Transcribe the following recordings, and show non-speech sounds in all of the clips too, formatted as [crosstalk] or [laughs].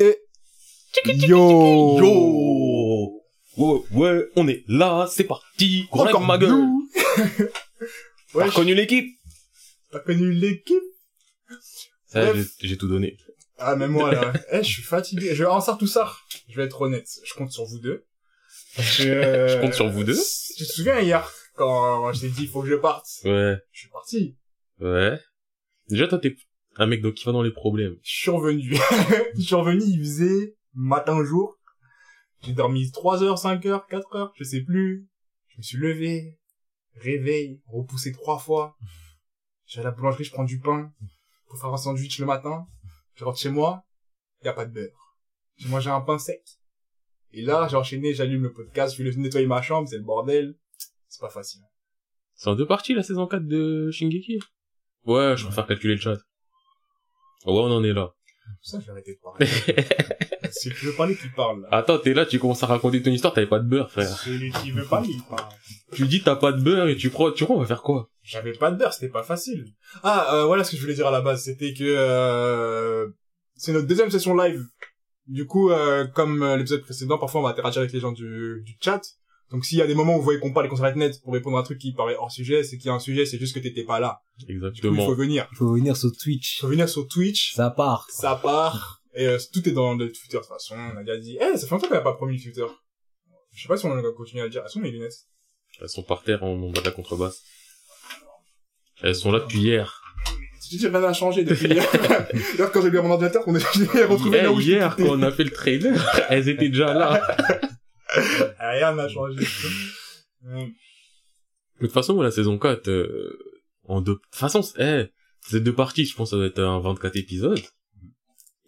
Et yo Yo Ouais, ouais, on est là, c'est parti, courage Encore ma gueule [laughs] T'as reconnu l'équipe t'as connu l'équipe Ça, j'ai- tout donné. Ah, mais moi, là, [laughs] eh, je suis fatigué. Je vais en tout ça. Je vais être honnête. Je compte sur vous deux. Je, [laughs] Je compte sur vous deux Tu te souviens hier, quand je t'ai dit, il faut que je parte? Ouais, Je suis parti. ouais. Déjà, toi, t'es un mec donc, qui va dans les problèmes. Je suis revenu. [laughs] je suis revenu, il faisait matin jour. J'ai dormi 3 heures, 5 heures, 4 heures, je sais plus. Je me suis levé, réveil, repoussé trois fois. Je vais à la boulangerie, je prends du pain pour faire un sandwich le matin. Je rentre chez moi, y a pas de beurre. J'ai mangé un pain sec. Et là, j'ai enchaîné, j'allume le podcast, je vais nettoyer ma chambre, c'est le bordel. C'est pas facile. C'est en deux parties, la saison 4 de Shingeki? Ouais, je préfère calculer le chat. Ouais, on en est là. Pour ça, je vais arrêter de parler. [laughs] Que je veux parler qui parle, là. Attends, t'es là, tu commences à raconter ton histoire, t'avais pas de beurre, frère. Celui qui veut parler, il parle. Tu dis t'as pas de beurre et tu crois, tu crois on va faire quoi? J'avais pas de beurre, c'était pas facile. Ah, euh, voilà ce que je voulais dire à la base, c'était que euh, c'est notre deuxième session live. Du coup, euh, comme euh, l'épisode précédent, parfois on va interagir avec les gens du, du chat. Donc s'il y a des moments où vous voyez qu'on parle et qu'on s'arrête net pour répondre à un truc qui paraît hors sujet, c'est qu'il y a un sujet, c'est juste que t'étais pas là. Du coup, il Exactement. faut venir. Il faut venir sur Il Twitch. faut venir sur Twitch, Ça part. ça part, et euh, tout est dans le Twitter de toute façon. On a déjà dit, eh, ça fait longtemps qu'on a pas promis le Twitter. Je sais pas si on va continuer à le dire. Elles sont mes lunettes. Elles sont par terre en bas de la contrebasse. Elles sont là depuis hier. Je dis, rien n'a changé depuis hier. [laughs] [laughs] D'ailleurs, quand j'ai vu mon ordinateur, on est j'ai retrouvé Hier, là où hier, quand on a fait le trailer, [laughs] elles étaient déjà là. Rien n'a changé. Euh, De toute façon, la saison 4, euh, en deux, de toute façon, c'est, eh, c'est deux parties, je pense que ça doit être un 24 épisodes.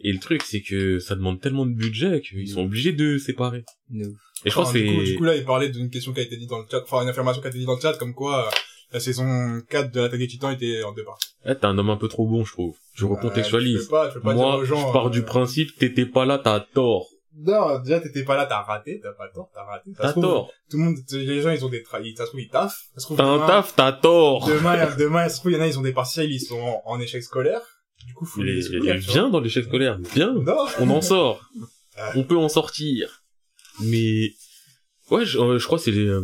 Et le truc, c'est que ça demande tellement de budget qu'ils sont obligés de séparer. No. Et je crois enfin, que du, coup, c'est, du coup, là, il parlait d'une question qui a été dite dans le chat, enfin, une affirmation qui a été dite dans le chat, comme quoi, euh, la saison 4 de l'attaque des titans était en deux parties. eh, t'es un homme un peu trop bon, je trouve. Je Euh, tu recontextualise. peux pas, tu peux pas Moi, dire aux gens, je pars euh, du principe, t'étais pas là, t'as tort. Non, déjà, t'étais pas là, t'as raté, t'as pas tort, t'as raté. T'as tort. Tout le monde, les gens, ils ont des tra... ils- ça se trouve, ils taffent. T'as un taf, t'as tort. Demain, [laughs] demain, ça se trouve, il y en a, ils ont des partiels, ils sont en, en échec scolaire. Du coup, faut Il les viens dans l'échec scolaire, viens. Non. On en sort. [laughs] On peut en sortir. Mais, ouais, je, euh, je crois que c'est les, euh,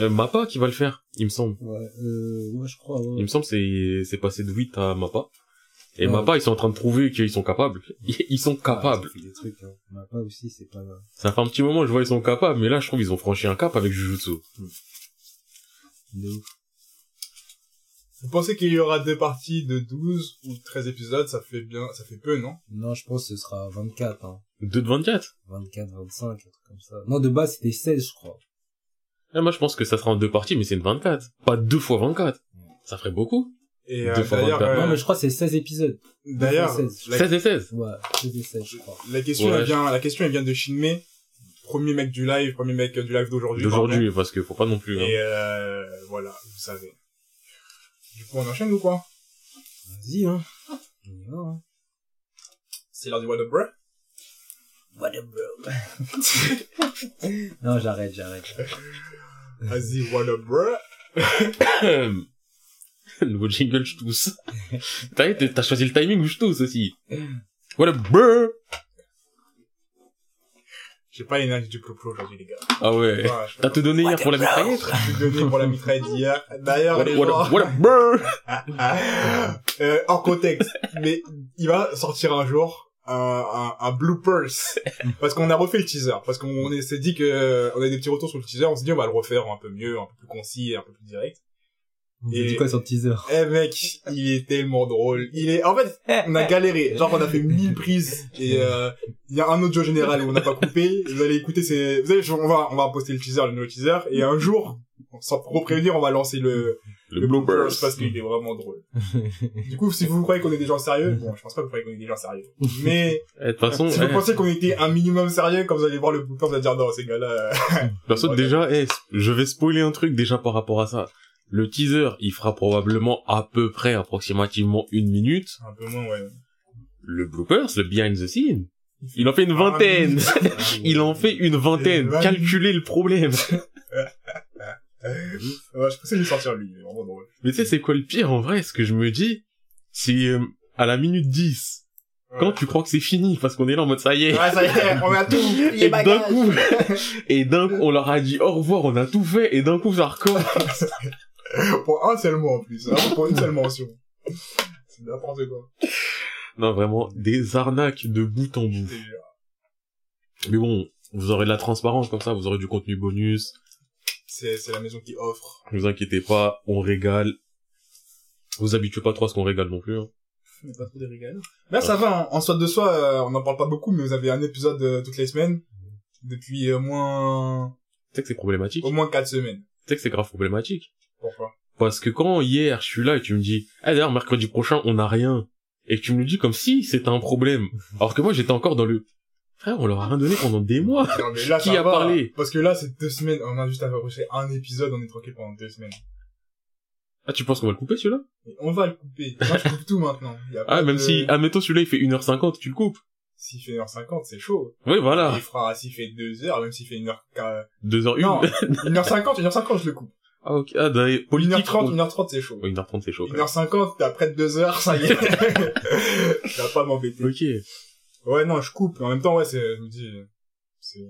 euh, Mappa qui va le faire, il me semble. Ouais, euh, ouais, je crois, Il ouais. me semble que c'est, c'est passé de 8 à Mappa. Et Ouais. Mappa, ils sont en train de prouver qu'ils sont capables. Ils sont Ah, capables. fait des trucs, hein. Aussi, c'est pas, Ça fait un petit moment, je vois, ils sont capables, mais là, je trouve qu'ils ont franchi un cap avec Jujutsu. de ouf. Vous pensez qu'il y aura deux parties de 12 ou 13 épisodes, ça fait bien, ça fait peu, non? Non, je pense que ce sera 24, hein. 2 de 24. 24, 25, un truc comme ça. Non, de base, c'était 16, je crois. Eh, moi, je pense que ça sera en deux parties, mais c'est une 24. Pas deux fois 24. Ça ferait beaucoup. Et euh, d'ailleurs, 24. euh, Non, mais je crois que c'est 16 épisodes. d'ailleurs, Deux fois 16. la, 16 et 16. Ouais, 16 et 16, je crois. la question Ouais, elle vient, la question elle vient de Shinmei, premier mec du live, premier mec du live d'aujourd'hui. D'aujourd'hui, parce que faut pas non plus, hein. Et euh, voilà, vous savez. Du coup, on enchaîne ou quoi? Vas-y, hein. Hein. C'est l'heure du What Up Bruh? What up, bro? [laughs] non, j'arrête, j'arrête. Vas-y, What Up Bruh? [coughs] [coughs] [coughs] [laughs] Le nouveau jingle, je tousse. [laughs] T'as vu, t'as choisi le timing où je tousse aussi. Voilà, brrr. J'ai pas l'énergie du plou aujourd'hui, les gars. Ah ouais. Je T'as tout donné hier pour la mitraillette? Je suis donné pour la mitraille d'hier. D'ailleurs, les Voilà, gens... voilà, brrr. [laughs] euh, hors contexte. Mais il va sortir un jour un, un, un bloopers. Parce qu'on a refait le teaser. Parce qu'on s'est dit que, on a des petits retours sur le teaser. On s'est dit, on va le refaire un peu mieux, un peu plus concis et un peu plus direct. Et- dit quoi sur le teaser? Eh mec, il est tellement drôle. Il est, en fait, on a galéré. Genre, on a fait mille prises. Et, euh, il y a un autre jeu général où on n'a pas coupé. Vous allez écouter, c'est, vous allez, on va, on va poster le teaser, le nouveau teaser. Et un jour, sans trop prévenir, on va lancer le, Le bloopers. parce qu'il est vraiment drôle. du coup, si vous croyez qu'on est des gens sérieux, bon, je pense pas que vous croyez qu'on est des gens sérieux. Mais, Eh, De toute façon, si vous eh, pensez qu'on était un minimum sérieux, quand vous allez voir le blooper, vous allez dire, non, ces gars-là, euh, perso, [laughs] déjà, eh, je vais spoiler un truc déjà par rapport à ça. Le teaser, il fera probablement à peu près, approximativement une minute. un peu moins, ouais. Le bloopers, le behind the scene, il en fait une vingtaine. [laughs] Il en fait une vingtaine. Vingt- Calculez le problème. [laughs] Ouais, je pensais lui sortir lui, vraiment drôle. Mais tu sais, c'est quoi le pire en vrai Ce que je me dis, c'est euh, à la minute 10, quand tu crois que c'est fini, parce qu'on est là en mode ça y est. Ouais, ça y est, on a tout, [laughs] Et d'un coup, et d'un coup, on leur a dit au revoir, on a tout fait, et d'un coup, ça recommence. [laughs] pour un seul mot en plus, hein, pour une seule mention. C'est n'importe quoi. Non, vraiment, des arnaques de bout en bout. Jure. Mais bon, vous aurez de la transparence comme ça, vous aurez du contenu bonus. C'est, c'est la maison qui offre. Ne vous inquiétez pas, on régale. Vous habituez pas trop à ce qu'on régale non plus. Hein. Mais pas trop des régales. Là, ça va, hein. en soi de soi, euh, on n'en parle pas beaucoup, mais vous avez un épisode euh, toutes les semaines. Depuis au moins, Tu sais que c'est problématique. au moins quatre semaines. Tu sais que c'est grave problématique. Pourquoi? Parce que quand hier, je suis là et tu me dis, ah d'ailleurs, mercredi prochain, on n'a rien. Et que tu me le dis comme si c'était un problème. [laughs] Alors que moi, j'étais encore dans le, frère, on leur a rien donné pendant des mois. Non, mais là, Qui ça a va, parlé? Parce que là, c'est deux semaines, on a juste à approcher un épisode, on est tranquille pendant deux semaines. Ah, tu penses qu'on va le couper celui-là? On va le couper. Moi, je coupe tout maintenant. Y a Ah, même de- si, admettons celui-là, il fait 1h50, tu le coupes. S'il fait 1h50, c'est chaud. Oui, voilà. Il fera, s'il fait 2h, même s'il fait 1h, 2h01. non, [laughs] 1h50, 1h50, je le coupe. Ah, ok. Ah, bah, politique. 1h30, 1h30, c'est chaud. Oui, 1h30, c'est chaud. quand même. 1h50, t'as près de 2h, ça y est. [laughs] tu vas pas m'embêter. Ok. Ouais, non, je coupe. En même temps, ouais, c'est, je me dis, c'est,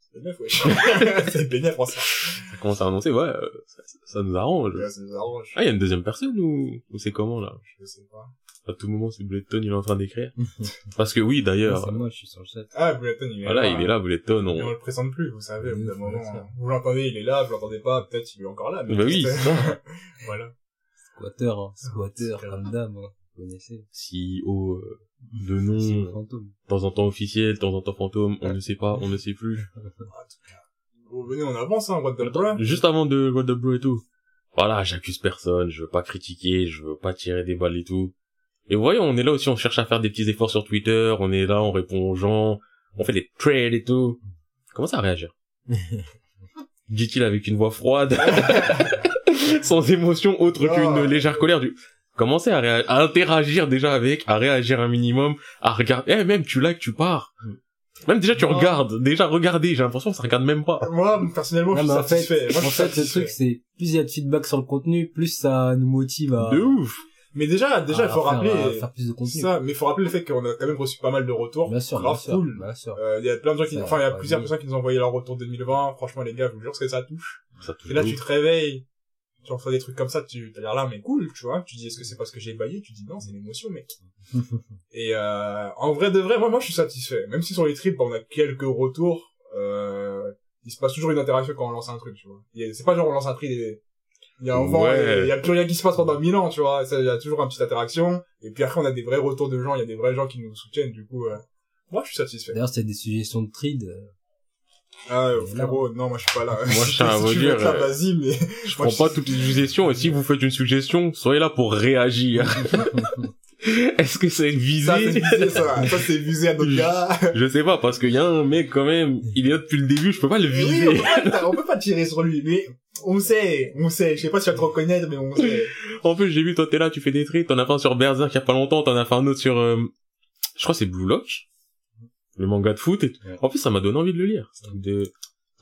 c'est bénéf, wesh. [laughs] c'est bénéf, en ça. Ça commence à annoncer, ouais, euh, ça, ça nous arrange. Ouais, ça nous arrange. Ah, il y a une deuxième personne ou, ou c'est comment, là? Je sais pas. À tout moment, c'est Bulleton, il est en train d'écrire. [laughs] Parce que oui, d'ailleurs. C'est moi, je suis sur le chat. Ah, Bulletin, il est Voilà, là. il est là, Bulleton, Et on on... le présente plus, vous savez, au bout d'un moment. Vous l'entendez, il est là, vous l'entendez pas, peut-être il est encore là. Mais Bah oui, ça. [laughs] voilà. Squatter, hein. Squatter, c'est comme dame, hein. Vous connaissez. CEO, euh, de [laughs] C'est nom, le fantôme. de temps en temps officiel, de temps en temps fantôme, on ne sait pas, on ne sait plus. Bon, venez, on avance, hein, what the bro. Juste avant de What the Bro et tout. Voilà, j'accuse personne, je veux pas critiquer, je veux pas tirer des balles et tout. Et vous voyez, on est là aussi, on cherche à faire des petits efforts sur Twitter, on est là, on répond aux gens, on fait des trades et tout. Commencez à réagir. [laughs] Dit-il avec une voix froide, [laughs] sans émotion autre Non. qu'une légère colère du... Commencez à, réa- à interagir déjà avec, à réagir un minimum, à regarder. Eh, même tu likes, tu pars. Même déjà tu Non. regardes, déjà regarder, j'ai l'impression que ça regarde même pas. Moi, personnellement, je suis mais en fait, satisfait. Moi, je en suis fait, le satisfait. truc, c'est, plus il y a de feedback sur le contenu, plus ça nous motive à, De ouf. Mais déjà, déjà, il faut faire, rappeler, à faire plus de contenu. ça, mais il faut rappeler le fait qu'on a quand même reçu pas mal de retours. Bien sûr, bien grave cool. Euh, Il y a plein de gens qui, enfin, il y a ouais, plusieurs oui. personnes qui nous ont envoyé leur retour 2020. Franchement, les gars, je vous jure que ça touche. Ça touche Et là, tu te réveilles, tu reçois des trucs comme ça, tu as l'air là, mais cool, tu vois. Tu dis, est-ce que c'est parce que j'ai baillé? Tu dis, non, c'est une émotion, mec. [laughs] Et euh, en vrai de vrai, moi, moi, je suis satisfait. Même si sur les trips, on a quelques retours, euh, il se passe toujours une interaction quand on lance un truc, tu vois. C'est pas genre on lance un trip et il y a un vent, Ouais. et il y a plus rien qui se passe pendant mille ans, tu vois. Ça, Il y a toujours une petite interaction. Et puis après, on a des vrais retours de gens, il y a des vrais gens qui nous soutiennent, du coup, euh, moi, je suis satisfait. D'ailleurs, c'est des suggestions de trade. euh, Ah, euh, frérot, non, moi, je suis pas là. Moi, je tiens [laughs] à vous dire, euh, vas-y, mais Je [laughs] Moi, prends je- pas toutes les suggestions et si vous faites une suggestion, soyez là pour réagir. [laughs] Est-ce que c'est visé ça, c'est visé, ça. Ça, c'est visé à gars. Je sais pas parce qu'il y a un mec quand même, il est là depuis le début, je peux pas le Oui, viser. on peut, pas, on peut pas tirer sur lui, mais on sait, on sait. Je sais pas si tu vas te reconnaître, mais on sait. [laughs] En plus, j'ai vu toi t'es là, tu fais des trades, t'en as fait un sur Berserk il y a pas longtemps, t'en as fait un autre sur, euh, je crois que c'est Blue Lock, le manga de foot. Et... En plus, ça m'a donné envie de le lire. De,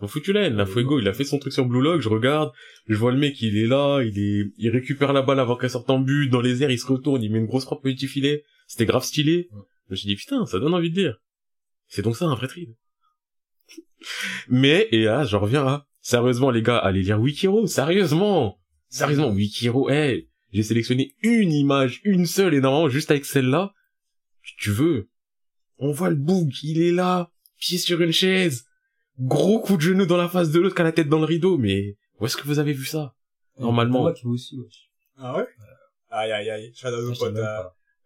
ça m'a foutu la Fuego, il a fait son truc sur Blue Lock, je regarde, je vois le mec, il est là, il est, il récupère la balle avant qu'elle sorte en but, dans les airs, il se retourne, il met une grosse frappe au petit filet. C'était grave stylé. Je me suis dit, putain, ça donne envie de dire. C'est donc ça un vrai trade. [laughs] Mais, et là, je reviens à, sérieusement, les gars, allez lire Wikiro, sérieusement. Sérieusement, Wikiro, hey, j'ai sélectionné une image, une seule, et normalement, juste avec celle-là, si tu veux, on voit le bug, il est là, pied sur une chaise, gros coup de genou dans la face de l'autre qui a la tête dans le rideau, mais où est-ce que vous avez vu ça Normalement. Moi qui vous aussi, wesh. Ah ouais? Aïe, aïe, aïe. Ah, je potes, savais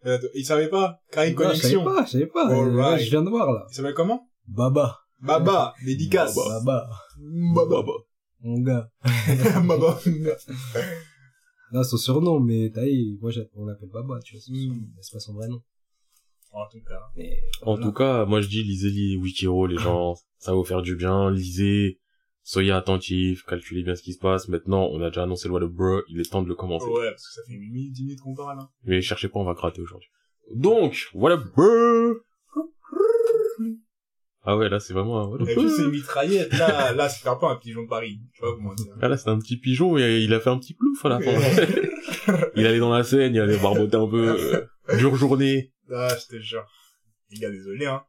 euh, Il savait pas? Non, Je savais Connexion. pas, je savais pas. All Euh, là, right. Je viens de voir, là. Il s'appelle comment? Baba. Baba. [laughs] Dédicace. Baba. Baba. Baba. Baba. Mon gars. [laughs] Baba. Non, son surnom, mais t'as vu, moi, on l'appelle Baba, tu vois. c'est Mm. pas son vrai nom. En tout cas. Mais, En tout cas, moi je dis lisez les Wikiro, les gens, ça va vous faire du bien, lisez, soyez attentifs, calculez bien ce qui se passe. Maintenant, on a déjà annoncé le What Up Bro, il est temps de le commencer. Ouais, parce que ça fait 8 minutes, 10 minutes qu'on parle, hein. Mais cherchez pas, on va gratter aujourd'hui. Donc, Up Bro? Ah ouais, là c'est vraiment Up Et Bro puis ces mitraillettes, là, là, c'est un peu un pigeon de Paris. Tu vois comment dire. Ah là c'est un petit pigeon et il a fait un petit plouf à la fin. [laughs] il allait dans la scène, il allait barboter un peu. euh. Dure journée. Ah, je te jure. Les gars, désolé, hein.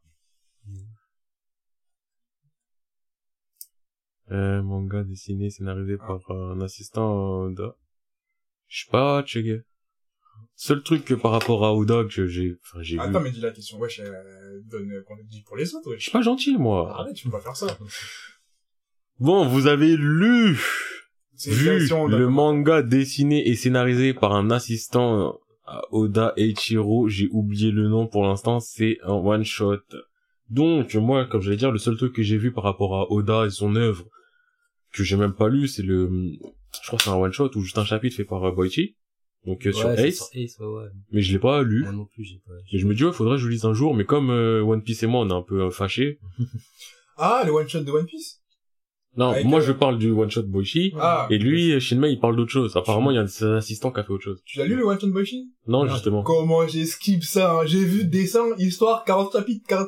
Euh, manga dessiné, scénarisé par euh, un assistant euh, Oda. Je sais pas, checké. Seul truc que par rapport à Oda que j'ai, enfin, j'ai vu. Attends, mais dis la question. Wesh, euh, donne, euh, qu'on dit pour les autres, Je wesh. suis pas gentil, moi. Arrête, tu peux pas faire ça. Bon, vous avez lu, vu le manga dessiné et scénarisé par un assistant à Oda Eiichiro. J'ai oublié le nom pour l'instant, c'est un one shot. Donc, moi, comme j'allais dire, le seul truc que j'ai vu par rapport à Oda et son œuvre, que j'ai même pas lu, c'est le, je crois que c'est un one shot ou juste un chapitre fait par euh, Boichi. Donc, euh, sur Ace. sur Ace, ouais, ouais. Mais je l'ai pas lu. Moi non plus, j'ai pas. Et je me dis, ouais, faudrait que je lise un jour, mais comme euh, One Piece et moi, on est un peu euh, fâchés. [laughs] Ah, le one shot de One Piece? Non, Avec, moi euh, je parle du one shot Boichi. Ah. Et lui, Shinmei, il parle d'autre chose. Apparemment, il y a un de ses assistants qui a fait autre chose. Tu l'as lu, le one shot Boichi? Non, Ah, justement. Comment j'ai skip ça, hein. J'ai vu dessin, histoire, 40 chapitres, 40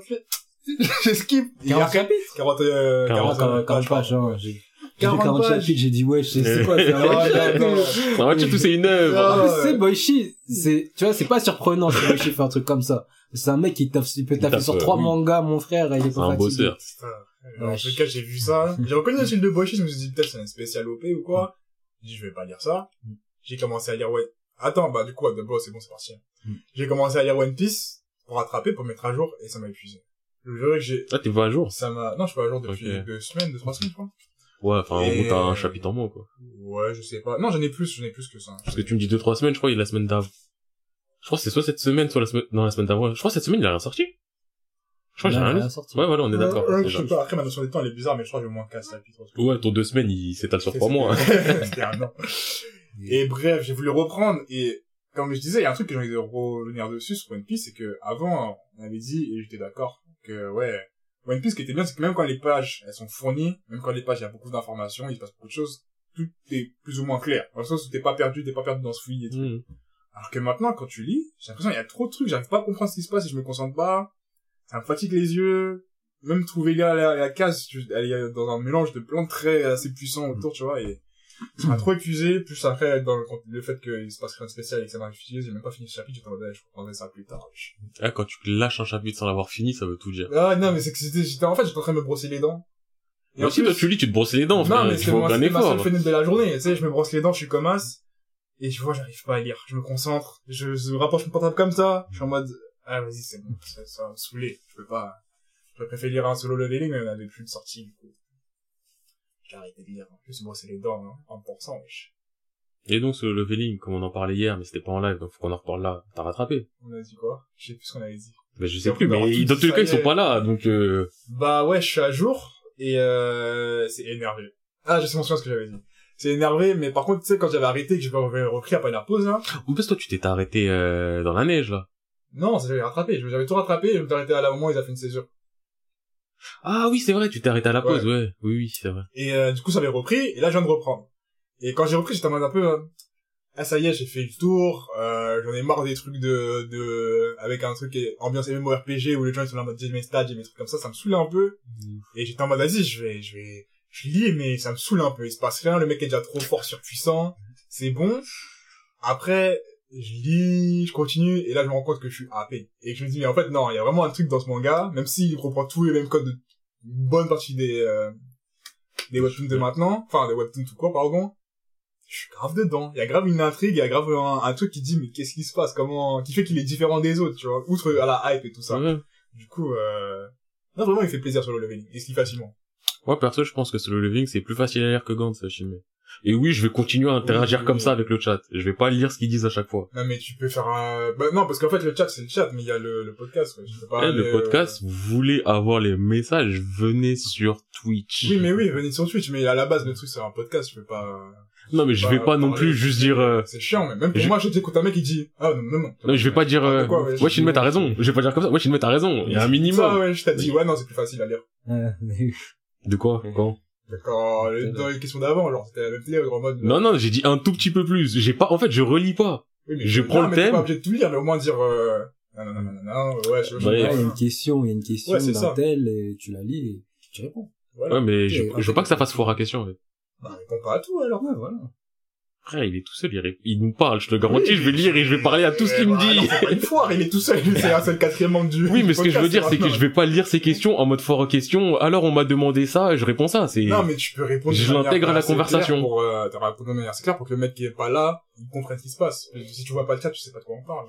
[laughs] j'ai skip. 40 chapitres 40, euh, 40, 40, 40 pages, hein. J'ai j'ai lu 40 40 pages. chapitres, j'ai dit, ouais, c'est quoi, [laughs] d'accord. En fait, tout c'est une œuvre. Ah, c'est Boichi, c'est, tu vois, c'est pas surprenant si Boichi fait un truc comme ça. C'est un mec qui taffe, il peut taffer sur euh, trois mangas, mon frère, et il est C'est pas un fatigué. Putain. En tout cas, j'ai vu ça. [laughs] J'ai reconnu le style de Boichi, je me suis dit, peut-être c'est un spécial OP ou quoi. J'ai dit, je vais pas lire ça. Mm. J'ai commencé à lire, ouais. Attends, bah, du coup, d'abord, c'est bon, c'est parti. Mm. J'ai commencé à lire One Piece pour rattraper, pour mettre à jour, et ça m'a épuisé. Je jure que j'ai, Ah, t'es pas à jour? ça m'a, non, je suis pas à jour depuis deux semaines, deux, trois semaines, je crois. Ouais, enfin, en Et- gros, t'as un chapitre en moins, quoi. Ouais, je sais pas. Non, j'en ai plus, j'en ai plus que ça. Parce que tu me dis deux, trois semaines, je crois, il y a la semaine d'avant. Je crois que c'est soit cette semaine, soit la semaine, non, la semaine d'avant. Je crois que cette semaine, il a rien sorti. Je crois que j'ai rien lu. Ouais, voilà, on est d'accord. Ouais, ouais, déjà. je sais pas. Après, ma notion des temps, elle est bizarre, mais je crois que j'ai au moins 4 chapitres. Ouais, ton deux semaines, il s'étale sur trois mois. hein. [laughs] C'était un an. Et bref, j'ai voulu reprendre et comme je disais, il y a un truc que j'ai envie de revenir dessus sur One Piece, c'est que avant, on avait dit, et j'étais d'accord, que ouais, One Piece, ce qui était bien, c'est que même quand les pages, elles sont fournies, même quand les pages, il y a beaucoup d'informations, il se passe beaucoup de choses, tout est plus ou moins clair. Dans le sens où t'es pas perdu, t'es pas perdu dans ce fouillis et tout. Mhm. Alors que maintenant, quand tu lis, j'ai l'impression qu'il y a trop de trucs, j'arrive pas à comprendre ce qui se passe et je me concentre pas. Ça me fatigue les yeux. Même trouver la, la, la case, elle est dans un mélange de plein de traits assez puissants autour, tu vois, et ça m'a trop épuisé. Plus après, dans le, le fait qu'il se passe rien de spécial et que ça m'a épuisé, j'ai même pas fini ce chapitre, j'étais en mode, je reprendrai ça plus tard. Ah, quand tu lâches un chapitre sans l'avoir fini, ça veut tout dire. Ah, non, mais c'est que c'était, j'étais, en fait, j'étais en train de me brosser les dents. Et Mais si toi tu lis, tu te brosses les dents, non, mais c'est ma, ma seule fenêtre de la journée. Tu sais, je me brosse les dents, je suis comme as. Et tu vois, j'arrive pas à lire. Je me concentre. Je, je rapproche mon portable comme ça. Je suis en mode, ah, vas-y, c'est bon. Ça, ça va me saouler. Je peux pas. J'aurais préféré lire un solo leveling, mais on avait plus de sortie, du coup. J'ai arrêté de lire. En plus, me brosser les dents, hein. 1%, wesh. Et donc, ce leveling, comme on en parlait hier, mais c'était pas en live, donc faut qu'on en reparle là. T'as rattrapé? On a dit quoi? Je sais plus ce qu'on avait dit. Mais je sais plus, mais dans tous les cas, ils sont pas là, donc euh... Bah ouais, je suis à jour. Et euh, c'est énervé. Ah, je sais souvenir ce que j'avais dit. C'est énervé, mais par contre, tu sais, quand j'avais arrêté, que j'avais repris après la pause, là. En plus, toi, tu t'étais arrêté euh, dans la neige, là. Non, ça j'avais rattrapé. J'avais tout rattrapé je me suis arrêté à la moment où ils ont fait une césure. Ah oui, c'est vrai, tu t'es arrêté à la pause, ouais. Oui, oui, c'est vrai. Et euh, du coup, ça avait repris, et là, je viens de reprendre. Et quand j'ai repris, j'étais en mode un peu... euh, ah, ça y est, j'ai fait le tour, euh, j'en ai marre des trucs de... de avec un truc et- ambiance MMORPG où les gens ils sont là en mode j'ai mes stats, j'ai mes trucs comme ça, ça me saoule un peu. Et j'étais en mode, vas-y, je vais... je vais... Je lis, mais ça me saoule un peu. Il se passe rien, le mec est déjà trop fort, surpuissant. C'est bon. Après, je lis, je continue, et là, je me rends compte que je suis happé. Et je me dis, mais en fait, non, il y a vraiment un truc dans ce manga, même s'il reprend tous les mêmes codes de une bonne partie des, euh, des webtoons de maintenant, enfin, des webtoons tout court, pardon, je suis grave dedans. Il y a grave une intrigue, il y a grave un, un truc qui dit, mais qu'est-ce qui se passe, comment, qui fait qu'il est différent des autres, tu vois, outre à la hype et tout ça. Ouais. Du coup, euh, non, vraiment, il fait plaisir sur le leveling, et ce qui facilement. Moi, perso, je pense que solo leveling, c'est plus facile à lire que Gantz, Shinmei. Et oui, je vais continuer à interagir Oui, comme oui. ça avec le chat. Je vais pas lire ce qu'ils disent à chaque fois. Non, mais tu peux faire un, bah, non, parce qu'en fait, le chat, c'est le chat, mais il y a le, le podcast, quoi. Tu peux pas Eh, aller, le euh, podcast, vous voulez avoir les messages, venez sur Twitch. Oui, mais oui, venez sur Twitch, mais à la base, le truc, c'est un podcast, je peux pas... Non, mais je vais pas non plus juste dire... euh, C'est chiant, mais même pour je- moi, je t'écoute un mec qui dit, ah, non, non, non. Non, mais je vais pas dire... Ah, Euh... quoi, ouais, ouais, je- Shinmei, t'as raison. Je vais pas dire comme ça. Ouais, t'as raison. Il y a un minimum. Ça, ouais, je t'ai dit, ouais, non, c'est plus facile à lire. Ah, mais- De quoi? Quand? D'accord, euh, dans les questions d'avant, genre, c'était la même télé, en mode... Non, non, j'ai dit un tout petit peu plus. J'ai pas... En fait, je relis pas. Oui, mais je non, prends le mais t'es thème. pas obligé de tout lire, mais au moins dire, euh, non, non, non, non, non, non, ouais, je, je, Ouais. Ah, il y a une question, il y a une question Ouais, d'un tel, et tu la lis et tu réponds. voilà. Ouais, mais je, je veux pas que ça fasse foire à question. en fait. Bah, réponds pas à tout, alors. Ouais, voilà. Frère, il est tout seul, il, il nous parle, je te garantis, je vais lire et je vais parler à tout ce qu'il me dit. c'est pas une foire, il est tout seul, c'est c'est le quatrième membre du. Oui, mais ce que je veux dire, c'est que je vais pas lire ces questions en mode fort question. Alors on m'a demandé ça, je réponds ça. C'est Non, mais tu peux répondre. Je l'intègre à la conversation. Pour, euh, répondre de manière assez claire pour que le mec qui est pas là, il comprenne ce qui se passe. Si tu vois pas le chat, tu sais pas de quoi on parle.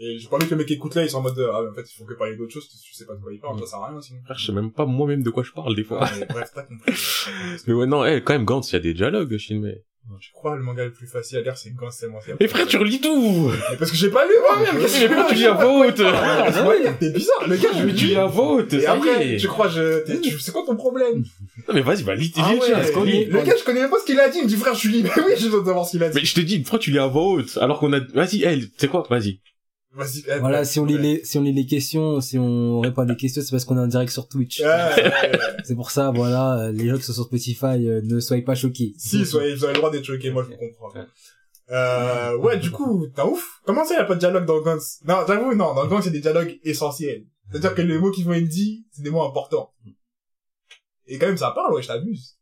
Et j'ai pas envie que le mec écoute là, ils sont en mode, ah, mais en fait, il faut que parler d'autre chose, tu sais pas de quoi il parle, ça sert à rien, sinon. Frère, je sais même pas moi-même de quoi je parle des fois. Ouais, mais bref, t'as compris. t'as compris. [laughs] Mais ouais, non, eh, quand même, Gantz, il y a des dialogues, Shinmei. Je crois le manga le plus facile à lire, c'est tellement c'est. Mais frère, tu relis tout Mais parce que j'ai pas lu moi-même, qu'est-ce que Mais pourquoi tu lis à haute Ouais, T'es bizarre, le gars, je Mais lui tu lis à haute, Et après, tu crois, je, t'es- c'est quoi ton problème? Non, mais vas-y, bah, lis, Ah lis, lis, lis. lis. le gars, je connais même pas ce qu'il a dit, il me dit, frère, je suis libre. [laughs] Oui, je dois savoir ce qu'il a dit. Mais je te dis, pourquoi tu lis à haute Alors qu'on a... Vas-y, eh, tu sais quoi Vas-y. Eh, Voilà, si on lit les, si on lit les questions, si on répond à des questions, c'est parce qu'on est en direct sur Twitch. Ouais, ouais, ouais. [laughs] C'est pour ça, voilà, les gens qui sont sur Spotify, euh, ne soyez pas choqués. Si, soyez, vous avez le droit d'être choqués, moi je vous comprends. Ouais. Euh, ouais, du coup, t'as ouf. Comment ça, y a pas de dialogue dans Guns? Non, j'avoue, non, dans Guns, c'est des dialogues essentiels. C'est-à-dire que les mots qui vont être dit, c'est des mots importants. Et quand même, ça parle, ouais, je t'abuse.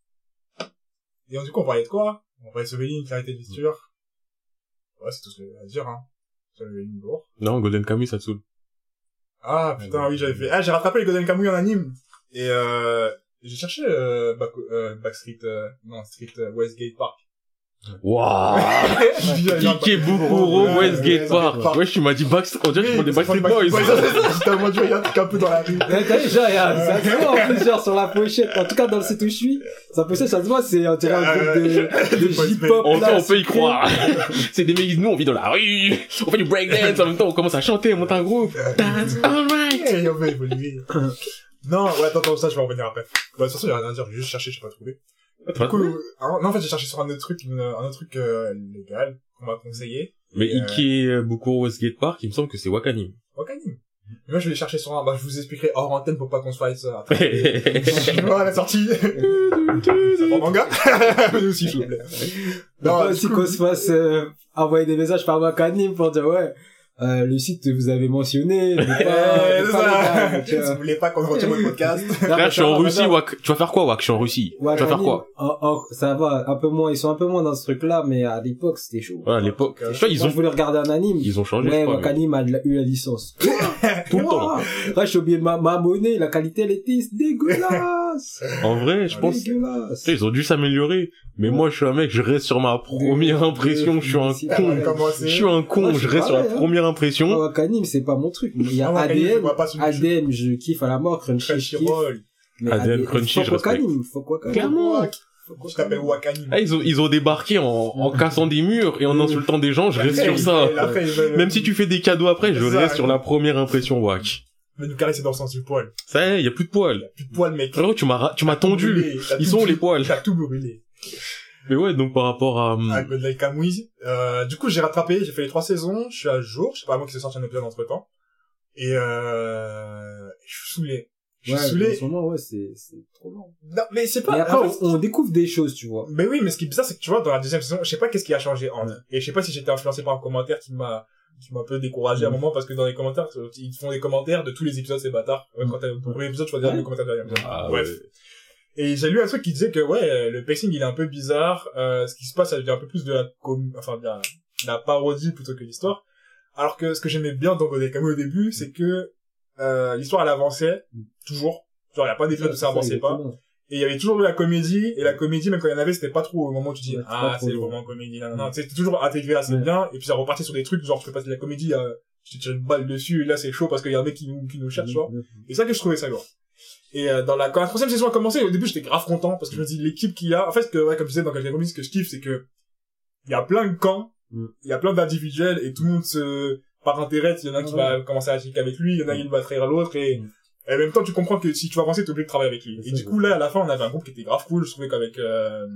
Et donc, du coup, on parlait de quoi? On parlait de Soveline, clarité de lecture. Ouais, c'est tout ce que j'ai à dire, hein. Non, Golden Kamuy, ça te saoule. Ah, putain, oui, j'avais fait, ah, j'ai rattrapé les Golden Kamuy en anime. Et, euh, j'ai cherché, euh, Back, euh, Backstreet, euh, non, Street, euh, Westgate Park. Waouh [laughs] Je Ikebukuro, Ouais, Westgate Park. Park. Ouais, tu m'as dit Backstreet, on dirait que tu parles des Backstreet Boys. J'étais en mode, je regarde un truc un peu dans la rue. Ouais, T'as vu, genre, il y a, ça se voit en plus, genre, sur la pochette. En tout cas, dans le site où je suis, sa pochette, ça se voit, c'est, on dirait un groupe de, [laughs] de J-pop. On, peut y croire. [laughs] C'est des mecs, nous on vit dans la rue, on fait du breakdance, en même temps on commence à chanter, on monte un groupe. That's alright. Non, ouais, attends, attends, ça, je vais en revenir après. Bah, de toute façon, il y a rien à dire, j'ai juste cherché, j'ai pas trouvé. Du coup, euh, non, en fait, j'ai cherché sur un autre truc, une- un autre truc, euh, légal, qu'on m'a conseillé. Mais Euh, Ikebukuro Westgate Park, il me semble que c'est Wakanim. Wakanim. Mais moi, je vais chercher sur un, bah, je vous expliquerai hors antenne pour pas qu'on se fasse ça. [laughs] Voilà, la sortie. [laughs] C'est pas manga. Mais [laughs] aussi, s'il vous plaît. Non, Non, qu'on se fasse euh, envoyer des messages par Wakanim pour dire ouais, euh, le site que vous avez mentionné, [laughs] pas, pas ça. légal, tu Si vous voulez pas qu'on retire votre podcast. [laughs] Frère, je suis en Russie, Wak. Tu vas faire quoi, Wak? Je suis en Russie. Tu vas faire quoi? oh, oh, ça va, un peu moins, ils sont un peu moins dans ce truc-là, mais à l'époque, c'était chaud. Ouais, à l'époque. Euh, Tu vois, ils ont, voulais regarder un anime. ils ont changé, je Ouais, Wakanim a eu la licence. [laughs] Tout le temps. Ouais, j'ai oublié ma, ma monnaie, la qualité, elle était dégueulasse. [laughs] En vrai, je pense, dégueulasse. Ils ont dû s'améliorer. Mais moi, je suis un mec, je reste sur ma première impression, je suis un con. Je suis un con, je reste sur la hein. première impression. Ah, Wakanim, c'est pas mon truc. Il y a Ah, Wakanim, je kiffe à la mort, Crunchy, je kiffe. Mais ADN, Crunchy, faut je respecte. Clairement. Wakanim. Wakanim. Ah, ils ont, ils ont débarqué en, en cassant des murs et en insultant des gens, je reste sur ça. Même si tu fais des cadeaux après, je reste sur la première impression, Wak. Mais nous caresser dans le sens du poil. Ça y est, y a plus de poils. Plus de poil, mec. Frérot, tu m'as, tu m'as tendu. Brûlé. Ils sont où, les poils T'as tout brûlé. Mais ouais, donc par rapport à, À Godlike Kamui. Euh, du coup, j'ai rattrapé, j'ai fait les trois saisons, je suis à jour, je sais pas moi qui s'est sorti un épisode entre temps. Et euh, je suis saoulé. Je suis Ouais, en saoulé. ce moment, ouais, c'est, c'est trop long. Non, mais c'est pas, Mais après, en on, on découvre des choses, tu vois. Mais oui, mais ce qui est bizarre, c'est que tu vois, dans la deuxième saison, je sais pas qu'est-ce qui a changé entre. Ouais. Et je sais pas si j'étais influencé par un commentaire qui m'a, qui m'a un peu découragé à un Mm. moment parce que dans les commentaires, ils te font des commentaires de tous les épisodes, c'est bâtard. Ouais, Mm. quand t'as le premier épisode, tu vas dire Ouais. le commentaire derrière. ah, Bref. ouais. Et j'ai lu un truc qui disait que, ouais, le pacing, il est un peu bizarre, euh, ce qui se passe, ça devient un peu plus de la com, enfin, de la, de la parodie plutôt que l'histoire. Alors que ce que j'aimais bien dans Godai Camus au début, c'est que, euh, l'histoire, elle avançait, toujours. Genre, il y a pas d'épisode où ça avançait pas. Et il y avait toujours de la comédie, et la comédie, même quand il y en avait, c'était pas trop au moment où tu dis, ah, c'est vraiment comédie, non, non, non, c'était toujours intégré assez bien, et puis ça repartait sur des trucs, genre, tu fais passer de la comédie, euh, je te tire une balle dessus, et là, c'est chaud parce qu'il y a un mec qui nous, qui nous cherche, tu vois. Et ça que je trouvais ça lourd. Et euh, dans la, quand la troisième saison a commencé, au début, j'étais grave content, parce que je me dis, l'équipe qu'il y a, en fait, que, ouais, comme je disais dans quelques comics, ce que je kiffe, c'est que, il y a plein de camps, Mm. il y a plein d'individuels, et tout le monde se, par intérêt, il y en a un qui Ouais. va commencer à chiquer avec lui, il y en a qui va trahir l'autre, et, Mm. et en même temps, tu comprends que si tu vas avancer, t'es obligé de travailler avec lui. Et du coup, là, à la fin, on avait un groupe qui était grave cool, je trouvais qu'avec, euh,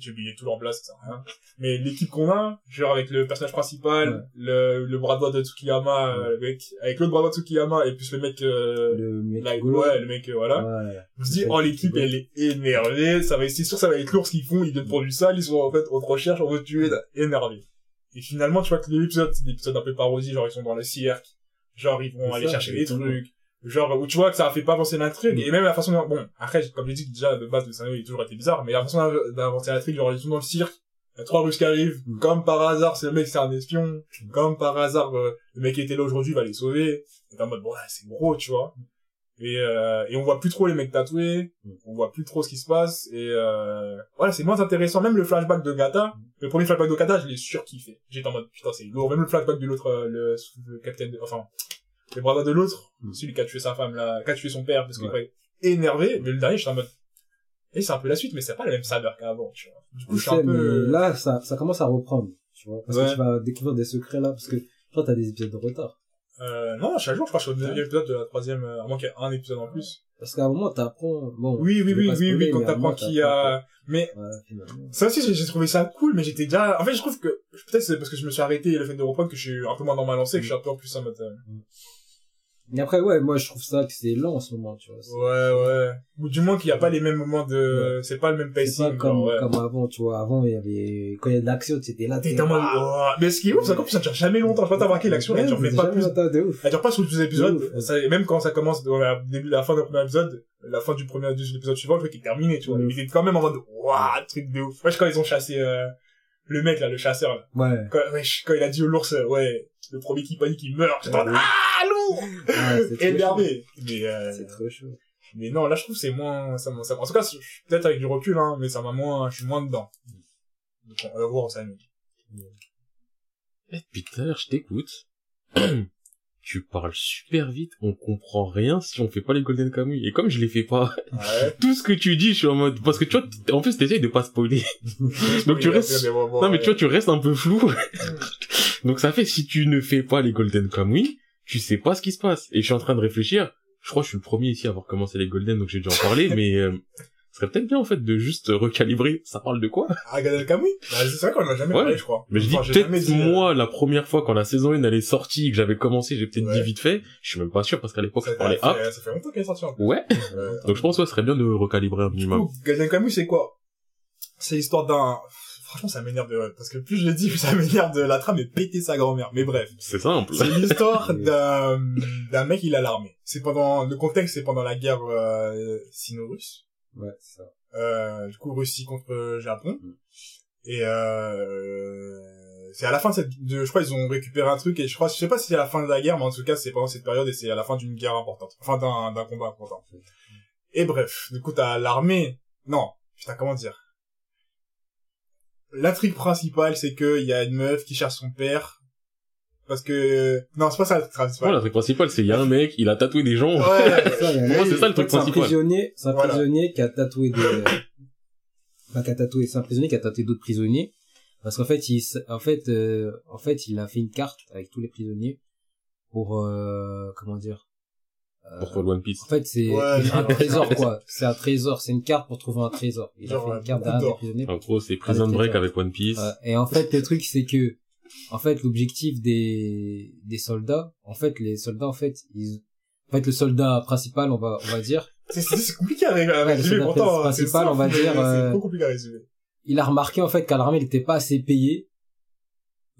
j'ai oublié tout leur place, ça rien. Mais l'équipe qu'on a, genre avec le personnage principal, Ouais. le, le bras droit de Tsukiyama, euh, avec, avec l'autre bras droit de Tsukiyama, et puis le mec, euh, Le mec ouais, le mec, euh, voilà. Me suis dit, oh, l'équipe, elle est énervée, ça va, c'est sûr, ça va être lourd ce qu'ils font, ils viennent pour du sale, ils sont, en fait, en recherche, on veut tuer, là, énervés. Et finalement, tu vois que l'épisode, c'est épisodes un peu parodie, genre, ils sont dans le cirque, genre, ils vont aller ça, chercher des trucs, genre, où tu vois que ça a fait pas avancer l'intrigue, Mm. et même la façon bon, après, comme j'ai dit, déjà, de base, le scénario, il a toujours été bizarre, mais la façon d'avancer l'intrigue, genre, ils sont dans le cirque, Il y a trois Russes qui arrivent. Mm. Comme par hasard, c'est le mec, c'est un espion. Comme par hasard, euh, le mec qui était là aujourd'hui va les sauver. Et en mode, bon, ouais, c'est gros, tu vois. Et, euh, et on voit plus trop les mecs tatoués. Mm. On voit plus trop ce qui se passe. Et, euh, voilà, c'est moins intéressant. Même le flashback de Gata. Le premier flashback de Gata, je l'ai surkiffé. J'étais en mode, putain, c'est lourd. Même le flashback de l'autre, euh, le, le capitaine, de- enfin, les bras de l'autre. Mm. Celui qui a tué sa femme, là, qui a tué son père, parce qu'il Ouais. était énervé. Mais le dernier, j'étais en mode, et c'est un peu la suite, mais c'est pas la même saveur qu'avant, tu vois. Du coup, Je je suis un peu... là, ça, ça commence à reprendre, tu vois. Parce Ouais. que tu vas découvrir des secrets là, parce que, que t'as des épisodes de retard. Euh, non, chaque jour, je crois, je suis au deuxième épisode de la troisième, euh, à moins qu'il y ait un épisode en plus. Parce qu'à un moment, t'apprends, bon. Oui, oui, oui, oui, oui, quand t'apprends moment, qui t'apprends a... Mais que- ça aussi, j'ai j'ai trouvé ça cool, mais j'étais déjà... En fait, je trouve que... Peut-être c'est parce que je me suis arrêté et le fait de reprendre que je suis un peu moins dans ma lancée, que je suis un peu en plus en mode... Mais après, ouais, moi, je trouve ça que c'est lent en ce moment, tu vois. Ouais, ouais. Ou du moins qu'il n'y a pas les mêmes moments de... C'est pas le même C'est pacing. pas comme, genre, ouais. comme avant, tu vois. Avant, il y avait, quand il y a de l'action, c'était là, T'es en mode... oh. Mais ce qui est ouf, c'est qu'en plus, ça dure jamais longtemps. Je sais pas t'as remarqué, l'action, elle dure pas plus... ouf. Elle dure pas sur les deux épisodes. De ouf, ouais. Ça, et même quand ça commence dans la début, la fin du premier épisode, la fin du premier, de l'épisode suivant, le truc est terminé, tu vois. Mais il est quand même en mode, waouh, truc de ouf. Wesh, quand ils ont chassé, euh, le mec, là, le chasseur, là. Ouais. Quand, wesh, quand il a dit au l'ours, euh, ouais, le premier qui panique, il meurt. Ouais. ah, lourd! Ouais, Énervé. Mais, euh. C'est trop chaud. mais non, là, je trouve c'est moins, ça, m'a- ça, en tout cas, je suis peut-être avec du recul, hein, mais ça m'a moins, je suis moins dedans. Donc, on va voir, ça s'amuse. Eh, Depuis tout à l'heure, je t'écoute. [clears throat] tu parles super vite, on comprend rien si on fait pas les Golden Kamuy. Et comme je les fais pas, Ouais. [laughs] tout ce que tu dis, je suis en mode, parce que tu vois, en plus, t'essayes de pas spoiler. [laughs] [laughs] Donc tu restes, non mais tu vois, tu restes un peu flou. Donc ça fait, si tu ne fais pas les Golden Kamuy, tu sais pas ce qui se passe. Et je suis en train de réfléchir. Je crois que je suis le premier ici à avoir commencé les Golden, donc j'ai dû en parler, mais, euh, ce serait peut-être bien, en fait, de juste recalibrer. Ça parle de quoi? Ah, Gad Kamui? Bah, c'est vrai qu'on en a jamais Ouais. parlé, je crois. Mais je dis Enfin, jamais peut-être dit, euh, moi, la première fois quand la saison 1 elle est sortie, que j'avais commencé, j'ai peut-être Ouais. dit vite fait. Je suis même pas sûr parce qu'à l'époque, Ça, je parlais hop. ça fait longtemps qu'elle est sortie en plus. Ouais. Euh, Donc je pense que ce serait bien de recalibrer un minimum. Golden Kamuy, c'est quoi? C'est l'histoire d'un... Franchement, ça m'énerve de... Parce que plus je le dis, plus ça m'énerve de la trame et péter sa grand-mère. Mais bref. C'est simple. C'est l'histoire [laughs] d'un d'un mec, il a l'armée. C'est pendant... Le contexte, c'est pendant la guerre euh, sino-russe. Ouais, c'est ça. Euh, du coup, Russie contre Japon. Mm. Et euh... C'est à la fin de cette... De, je crois ils ont récupéré un truc et je crois... Je sais pas si c'est à la fin de la guerre, mais en tout cas, c'est pendant cette période et c'est à la fin d'une guerre importante. Enfin, d'un d'un combat important. Et bref, du coup, t'as l'armée... Non, putain, comment dire? L'intrigue principale, c'est que il y a une meuf qui cherche son père. Parce que... Non, c'est pas ça l'intrigue principale. Voilà, le truc principal, c'est il y a un mec, il a tatoué des gens. Ouais, [laughs] Ça, c'est ça le en fait, truc c'est un principal. prisonnier, c'est un Voilà. prisonnier qui a tatoué des, [coughs] enfin, qui a tatoué, c'est un prisonnier qui a tatoué d'autres prisonniers. Parce qu'en fait, il, en fait, euh, en fait, il a fait une carte avec tous les prisonniers pour, euh, comment dire, euh, le One Piece. en fait, c'est Ouais, un trésor, quoi. C'est un trésor, c'est une carte pour trouver un trésor. Il Genre, a fait ouais, une carte d'or. prisonniers. En gros, c'est Prison Avec Break avec One Piece. Euh, et en fait, le truc, c'est que, en fait, l'objectif des, des soldats, en fait, les soldats, en fait, ils, en fait, le soldat principal, on va, on va dire, C'est- compliqué à Ouais, le résumer, soldat pourtant. principal, c'est simple, on va dire, C'est euh, compliqué à résumer. il a remarqué en fait qu'à l'armée il n'était pas assez payé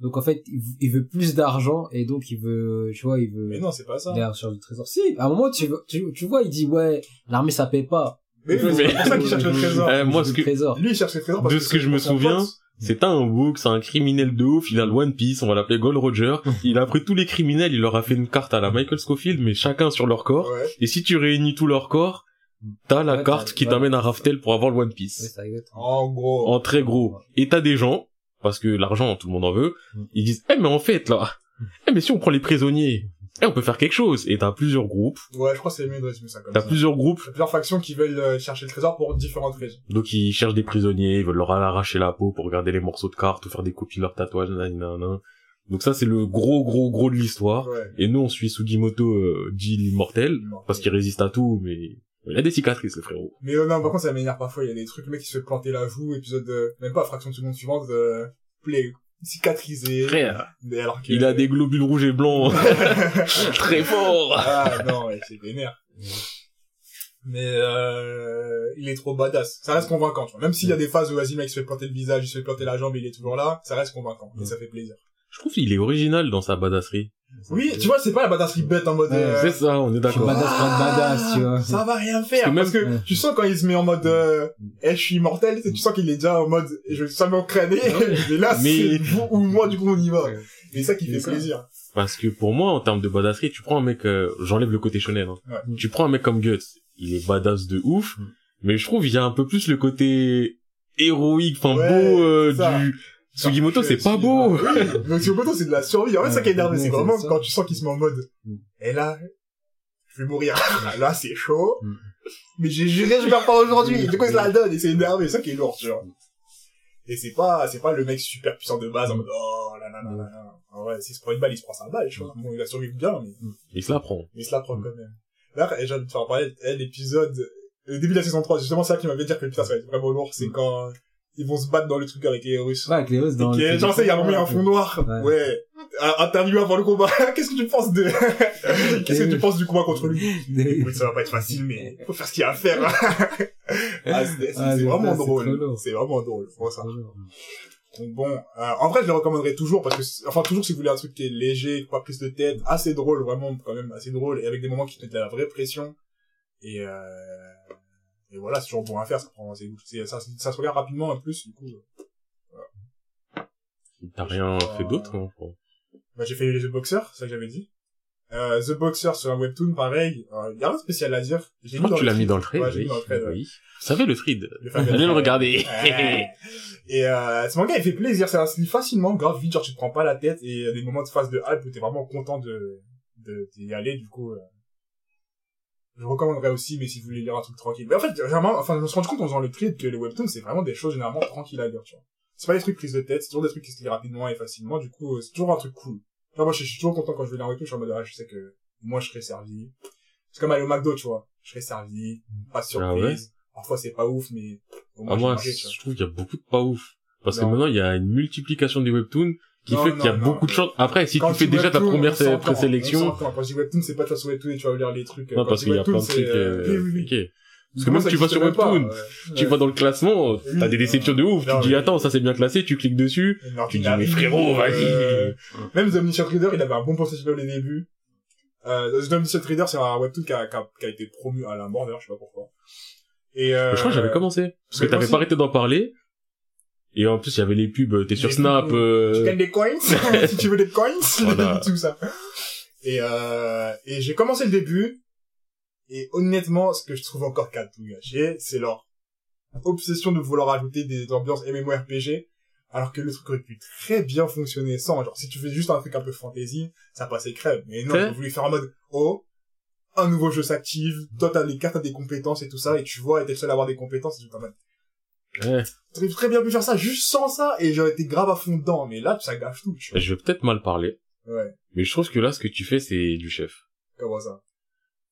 donc en fait il, veut plus d'argent et donc il veut tu vois il veut Mais non, c'est pas ça. la recherche du trésor si à un moment tu, tu, tu vois il dit ouais l'armée ça paye pas Mais Mais- c'est pour ça qu'il cherche le trésor. Euh, moi, ce que- trésor Lui, il cherche le trésor parce De ce que je me souviens. C'est un book, c'est un criminel de ouf, il a le One Piece, on va l'appeler Gold Roger. [laughs] Il a pris tous les criminels, il leur a fait une carte à la Michael Scofield, mais chacun sur leur corps. Ouais. Et si tu réunis tous leurs corps, t'as la Ouais, carte qui ouais. t'amène à Raftel pour avoir le One Piece. En gros. En très gros. Et t'as des gens, parce que l'argent, tout le monde en veut, Mm. ils disent, eh, mais en fait, là, eh, mais si on prend les prisonniers, eh, on peut faire quelque chose. Et t'as plusieurs groupes, Ouais, je crois que c'est mieux de résumer ça comme t'as ça. plusieurs groupes, plusieurs factions qui veulent euh, chercher le trésor pour différentes raisons. donc ils cherchent des prisonniers, ils veulent leur arracher la peau pour garder les morceaux de cartes ou faire des copies de leurs tatouages, nanana. Donc ça, c'est le gros, gros, gros de l'histoire. Ouais. Et nous, on suit Sugimoto, euh, dit l'immortel, parce qu'il résiste à tout, mais il a des cicatrices, le frérot. Mais euh, non, par contre, ça m'énerve parfois. Il y a des trucs, le mec qui se fait planter la joue, épisode de... Même pas fraction de seconde suivante, euh, plaie cicatrisé. Frère, Mais alors que... il a des globules rouges et blancs [laughs] très forts. ah non, ouais, c'est vénère. Mais euh, il est trop badass. Ça reste convaincant, tu vois. Même s'il y a des phases où vas-y, mec se fait planter le visage, il se fait planter la jambe, il est toujours là, ça reste convaincant. Et ça fait plaisir. Je trouve qu'il est original dans sa badasserie. Oui, tu vois, c'est pas la badasserie bête en mode, Ouais, euh, C'est ça, on est Je suis d'accord. badass, Ah, badass, tu vois. Ça va rien faire. Parce Parce que tu sens quand il se met en mode, euh, eh, je suis immortel, tu sens qu'il est déjà en mode, je vais ça m'entraîner, mais là, Mais- c'est vous ou moi, du coup, on y va. Ouais. Et ça qui C'est fait ça. plaisir. Parce que pour moi, en termes de badasserie, tu prends un mec, euh, j'enlève le côté shonen, hein. Ouais. Tu prends un mec comme Guts, il est badass de ouf, Mm. mais je trouve il y a un peu plus le côté héroïque, enfin Ouais, beau euh, c'est du Sugimoto, c'est pas beau. Oui, donc Sugimoto, c'est de la survie. En fait, Ouais, ça qui est énervé, c'est vraiment quand tu sens qu'il se met en mode, Mm. et là, je vais mourir. là, c'est chaud. Mm. Mais j'ai juré, je meurs pas aujourd'hui. [laughs] Du coup, il se la donne et c'est énervé. C'est ça qui est lourd, tu vois. Et c'est pas, c'est pas le mec super puissant de base en mode, oh là là là là là. Ouais, s'il se prend une balle, il se prend sa balle, tu vois. Bon, il a survécu bien, mais Il se la prend. mais il se la prend quand même. Là, j'ai envie de faire parler, l'épisode, le début de la saison 3, justement, c'est ça qui m'avait dit que putain, ça va être vraiment lourd, c'est quand ils vont se battre dans le truc avec les Russes. Ouais, avec les Russes dans Ok, le... genre, ça, il y a vraiment un fond noir. Ouais. Ouais. Un- Interview avant le combat. [laughs] Qu'est-ce que tu penses de, [laughs] qu'est-ce que tu penses du combat contre lui? Écoute, ça va pas être facile, mais faut faire ce qu'il y a à faire. [laughs] ah, c'est, Ah, c'est vraiment drôle. C'est vraiment drôle, faut ça. Donc bon, euh, en vrai, je le recommanderais toujours parce que, enfin, toujours si vous voulez un truc qui est léger, pas prise de tête, assez drôle, vraiment, quand même, assez drôle, et avec des moments qui te mettent de la vraie pression. Et, euh, et voilà, c'est toujours bon à faire, ça prend, c'est, ça, ça se regarde rapidement en plus, du coup. euh, T'as rien fait d'autre, hein. Bah, j'ai fait les The Boxer, c'est ça que j'avais dit. Euh, The Boxer sur un webtoon, pareil, euh, y a rien de spécial à dire. J'ai tu l'as mis dans le thread. trade, Ouais, oui. dans le thread, ouais. oui. Vous savez le thread. Allez le regarder. Ouais. Et euh, ce manga il fait plaisir, ça se lit facilement, grave vite, genre tu te prends pas la tête et il y a des moments de phase de hype où t'es vraiment content de de d'y aller du coup. euh, je recommanderais aussi, mais si vous voulez lire un truc tranquille. Mais en fait, vraiment, enfin, je me suis rendu compte en faisant le trade que les webtoons c'est vraiment des choses généralement tranquilles à lire, tu vois. C'est pas des trucs prises de tête, c'est toujours des trucs qui se lisent rapidement et facilement, du coup euh, c'est toujours un truc cool. Genre moi je suis toujours content quand je vais lire un webtoon, je suis en mode ah, je sais que moi je serai servi. C'est comme aller au McDo, tu vois. Je serai servi, pas de Ah ouais surprise. Parfois c'est pas ouf, mais au moins Ah, moi, je trouve qu'il y a beaucoup de pas ouf. Parce que maintenant, il y a une multiplication des webtoons qui Non, fait qu'il y a non, non. euh, beaucoup de chances. Après, si tu fais dis déjà ta première présélection. Quand je dis webtoon, c'est pas vas sur webtoon et tu vas lire les trucs. non, parce qu'il dis y a plein de trucs, c'est, euh, oui, oui. Parce que Comment même tu vas sur Webtoon, ouais. tu vas dans le classement, t'as des déceptions de ouf, non, tu dis mais- attends, ça c'est bien classé, tu cliques dessus, Alors, tu dis mais frérot, vas-y. euh, Même The Omniscient Reader, il avait un bon potentiel au début. Euh, The Omniscient Reader, c'est un webtoon qui a, qui a, qui a été promu à la mort, d'ailleurs, je sais pas pourquoi. Et, euh, je crois que j'avais commencé. Parce que t'avais moi pas arrêté d'en parler. Et en plus, il y avait les pubs, t'es sur Les Snap, pubs, euh, Tu gagnes des coins, [laughs] [laughs] si tu veux des coins, [laughs] Voilà. tout ça. Et, euh, et j'ai commencé le début, et honnêtement, ce que je trouve encore qu'à tout gâcher, c'est leur obsession de vouloir ajouter des ambiances MMORPG, alors que le truc aurait pu très bien fonctionner sans. Genre, si tu fais juste un truc un peu fantasy, ça passait crème. Mais non, C'est- ils ont voulu faire en mode, oh, un nouveau jeu s'active, toi t'as les cartes, t'as des compétences et tout ça, et tu vois, et t'es le seul à avoir des compétences, et tout en mode, ouais. T'aurais très bien pu faire ça juste sans ça, et j'aurais été grave à fond dedans, mais là, ça gâche tout, tu vois. Je vais peut-être mal parler. Ouais, Mais je trouve que là, ce que tu fais, c'est du chef. comment ça?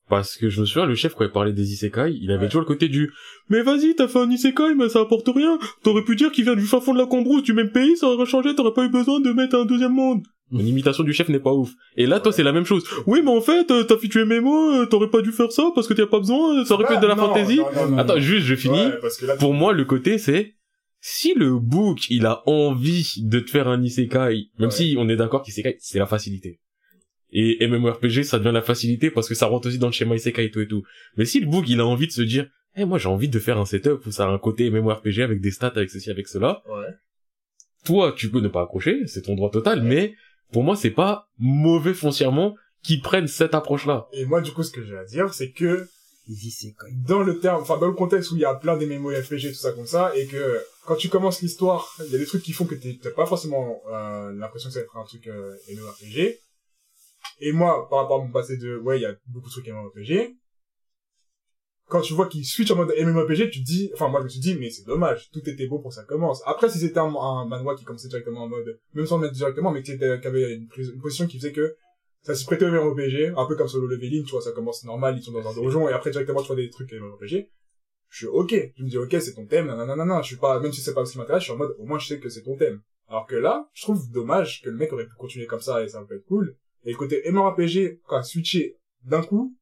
Parce que je me souviens, le chef, quand il parlait des isekai, il avait Ouais. toujours le côté du « Mais vas-y, t'as fait un isekai, mais ça apporte rien. T'aurais pu dire qu'il vient du fin fond de la Cambrousse, du même pays, ça aurait changé, t'aurais pas eu besoin de mettre un deuxième monde. » Mon imitation du chef n'est pas ouf. Et là, toi, c'est la même chose. Oui, mais en fait, euh, t'as fait tuer Memo, euh, t'aurais pas dû faire ça parce que t'as pas besoin, euh, ça aurait pu être de la non, fantaisie. non, non, non, Attends, non. juste, je finis. Ouais, parce que là, Pour moi, le côté, c'est si le book, il a envie de te faire un isekai, même Ouais. si on est d'accord qu'isekai, c'est la facilité. Et MMORPG, ça devient la facilité parce que ça rentre aussi dans le schéma isekai et tout et tout. Mais si le book, il a envie de se dire, eh, moi, j'ai envie de faire un setup où ça a un côté MMORPG avec des stats, avec ceci, avec cela, ouais. toi, tu peux ne pas accrocher, c'est ton droit total, mais pour moi, c'est pas mauvais foncièrement qu'ils prennent cette approche-là. Et moi, du coup, ce que j'ai à dire, c'est que, dans le terme, enfin, dans le contexte où il y a plein d'MMORPG, tout ça comme ça, et que, quand tu commences l'histoire, il y a des trucs qui font que t'as pas forcément, euh, l'impression que ça va être un truc, euh, MMORPG. Et moi, par rapport à mon passé de, ouais, il y a beaucoup de trucs MMORPG. Quand tu vois qu'ils switch en mode MMORPG, tu te dis, enfin, moi, je me suis dit, mais c'est dommage, tout était beau pour ça commence. Après, si c'était un, un manhwa qui commençait directement en mode, même sans le mettre directement, mais qui, était, qui avait une, une position qui faisait que ça s'y prêtait au MMORPG, un peu comme solo leveling, tu vois, ça commence normal, ils sont dans un donjon, et après, directement, tu vois des trucs MMORPG. Je suis ok. Je me dis, ok, c'est ton thème, nanana, je suis pas, même si c'est pas ce qui m'intéresse, je suis en mode, au moins, je sais que c'est ton thème. Alors que là, je trouve dommage que le mec aurait pu continuer comme ça, et ça peut être cool. Et le côté MMORPG, quand a switché d'un coup,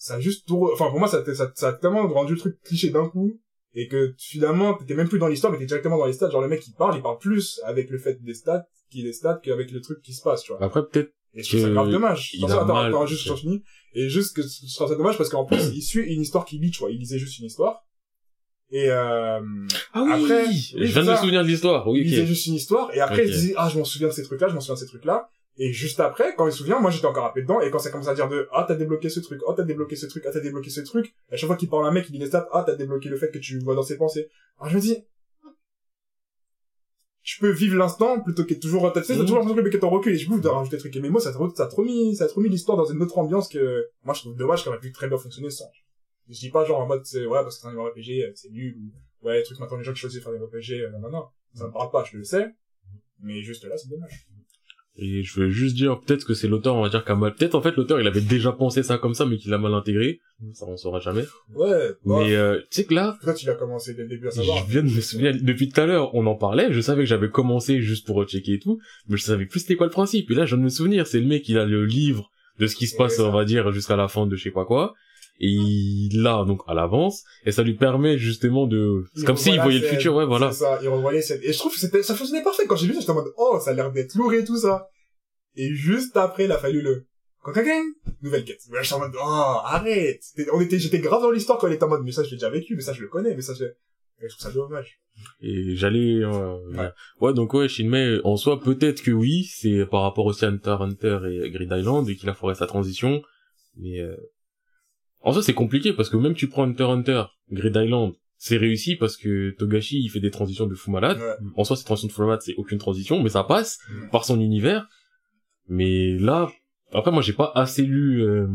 ça a juste tout, re- enfin, pour moi, ça, ça, ça a tellement rendu le truc cliché d'un coup, et que finalement t'étais même plus dans l'histoire mais t'es directement dans les stats. Genre le mec il parle il parle plus avec le fait des stats qui est stats qu'avec le truc qui se passe tu vois. Après, peut-être, et je trouve ça grave dommage. il attends, mal, attends, juste finis et juste que je trouve ça dommage parce qu'en plus [clears throat] il suit une histoire qui lit tu vois. Il lisait juste une histoire. Et euh, Ah oui, Après, oui, je viens de me souvenir de l'histoire. Oui, il lisait juste une histoire et après il disait ah je m'en souviens de ces trucs là je m'en souviens de ces trucs là et juste après quand il se souvient moi j'étais encore rappelé dedans. Et quand ça commence à dire de ah t'as débloqué ce truc oh t'as débloqué ce truc ah t'as débloqué ce truc à chaque fois qu'il parle à un mec il dit les stats ah t'as débloqué le fait que tu vois dans ses pensées. Alors je me dis je peux vivre l'instant plutôt que toujours tu sais t'as toujours l'impression que le mec est en recul et je bouffe de rajouter des trucs. Et mes mots ça a trop mis ça a trop mis l'histoire dans une autre ambiance que moi je trouve dommage qu'elle aurait pu très bien fonctionner sans. Je dis pas genre en mode ouais parce que c'est un RPG euh, c'est nul ou ouais les trucs maintenant les gens qui choisissent de faire des RPG euh, non non non ça me parle pas je le sais. Mais juste là c'est dommage Et je veux juste dire, peut-être que c'est l'auteur, on va dire, qui a mal, peut-être en fait l'auteur, il avait déjà pensé ça comme ça, mais qu'il a mal intégré. Ça, on saura jamais. ouais bah, Mais, euh, tu sais que là, peut-être il a commencé dès le début à savoir je viens de me souvenir, depuis tout à l'heure, on en parlait, je savais que j'avais commencé juste pour checker et tout, mais je savais plus c'était quoi le principe. Et là, je viens de me souvenir, c'est le mec, il a le livre de ce qui se passe, on va dire, jusqu'à la fin de je sais pas quoi. Et il l'a, donc, à l'avance. Et ça lui permet, justement, de, c'est Il comme s'il voyait le scène, futur, ouais, voilà. ça il revoyait cette et je trouve que c'était ça fonctionnait parfait quand j'ai vu ça j'étais en mode oh ça a l'air d'être lourd et tout ça et juste après il a fallu le nouvelle quête. Ouais, j'étais en mode, oh, arrête. On était, j'étais grave dans l'histoire quand elle était en mode, mais ça, je l'ai déjà vécu, mais ça, je le connais, mais ça, je, et je trouve ça dommage. Et j'allais, euh, Ouais. ouais. donc ouais, Shinmei, en soi, peut-être que oui, c'est par rapport aussi à Hunter Hunter et Grid Island, et qu'il a foré sa transition, mais euh... en soi, c'est compliqué, parce que même tu prends Hunter Hunter, Grid Island, c'est réussi parce que Togashi, il fait des transitions de fou malade. Ouais. En soi, ces transitions de fou malade, c'est aucune transition, mais ça passe par son univers. Mais là, après, moi, j'ai pas assez lu, euh...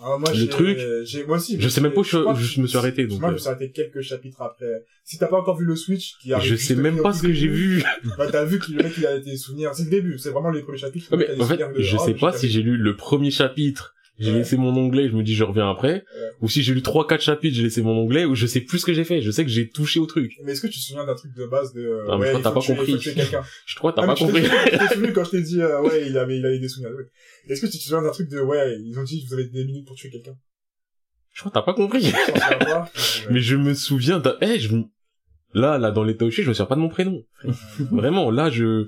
Ah, moi, Le truc, j'ai, moi aussi. je sais même pas où je- me suis arrêté, donc, Moi, je me suis arrêté quelques chapitres après. Si t'as pas encore vu le Switch, qui arrive je sais même pas ce que j'ai vu. [laughs] Bah, t'as vu que le mec, il a des souvenirs. C'est le début, c'est vraiment les premiers chapitres. Ouais, mais en fait, de, je oh, sais pas si j'ai lu le premier chapitre, j'ai Ouais. laissé mon onglet, je me dis je reviens après, Ouais. ou si j'ai lu trois quatre chapitres, j'ai laissé mon onglet, ou je sais plus ce que j'ai fait, je sais que j'ai touché au truc. Mais est-ce que tu te souviens d'un truc de base de, euh, Non, mais ouais, je crois t'as pas compris. [laughs] Je crois que t'as Ah, pas je compris. Je t'ai souvenu quand je t'ai dit, euh, ouais, il avait, il avait des souvenirs. ouais. Est-ce que tu te souviens d'un truc de, ouais, ils ont dit, vous avez des minutes pour tuer quelqu'un? je crois que t'as pas compris. Je. [laughs] Mais je me souviens d'un, eh, je me- là, là, dans les Taoshi, je me souviens pas de mon prénom. [laughs] Vraiment, là, je,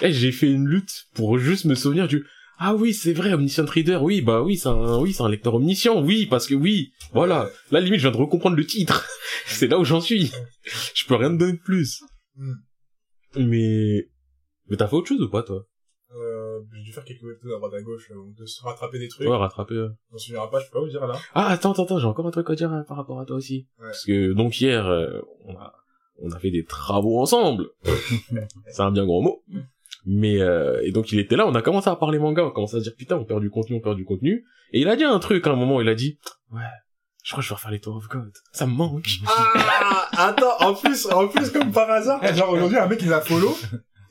eh, j'ai fait une lutte pour juste me souvenir du, ah oui, c'est vrai, Omniscient Reader, oui, bah oui, c'est un, oui, c'est un lecteur omniscient, oui, parce que oui, voilà. Là, limite, je viens de recomprendre le titre. [laughs] c'est là où j'en suis. Je peux rien te donner de plus. Hmm. Mais, mais t'as fait autre chose ou pas, toi? Euh, j'ai dû faire quelques webtoons à droite à gauche, euh, de se rattraper des trucs. Ouais, rattraper. euh. Je m'en souviens pas, je peux pas vous dire là. Ah, attends, attends, attends, j'ai encore un truc à dire euh, par rapport à toi aussi. Ouais. Parce que, donc, hier, euh, on a, on a fait des travaux ensemble. [laughs] c'est un bien grand mot. Mais, euh, et donc, il était là, on a commencé à parler manga, on a commencé à se dire, putain, on perd du contenu, on perd du contenu. Et il a dit un truc à un moment, il a dit, ouais, je crois que je vais refaire les Tour of God. Ça me manque. Ah, attends, en plus, en plus, comme par hasard, genre aujourd'hui, un mec, il m'a follow,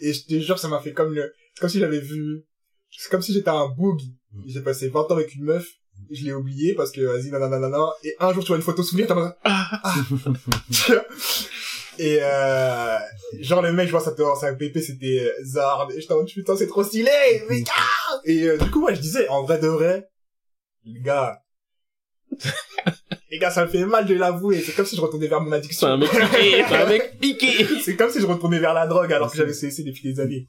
et je te jure, ça m'a fait comme le, comme si j'avais vu, c'est comme si j'étais un boog. J'ai passé 20 ans avec une meuf, je l'ai oublié parce que, vas-y, nanana, et un jour, tu vois une photo souvenir, t'as mode, ah, [laughs] [laughs] Et euh, genre le mec, je vois ça sa PP, c'était Zard, et j'étais en mode, putain, c'est trop stylé, mais [laughs] ah Et euh, du coup, ouais, je disais, en vrai de vrai, les gars, les gars, ça me fait mal de l'avouer, c'est comme si je retournais vers mon C'est addiction. un mec piqué, c'est un mec [laughs] piqué. C'est comme si je retournais vers la drogue alors que j'avais cessé depuis des années.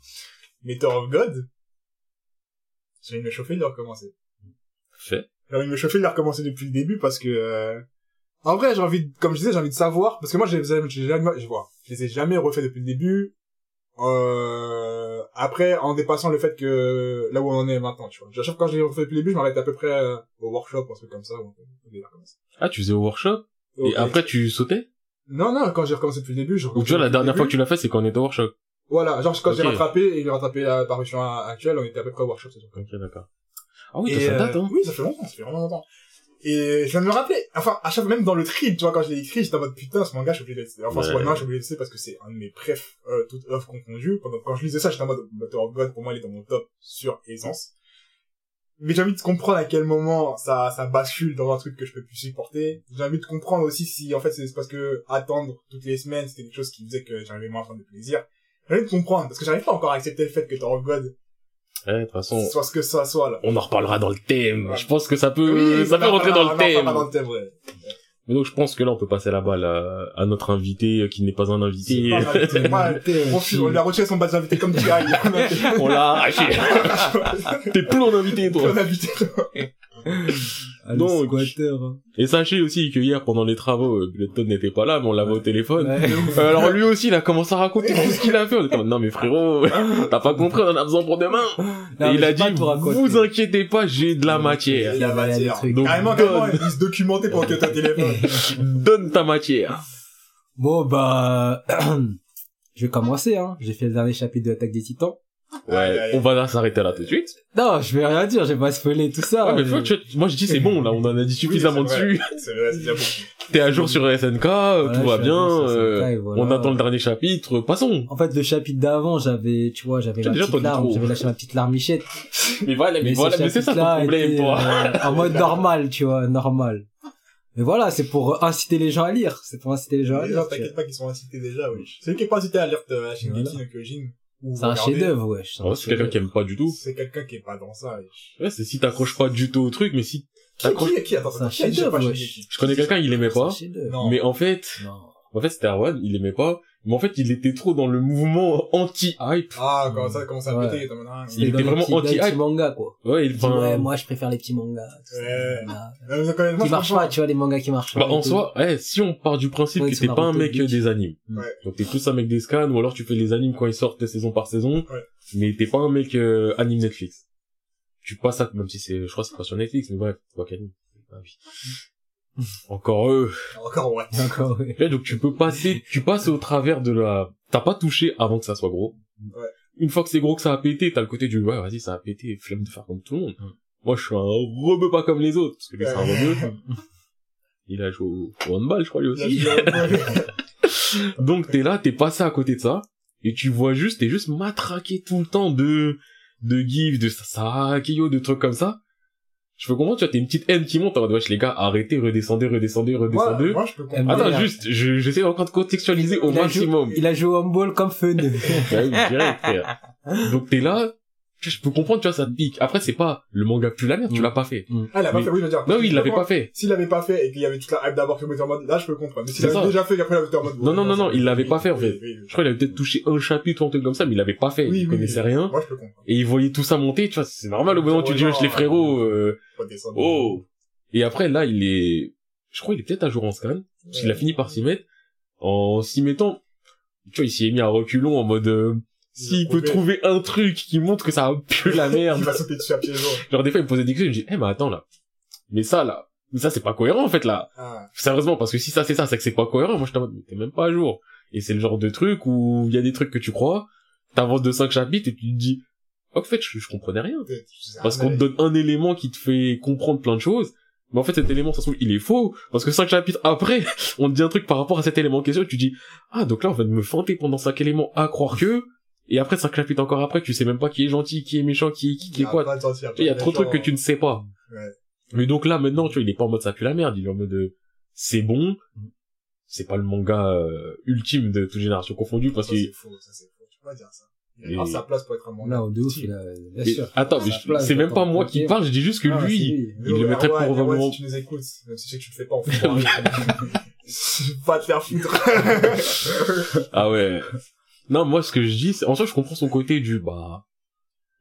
Mais Tower of God, j'ai envie de me chauffer de recommencer. Fait. J'ai envie de me chauffer de recommencer depuis le début parce que, euh, en vrai, j'ai envie de, comme je disais, j'ai envie de savoir, parce que moi, j'ai, j'ai jamais, je vois, je les ai jamais refait depuis le début, euh, après, en dépassant le fait que, là où on en est maintenant, tu vois. À chaque fois quand je les refait depuis le début, je m'arrête à peu près euh, au workshop, un truc comme ça, ou comme ça. Ah, tu faisais au workshop, et après tu sautais? Non, non, quand j'ai recommencé depuis le début, je Ou tu vois, la dernière fois que tu l'as fait, c'est quand on était au workshop. Voilà, genre quand j'ai Ok. rattrapé et j'ai rattrapé la parution actuelle, on était à peu près au workshop, c'est tout. Ok, d'accord. Ah oui, ça euh, date, hein. Oui, ça fait longtemps, ça fait vraiment longtemps. Et je viens de me rappeler, enfin, à chaque fois, même dans le trip, tu vois, quand je l'ai écrit, j'étais en mode, putain, ce manga, je suis obligé de le laisser. Enfin, ce Ouais. manga, je suis obligé de le laisser parce que c'est un de mes préf, euh, toutes œuvres confondues. Pendant, quand je lisais ça, j'étais en mode, Battle of God, pour moi, il est dans mon top sur Essence. Mais j'ai envie de comprendre à quel moment ça, ça bascule dans un truc que je peux plus supporter. J'ai envie de comprendre aussi si, en fait, c'est parce que attendre toutes les semaines, c'était quelque chose qui faisait que j'arrivais moins à prendre de plaisir. J'ai envie de comprendre, parce que j'arrive pas encore à accepter le fait que Tower of God de toute façon, soit ce que ça soit, là. on en reparlera dans le thème. Ouais. Je pense que ça peut, Oui, ça on peut en rentrer dans le on en thème. dans le thème, ouais. Mais donc je pense que là on peut passer la balle à, à notre invité euh, qui n'est pas un invité. C'est pas un invité. [laughs] Moi, on file- on lui a retiré son badge d'invité comme tu [laughs] on l'a arraché. [laughs] T'es plus un invité toi. On a invité. [laughs] Ah, Donc. squatter. hein. Et sachez aussi que hier pendant les travaux, euh, Bletton n'était pas là, mais on l'avait au téléphone. Ouais. [laughs] Euh, Alors lui aussi, il a commencé à raconter tout ce qu'il a fait. On était non mais frérot, [laughs] t'as pas compris, on en a besoin pour demain. Non, et il a dit, vous inquiétez pas, j'ai de la matière. Il y a Il y a des matière. Donc, Carrément, carrément, il se documentait pour que t'as téléphone. Donne ta matière. Bon, bah, [clears throat] je vais commencer, hein. J'ai fait le dernier chapitre de l'attaque des titans. Ouais, on va s'arrêter là tout de suite. Non, je vais rien dire, je vais pas spoiler tout ça. Ouais, mais mais- tu- moi je dis c'est bon, là, on en a dit suffisamment Oui, c'est vrai. dessus. C'est vrai, c'est bon. [laughs] T'es à jour sur SNK, euh, Voilà, tout va bien, euh, voilà. on attend le dernier chapitre, passons. En fait, le chapitre d'avant, j'avais, tu vois, j'avais ma petite larme, j'avais lâché ma petite larmichette. [laughs] Mais voilà, mais, voilà, mais c'est ça ton problème, toi. euh, en mode normal, tu vois, normal. Mais voilà, c'est pour inciter les gens à lire. C'est pour inciter les gens à lire. T'inquiète pas qu'ils sont incités déjà, oui. Celui qui est pas incité à lire euh, Shingeki no Kyojin. C'est un regarder, chef-d'œuvre, wesh. Vrai, c'est quelqu'un qui aime pas du tout. C'est quelqu'un qui est pas dans ça. wesh. Ouais, c'est si t'accroches pas du tout au truc, mais si Qui, t'accroches... qui, qui, attends, C'est un attends, qui wesh. Shingeki Je connais quelqu'un, il aimait pas, mais en fait, Non. en fait c'était Erwan, il aimait pas, mais en fait il était trop dans le mouvement anti-hype. Ah, quand ça commence à Ouais. péter. Il C'était était vraiment anti-hype. mangas, quoi. Ouais, il, Il ouais, moi, je préfère les petits mangas. ça, Ouais. quand même, moi, Qui marchent pas, tu vois, les mangas qui marchent bah, en soi, eh, si on part du principe Ouais, que t'es pas un mec Bleach. des animes. Ouais. Donc t'es plus un mec des scans, ou alors tu fais les animes quand ils sortent saison par saison, Ouais. mais t'es pas un mec euh, anime Netflix. Tu passes à, même si c'est, je crois que c'est pas sur Netflix, mais bref, c'est pas qu'anime. Ah oui. Encore eux. Encore, ouais. D'accord, ouais. Donc tu peux passer, tu passes au travers de la, t'as pas touché avant que ça soit gros. Ouais. Une fois que c'est gros que ça a pété, t'as le côté du, ouais, vas-y, ça a pété, flemme de faire comme tout le monde. Mm. Moi, je suis un rebeu pas comme les autres, parce que lui, c'est un rebeu. Il a joué au, au handball, je crois, lui aussi. euh, Donc t'es là, t'es passé à côté de ça, et tu vois juste, t'es juste matraqué tout le temps de, de gifs, de Sarakeyo, de trucs comme ça. Je peux comprendre, tu vois, t'as une petite haine qui monte, en mode, wesh, les gars, arrêtez, redescendez, redescendez, redescendez. moi, je peux comprendre. Attends, juste, je, j'essaie encore de contextualiser au Il a maximum. joué- Il a joué au handball comme fun. [laughs] Bah oui, direct, frère. Donc t'es là, je peux comprendre, tu vois, ça te pique. Après, c'est pas le manga plus la merde, tu Mm. l'as pas fait. Ah, il a pas fait, oui, je veux dire. Non, oui, il l'avait pas fait. S'il l'avait pas fait et qu'il y avait toute la hype d'abord vous en mode, là, je peux comprendre. Mais s'il C'est avait ça. déjà fait et qu'après il avait mode, Non, non, non, non, il l'avait pas fait, en fait. Je crois qu'il avait peut-être touché un chapitre ou un truc comme ça, mais il l'avait pas fait. Oui, il connaissait rien. Moi, je peux comprendre. Et il voyait tout ça monter, tu vois, c'est normal au moment où tu dis, les frérots, euh, oh. Et après, là, il est, je crois, il est peut-être à jour en scan. Parce qu'il a fini par s'y mettre. En s'y mettant, tu vois, il s'y est mis à reculons en mode, euh, s'il peut trouver. un truc qui montre que ça a pu la merde. Il va sauter dessus à pieds joints. Genre, des fois, il me posait des questions, il me dit, eh, mais attends, là. Mais ça, là. Mais ça, c'est pas cohérent, en fait, là. Ah. Sérieusement, parce que si ça, c'est ça, c'est que c'est pas cohérent. Moi, je t'en t'es même pas à jour. Et c'est le genre de truc où il y a des trucs que tu crois, t'avances de 5 chapitres et tu te dis, oh, en fait, je, je comprenais rien. Parce qu'on te donne un élément qui te fait comprendre plein de choses. Mais en fait, cet élément, ça se trouve, il est faux. Parce que cinq chapitres après, [laughs] on te dit un truc par rapport à cet élément en question, et tu dis, ah, donc là, on va me fanter pendant cinq éléments à croire que, et après cinq chapitres encore après, tu sais même pas qui est gentil, qui est méchant, qui, qui, qui est Il y a quoi. Il y a trop de trucs que tu ne sais pas. Ouais. Mais donc là, maintenant, tu vois, il est pas en mode ça pue la merde, il est en mode, euh, c'est bon. C'est pas le manga euh, ultime de toute génération confondue, parce Ça, que, c'est faux, ça, c'est faux. Tu peux pas dire ça. Il Et- a sa place pour être un manga. Non, de ouf, il a, bien Et- sûr. attends, mais je- c'est même pas moi qui parle, je dis juste que Ah, lui, lui. il le mettrait Erwan, Erwan, probablement si tu nous écoutes, même si je sais que tu le fais pas, on [laughs] fait pas te faire foutre. Ah ouais. Non, moi, ce que je dis, c'est, en soi, je comprends son côté du, bah,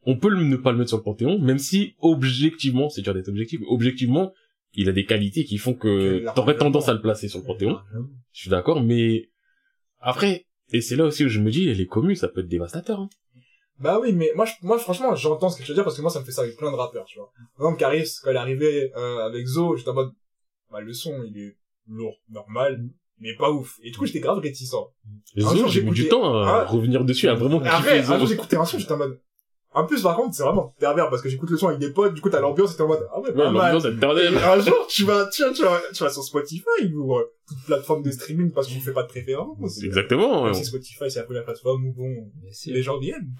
on peut le- ne pas le mettre sur le panthéon, même si, objectivement, c'est dur d'être objectif, objectivement, il a des qualités qui font que t'aurais tendance à le placer sur le panthéon. Je suis d'accord, mais, après, et c'est là aussi où je me dis, les communes, ça peut être dévastateur, hein. Bah oui, mais moi, je, moi, franchement, j'entends ce que tu veux dire parce que moi, ça me fait ça avec plein de rappeurs, tu vois. Par exemple, Caris, quand il est arrivé, euh, avec Zo, j'étais en mode, bah, le son, il est lourd, normal, mais pas ouf. Et du coup, j'étais grave réticent. Un Zo, jour, j'ai mis du temps à Ah. revenir dessus, à vraiment après, un jour, j'écoutais un son, j'étais en mode, en plus, par contre, c'est vraiment pervers parce que j'écoute le son avec des potes, du coup, t'as l'ambiance, et t'es en mode, ah ouais, Ouais, pas mal. l'ambiance, elle te perdait. Et un jour, tu vas, tu vas, tu vas, tu vas sur Spotify ou euh, toute plateforme de streaming parce qu'on fait pas de préférence. Exactement. Ouais. si Spotify, c'est un peu la plateforme où bon, les gens viennent.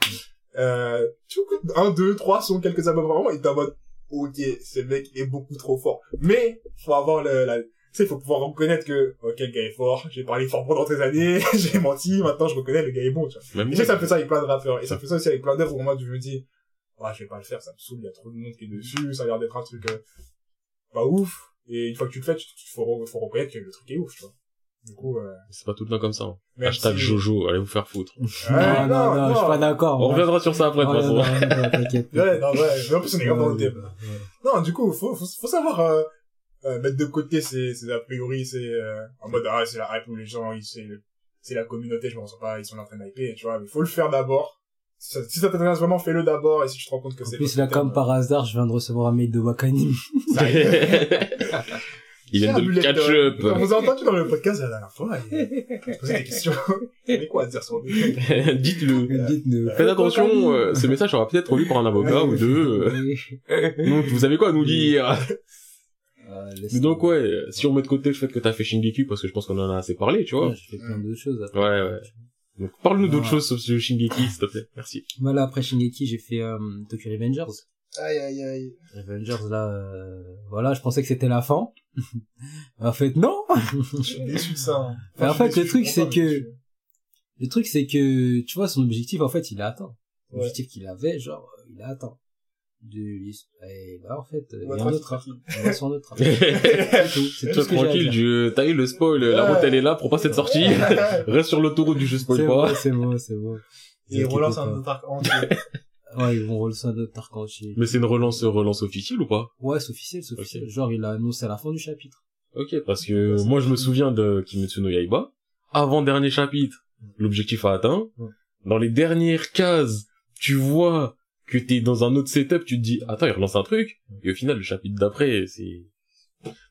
Euh, tu écoutes un, deux, trois sons, quelques albums vraiment, et t'es en mode, ok, ce mec est beaucoup trop fort. Mais, faut avoir le, la, tu sais, faut pouvoir reconnaître que, ok, le gars est fort, j'ai parlé fort pendant des années, [laughs] j'ai menti, maintenant je reconnais, le gars est bon, tu vois. Même Et je sais que ça fait ça avec plein de rappeurs, et ça fait ça aussi avec plein d'œuvres où moi, je me dis, ouais, je vais pas le faire, ça me saoule, il y a trop de monde qui est dessus, ça a l'air d'être un truc, euh, pas ouf. Et une fois que tu le fais, tu, tu faut, faut reconnaître que le truc est ouf, tu vois. Du coup, euh, C'est pas tout le temps comme ça. hein. Hashtag Jojo, allez vous faire foutre. Ouais, non, non, non, je suis pas d'accord. On reviendra sur ça après, de toute façon. non, non. Ouais, non, ouais, mais en plus, on est dans le ouais. Non, du coup, faut, faut, faut savoir, euh, euh, mettre de côté ces, ces a priori, c'est, euh, en mode, ah, c'est la hype où les gens, ils, c'est, c'est la communauté, je m'en sens pas, ils sont là en train d'hyper, tu vois, mais faut le faire d'abord. Si ça, si ça t'intéresse vraiment, fais-le d'abord, et si tu te rends compte que En c'est plus, pas là, comme par hasard, je viens de recevoir un mail de Wakanim. [laughs] [laughs] Il vient de le Cher catch Bullet, up. euh, On vous a entendu dans le podcast la dernière fois, et on se posait des questions. [laughs] Mais quoi à dire sur lui? Dites-le. Dites-nous. Faites attention, euh, ce message sera peut-être lu par un avocat ou deux. euh. Donc, vous avez quoi à nous dire? Euh, Mais donc ouais, si on met de côté le fait que t'as fait Shingeki, parce que je pense qu'on en a assez parlé, tu vois. Ouais, J'ai fait plein d'autres choses. après. Ouais, ouais. Donc parle-nous d'autres choses sur ce Shingeki, s'il te plaît. Merci. Moi, là, après Shingeki, j'ai fait euh, Tokyo Revengers. Aïe, aïe, aïe. Revengers, là, euh, voilà, je pensais que c'était la fin. [laughs] en fait, non [laughs] Je suis déçu de ça. hein. En fait, déçu, le truc, c'est que-. Le truc, c'est que, tu vois, son objectif, en fait, il a atteint. Ouais. L'objectif qu'il avait, genre, euh, il a atteint. De Et là, en fait, euh, il y a un autre arc. On va sur un autre arc. C'est tout. C'est tout ce que tranquille, je... t'as eu le spoil, la route elle est là pour pas cette sortie. [laughs] Reste sur l'autoroute du jeu spoil pas. bon, c'est bon, c'est bon. Et relance un pas. autre arc entier. [laughs] Ouais, ils vont relancer un autre arc entier. Mais c'est une relance, relance officielle ou pas? Ouais, c'est officiel, c'est officiel. Genre, il a annoncé à la fin du chapitre. Ok, parce que moi je me souviens de Kimetsu no Yaiba. Avant dernier chapitre, l'objectif a atteint. Dans les dernières cases, tu vois que t'es dans un autre setup, tu te dis, attends, il relance un truc. Et au final, le chapitre d'après, c'est...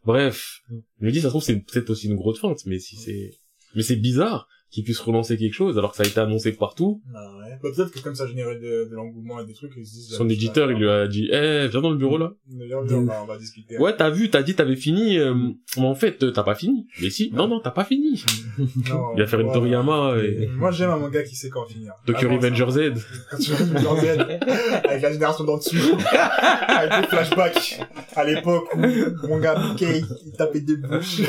Bref. Ouais. Je me dis, ça se trouve, c'est peut-être aussi une grosse feinte, mais si c'est... Mais c'est bizarre qu'il puisse relancer quelque chose alors que ça a été annoncé partout. Ah ouais. Bah, peut-être que comme ça générait de, de l'engouement et des trucs, ils se disent... Son éditeur, il lui a dit, eh, viens dans le bureau là. D'ailleurs, De on va, on va discuter. Ouais, t'as vu, t'as dit t'avais fini, euh, mais en fait, euh, t'as pas fini. Mais si, non, non, t'as pas fini. [laughs] Non, Il va faire une voilà. Toriyama et Moi, j'aime un manga qui sait quand finir. Tokyo Revenger. Z. Quand tu Revenger Z, [laughs] avec la génération d'en dessous, avec des flashbacks à l'époque où mon gars Mickey, il tapait des bouches.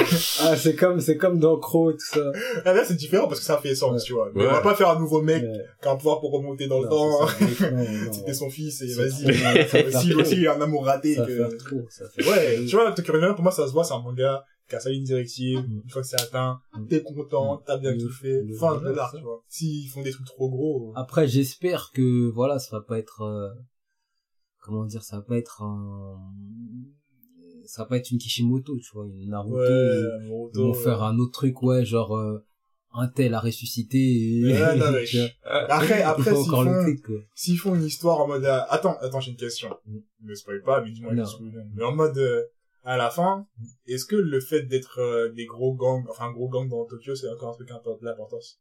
Ah, c'est comme, c'est comme dans Crow, tout ça. Ah, là, c'est différent parce que ça fait sens, Ouais. tu vois. Mais Ouais. on va pas faire un nouveau mec Ouais. qui a un pouvoir pour remonter dans le temps. non, C'était son fils et vas-y. [laughs] faire Aussi, il a un amour raté. Ça que... fait trop, ça fait Ouais, tu vois, Tokyo Revenger, pour moi, ça se voit, c'est un manga qui a sa ligne directive. Mm. Une fois que c'est atteint, Mm. t'es content, t'as bien Mm. kiffé. Mm. Fin de ça. tu vois. S'ils font des trucs trop gros. Après, j'espère que, voilà, ça va pas être, euh, comment dire, ça va pas être un, ça va pas être une Kishimoto, tu vois, une Naruto. Ouais, Ils vont ouais. faire un autre truc, ouais, genre, euh, un tel a ressuscité et... Ouais, [laughs] non, mais vois. Après, après, s'ils font, s'ils font une histoire en mode, euh, attends, attends, j'ai une question. Mm. Ne spoil pas, mais dis-moi. Mais en mode, euh, à la fin, est-ce que le fait d'être euh, des gros gangs, enfin un gros gang dans Tokyo, c'est encore un truc important d'importance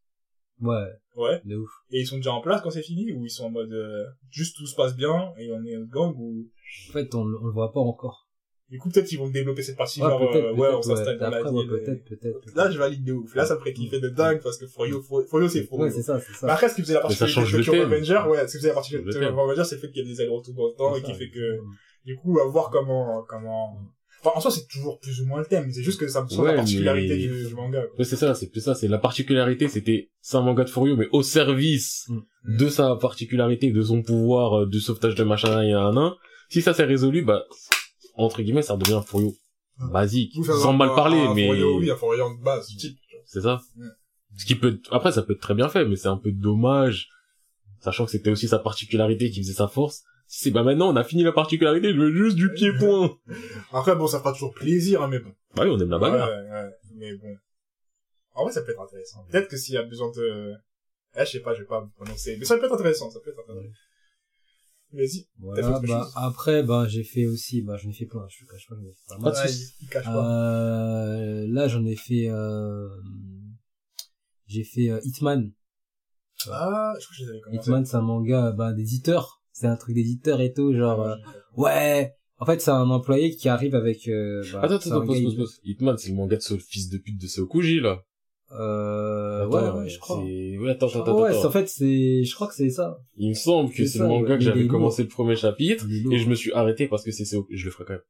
Ouais, Ouais. de ouf. Et ils sont déjà en place quand c'est fini ou ils sont en mode euh, juste tout se passe bien et on est un gang ou? En fait, on, on le voit pas encore. Du coup peut-être qu'ils vont développer cette partie Ouais, genre peut-être, euh, ouais on s'installe dans la ouais, ville. et- peut-être, peut-être. peut-être. Là je valide de ouf. Là ça me ferait kiffer de dingue parce que Froyo Froyo c'est Froyo. Ouais, c'est ça, c'est Mais ça. après, ce qui faisait la ça change de le Tokyo. Revenger, ouais, ce qui faisait la Le de Tokyo. Revenger, c'est le fait qu'il y a des allers-retours dans le temps et qui ça. fait que, du coup, à voir comment, comment, enfin, en soi, c'est toujours plus ou moins le thème, c'est juste que ça me semble Ouais, la particularité mais- du, du manga, quoi. Ouais, c'est ça, c'est plus ça, c'est la particularité, c'était, c'est un manga de Furio, mais au service Mm. de sa particularité, de son pouvoir, euh, du sauvetage de machin et un nain. Si ça s'est résolu, bah, entre guillemets, ça devient un Furio basique. Sans mal parler, un mais oui, un Froyo de base, type, c'est ça. Ce qui peut, après, ça peut être très bien fait, mais c'est un peu dommage, sachant que c'était aussi sa particularité qui faisait sa force. Si c'est, bah maintenant, on a fini la particularité, je veux juste du pied-point. [laughs] Après, bon, ça fera toujours plaisir, hein, mais bon. bah oui, on aime la bagarre. Ouais, ouais, mais bon. En vrai, ça peut être intéressant. Peut-être que s'il y a besoin de, eh, je sais pas, je vais pas me prononcer, mais ça peut être intéressant, ça peut être intéressant. Vas-y. Voilà, bah, après, bah, j'ai fait aussi, bah, j'en ai fait plein, je te cache pas, j'en ai fait pas mal. Pas cache. Euh, là, j'en ai fait, euh, j'ai fait euh, Hitman. Ah, je crois que je les avais commencé. Hitman, c'est un manga, bah, d'éditeur. C'est un truc d'éditeur et tout, genre, euh, ouais. En fait, c'est un employé qui arrive avec, euh, bah, Attends, attends, pause, pause, pause. Hitman, c'est le manga de ce fils de pute de Seokuji, là. Euh, Attends, ouais, ouais, je crois. c'est- Ouais, attends, attends, ouais, attends. c'est- en fait, c'est, je crois que c'est ça. Il me semble que C'est le manga ouais. que j'avais commencé le premier chapitre. Et je me suis arrêté parce que c'est Seo... Je le ferai quand même.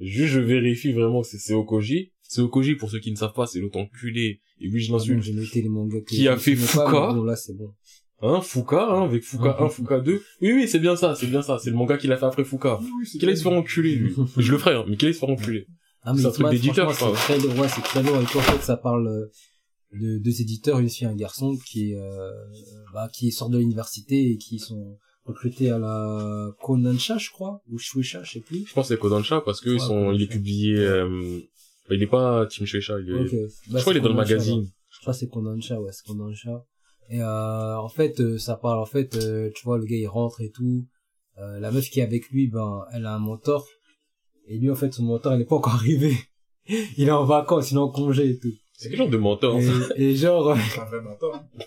Juste, je vérifie vraiment que c'est Seokoji. Seokoji, pour ceux qui ne savent pas, c'est l'autre enculé. Et oui, je Ah l'insulte. J'ai noté les mangas que Qui a fait pas, Fuka. mais Bon, là, c'est bon. Hein, Fuka, hein, avec Fuka 1, Fuka 2. Oui, oui, c'est bien ça, c'est bien ça. C'est le manga qu'il a fait après Fuka. Oui, Qu'il aille se faire enculer, lui. je le ferai, hein, mais qu'il aille se faire enculer. Ah, mais C'est un truc d'éditeur, je c'est très, ouais, c'est très lourd. Et en fait, ça parle euh, de deux éditeurs, une fille et un garçon, qui, euh, bah, qui sortent de l'université et qui sont recrutés à la Konansha, je crois, ou Shueisha, je sais plus. Je pense que c'est Kodansha parce que Ouais, ils sont, il est Kodansha. publié, euh, bah, il est pas Team Shueisha, il est, Ok. je Bah, crois qu'il est dans le Kodansha, magazine. Je crois que c'est Kodansha, ouais, c'est Kodansha. Et euh, en fait, euh, ça parle, en fait, euh, tu vois, le gars, il rentre et tout. Euh, la meuf qui est avec lui, ben, elle a un mentor. Et lui, en fait, son mentor, il est pas encore [laughs] arrivé. il est en vacances, il est en congé et tout. C'est quel genre de mentor? Et, et genre, euh, C'est un vrai mentor. hein.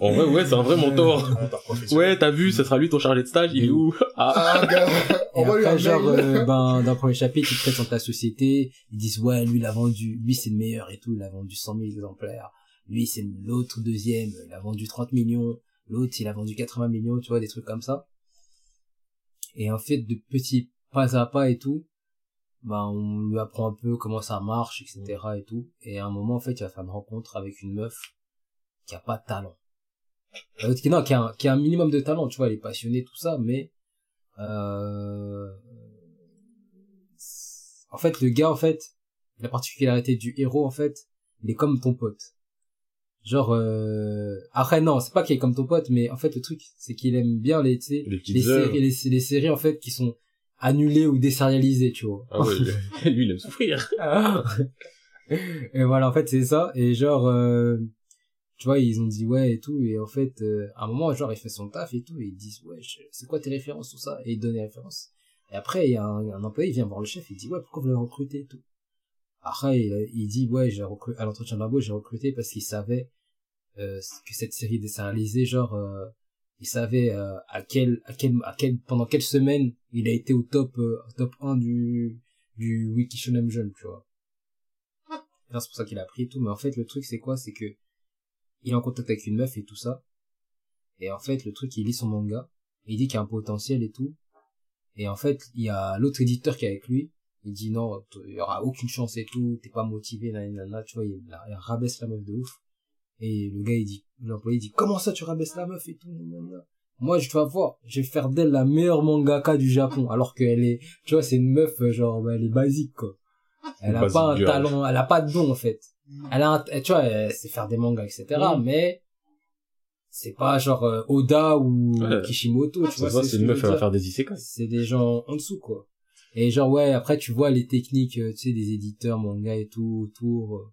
En vrai, ouais, c'est un vrai mentor. Ouais, t'as vu, ça sera lui ton chargé de stage, il est où? [laughs] Ah, Ah, gars, et envoie-lui un après, genre, mail. euh, [laughs] ben, dans le premier chapitre, ils te présentent la société. Ils disent, ouais, lui, il a vendu, lui, c'est le meilleur et tout. Il a vendu 100 000 exemplaires. Lui, c'est l'autre deuxième. Il a vendu 30 millions. L'autre, il a vendu 80 millions, tu vois, des trucs comme ça. Et en fait, de petits pas à pas et tout, ben, on lui apprend un peu comment ça marche, etc. et tout. Et à un moment, en fait, il va faire une rencontre avec une meuf qui a pas de talent. Euh, qui, non, qui a, un, qui a un minimum de talent, tu vois, elle est passionnée, tout ça, mais, euh, en fait, le gars, en fait, la particularité du héros, en fait, il est comme ton pote. Genre, euh... après, non, c'est pas qu'il est comme ton pote, mais en fait, le truc, c'est qu'il aime bien les, tu sais, Les séries, les, les séries, en fait, qui sont annulées ou désérialisées, tu vois. Ah ouais, [laughs] lui, il aime souffrir. et voilà, en fait, c'est ça. Et genre, euh, tu vois, ils ont dit ouais et tout. Et en fait, euh, à un moment, genre, il fait son taf et tout. Et ils disent, ouais, c'est quoi tes références, tout ça? Et ils donnent les références. Et après, il y a un, un employé, il vient voir le chef, il dit, ouais, pourquoi vous l'avez recruté et tout? Après, il, il dit, ouais, j'ai recruté, à l'entretien d'embauche, j'ai recruté parce qu'il savait, euh, que cette série désérialisée, genre, euh, il savait, euh, à quel, à quel, à quel, pendant quelle semaine il a été au top, euh, top 1 du, du Wiki Shonen Jump, tu vois. C'est pour ça qu'il a pris et tout, mais en fait, le truc, c'est quoi? C'est que, il est en contact avec une meuf et tout ça. Et en fait, le truc, il lit son manga. Il dit qu'il y a un potentiel et tout. Et en fait, il y a l'autre éditeur qui est avec lui. Il dit non, il y aura aucune chance et tout, t'es pas motivé, nanana, tu vois, il rabaisse la meuf de ouf. Et le gars, il dit, l'employé dit, comment ça tu rabaisses la meuf et tout. Moi, je dois voir, je vais faire d'elle la meilleure mangaka du Japon, alors qu'elle est, tu vois, c'est une meuf, euh, genre, bah, elle est basique, quoi. Elle a pas un girl. talent, elle a pas de don, en fait. Elle a un, tu vois, elle sait faire des mangas, etc., Mm. mais, c'est pas genre euh, Oda ou Ouais. Kishimoto, tu Ça vois. c'est que une je meuf, veux elle va dire faire des isekai. c'est des gens en dessous quoi et genre ouais après tu vois les techniques euh, tu sais des éditeurs manga et tout autour euh,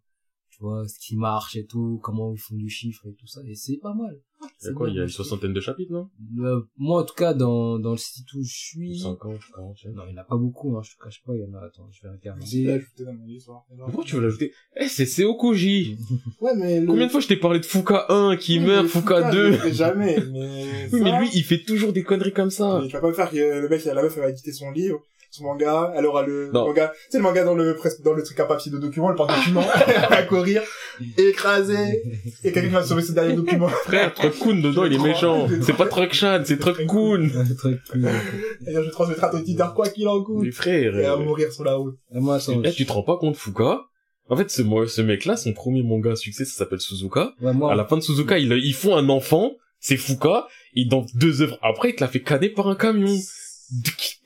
tu vois ce qui marche et tout comment ils font du chiffre et tout ça et c'est pas mal Il y C'est a quoi, il y a une je- soixantaine de chapitres, non? Euh, moi en tout cas dans dans le site où je suis 50, 40, non il y en a pas beaucoup hein je te cache pas il y en a attends je vais regarder ajouté dans mon histoire. Pourquoi tu veux l'ajouter? Eh, c'est Seokoji! [laughs] Ouais, mais le... Combien de fois je t'ai parlé de Fuka 1 qui Oui, meurt, mais Fuka je 2? le fais jamais, mais... Oui, [laughs] mais lui, il fait toujours des conneries comme ça. mais Tu vas pas me faire que le mec, la meuf, elle va éditer son livre, son manga, elle aura le Non. manga, tu sais, le manga dans le, presque, dans le truc à papier de document, le porte-document, [laughs] [laughs] elle va courir, écraser, [laughs] et quelqu'un va sauver ce dernier document. Frère, Truck-kun dedans, il est méchant. C'est pas Truck-chan, c'est Truck-kun. Et je transmettrai à ton éditeur quoi qu'il en coûte. Mais frère, Et va euh, mourir sur la route. Et moi attends eh, tu te rends pas compte, Fuka? En fait, ce, ce mec-là, son premier manga à succès, ça s'appelle Suzuka. ouais, moi À la fin de Suzuka, ils, ils font un enfant, c'est Fuka, et dans deux œuvres après, il te l'a fait caner par un camion.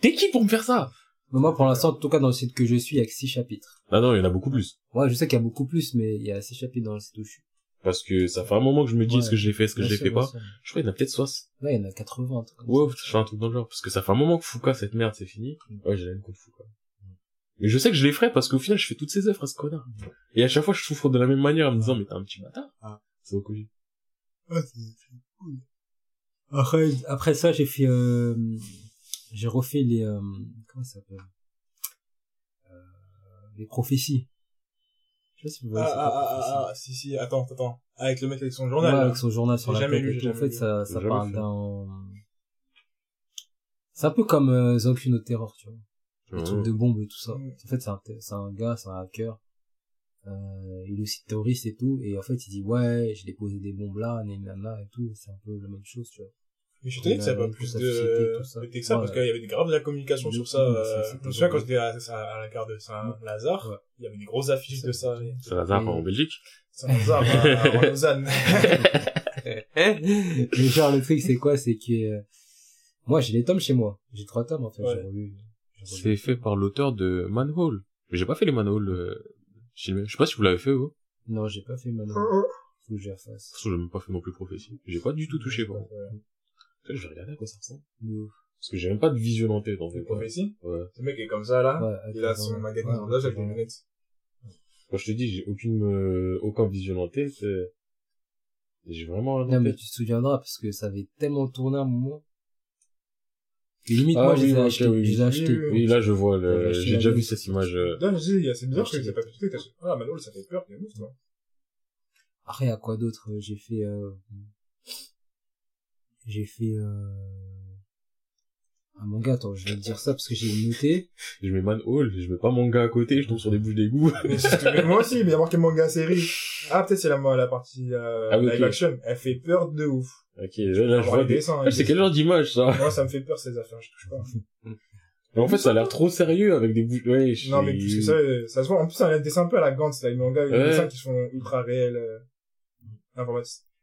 T'es qui pour me faire ça? mais moi pour l'instant en tout cas dans le site que je suis il y a que six chapitres Ah non, il y en a beaucoup plus. ouais je sais qu'il y a beaucoup plus mais il y a six chapitres dans le site où je suis Parce que ça fait un moment que je me dis Ouais. est-ce que je l'ai fait, est-ce que Bien je l'ai sûr, fait pas. sûr. Je crois qu'il y en a peut-être 60. Là, il y en a 80, un truc comme Ouais, je fais un truc dans le genre. Parce que ça fait un moment que Fuka, cette merde, c'est fini. Ouais, j'ai la haine contre Fuka. Mais je sais que je les ferai parce qu'au final, je fais toutes ces œuvres à ce connard. Et à chaque fois, je souffre de la même manière en me disant, mais t'es un petit bâtard. Ah. C'est Okuji. Ouais, c'est c'est cool. Après, après ça, j'ai fait, euh, j'ai refait les, euh, comment ça s'appelle? Euh, les prophéties. Je sais pas si vous Ah, voyez, ah, ah, prophéties. ah, ah, si, si, attends, attends. Avec le mec avec son journal. Ouais, avec son journal sur J'ai la jamais tête lu, tout. En jamais fait, lu. ça, J'ai ça jamais parle d'un, c'est un peu comme, euh, Terror, tu vois. Les trucs de bombes et tout ça. Mm. En fait, c'est un, c'est un gars, c'est un hacker. Euh, il est aussi terroriste et tout. Et en fait, il dit, ouais, j'ai déposé des bombes là, nanana et tout. C'est un peu la même chose, tu vois. Mais je suis étonné que ça Euh, pas plus de, de que ça, parce qu'il y avait des graves de la communication sur ça. euh, je me souviens quand j'étais à, la gare de Saint-Lazare, Ouais. il y avait des grosses affiches de ça. et- C'est Lazare Et- en Belgique. Saint-Lazare, à [laughs] Lausanne. [laughs] Mais genre, le truc, c'est quoi? C'est que, euh, moi, j'ai les tomes chez moi. J'ai trois tomes, en fait. C'est fait par l'auteur de Manhole. Mais j'ai pas fait les manholes, euh. Je sais pas si vous l'avez fait, vous. Non, j'ai pas fait Manon. Oh, Faut que j'y refasse. De toute façon, j'ai même pas fait non plus prophétie. J'ai pas du tout touché, quoi. Je vais regarder à quoi ça ressemble. Parce que j'ai même pas de vision en tête, en fait. C'est prophétie. Ouais. Ce mec est comme ça, là. Ouais, Il a son magasin Ouais, dans l'âge avec les lunettes. Quand je te dis, j'ai aucune, euh, aucun vision en tête, euh, j'ai vraiment rien en Non, mais tu te souviendras parce que ça avait tellement tourné à un moment. Que limite, Ah moi, je oui, les ai ok, achetés. oui. Je les ai achetés. Oui, là, je vois, le, j'ai déjà vu cette image, Non, je dis, c'est bizarre que Acheter t'as pas pu tout t'as Ah, Manol, ça fait peur, t'es ouf, toi. Après, à quoi d'autre euh, J'ai fait... Euh... J'ai fait... Euh... Un manga, attends, je vais te dire ça parce que j'ai noté. je mets manhole, je mets pas manga à côté, je tombe sur des bouches d'égout. [laughs] Moi aussi, mais il y a marqué manga série. Ah, peut-être c'est la, la partie, euh, Ah live action. Elle fait peur de ouf. ok, là, là, je vois des... dessins, Ah, c'est quel genre d'image, ça? Moi, ça me fait peur, ces affaires, je touche pas. Mais en fait, ça a l'air trop sérieux avec des bouches, ouais, je Non, mais plus que ça, euh, ça se voit. En plus, c'est un dessin un peu à la Gantz, là, les mangas, les Ouais. dessins qui sont ultra réels, euh.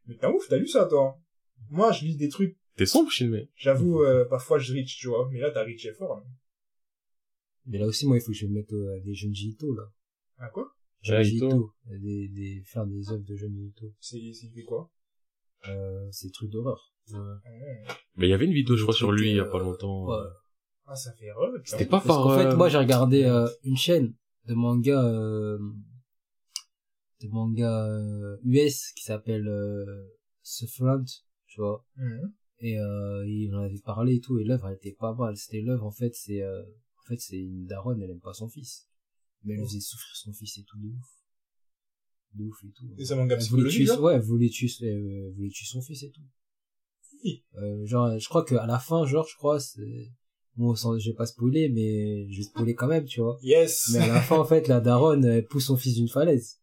Mais t'es un ouf, t'as lu ça, toi. Moi, je lis des trucs, T'es sombre, Shinmei. j'avoue, euh, parfois je reach, tu vois. Mais là, t'as reaché fort, hein. Mais là aussi, moi, il faut que je me mette euh, à des jeunes Ito, là. Ah, quoi? Jeunes Ito. Ito. Des, des, faire des œuvres de jeunes Ito. C'est, c'est fait quoi? Euh, c'est des trucs d'horreur. Ouais. Ah, Mais il y avait une vidéo, je crois, Des sur lui, il y a euh, pas longtemps. ouais. Ah, ça fait rêve. C'était pas par, qu'en fait, euh, moi, j'ai regardé euh, une chaîne de manga, euh, de manga euh, US qui s'appelle euh, Sufferant, tu vois. Mhm. Et euh, il en avait parlé et tout, et l'œuvre elle était pas mal. C'était l'œuvre, en fait, c'est euh, en fait c'est une daronne, elle aime pas son fils, mais elle Oh. faisait souffrir son fils et tout de ouf, de ouf et tout. Et manga psychologique, tuer, ouais, elle voulait tuer, euh, voulait tuer son fils et tout. Oui. Euh, genre, je crois qu'à la fin, genre, je crois, c'est, bon, sans, je vais pas spoiler, mais je vais spoiler quand même, tu vois. Yes! Mais à la fin, en fait, la daronne, elle pousse son fils d'une falaise.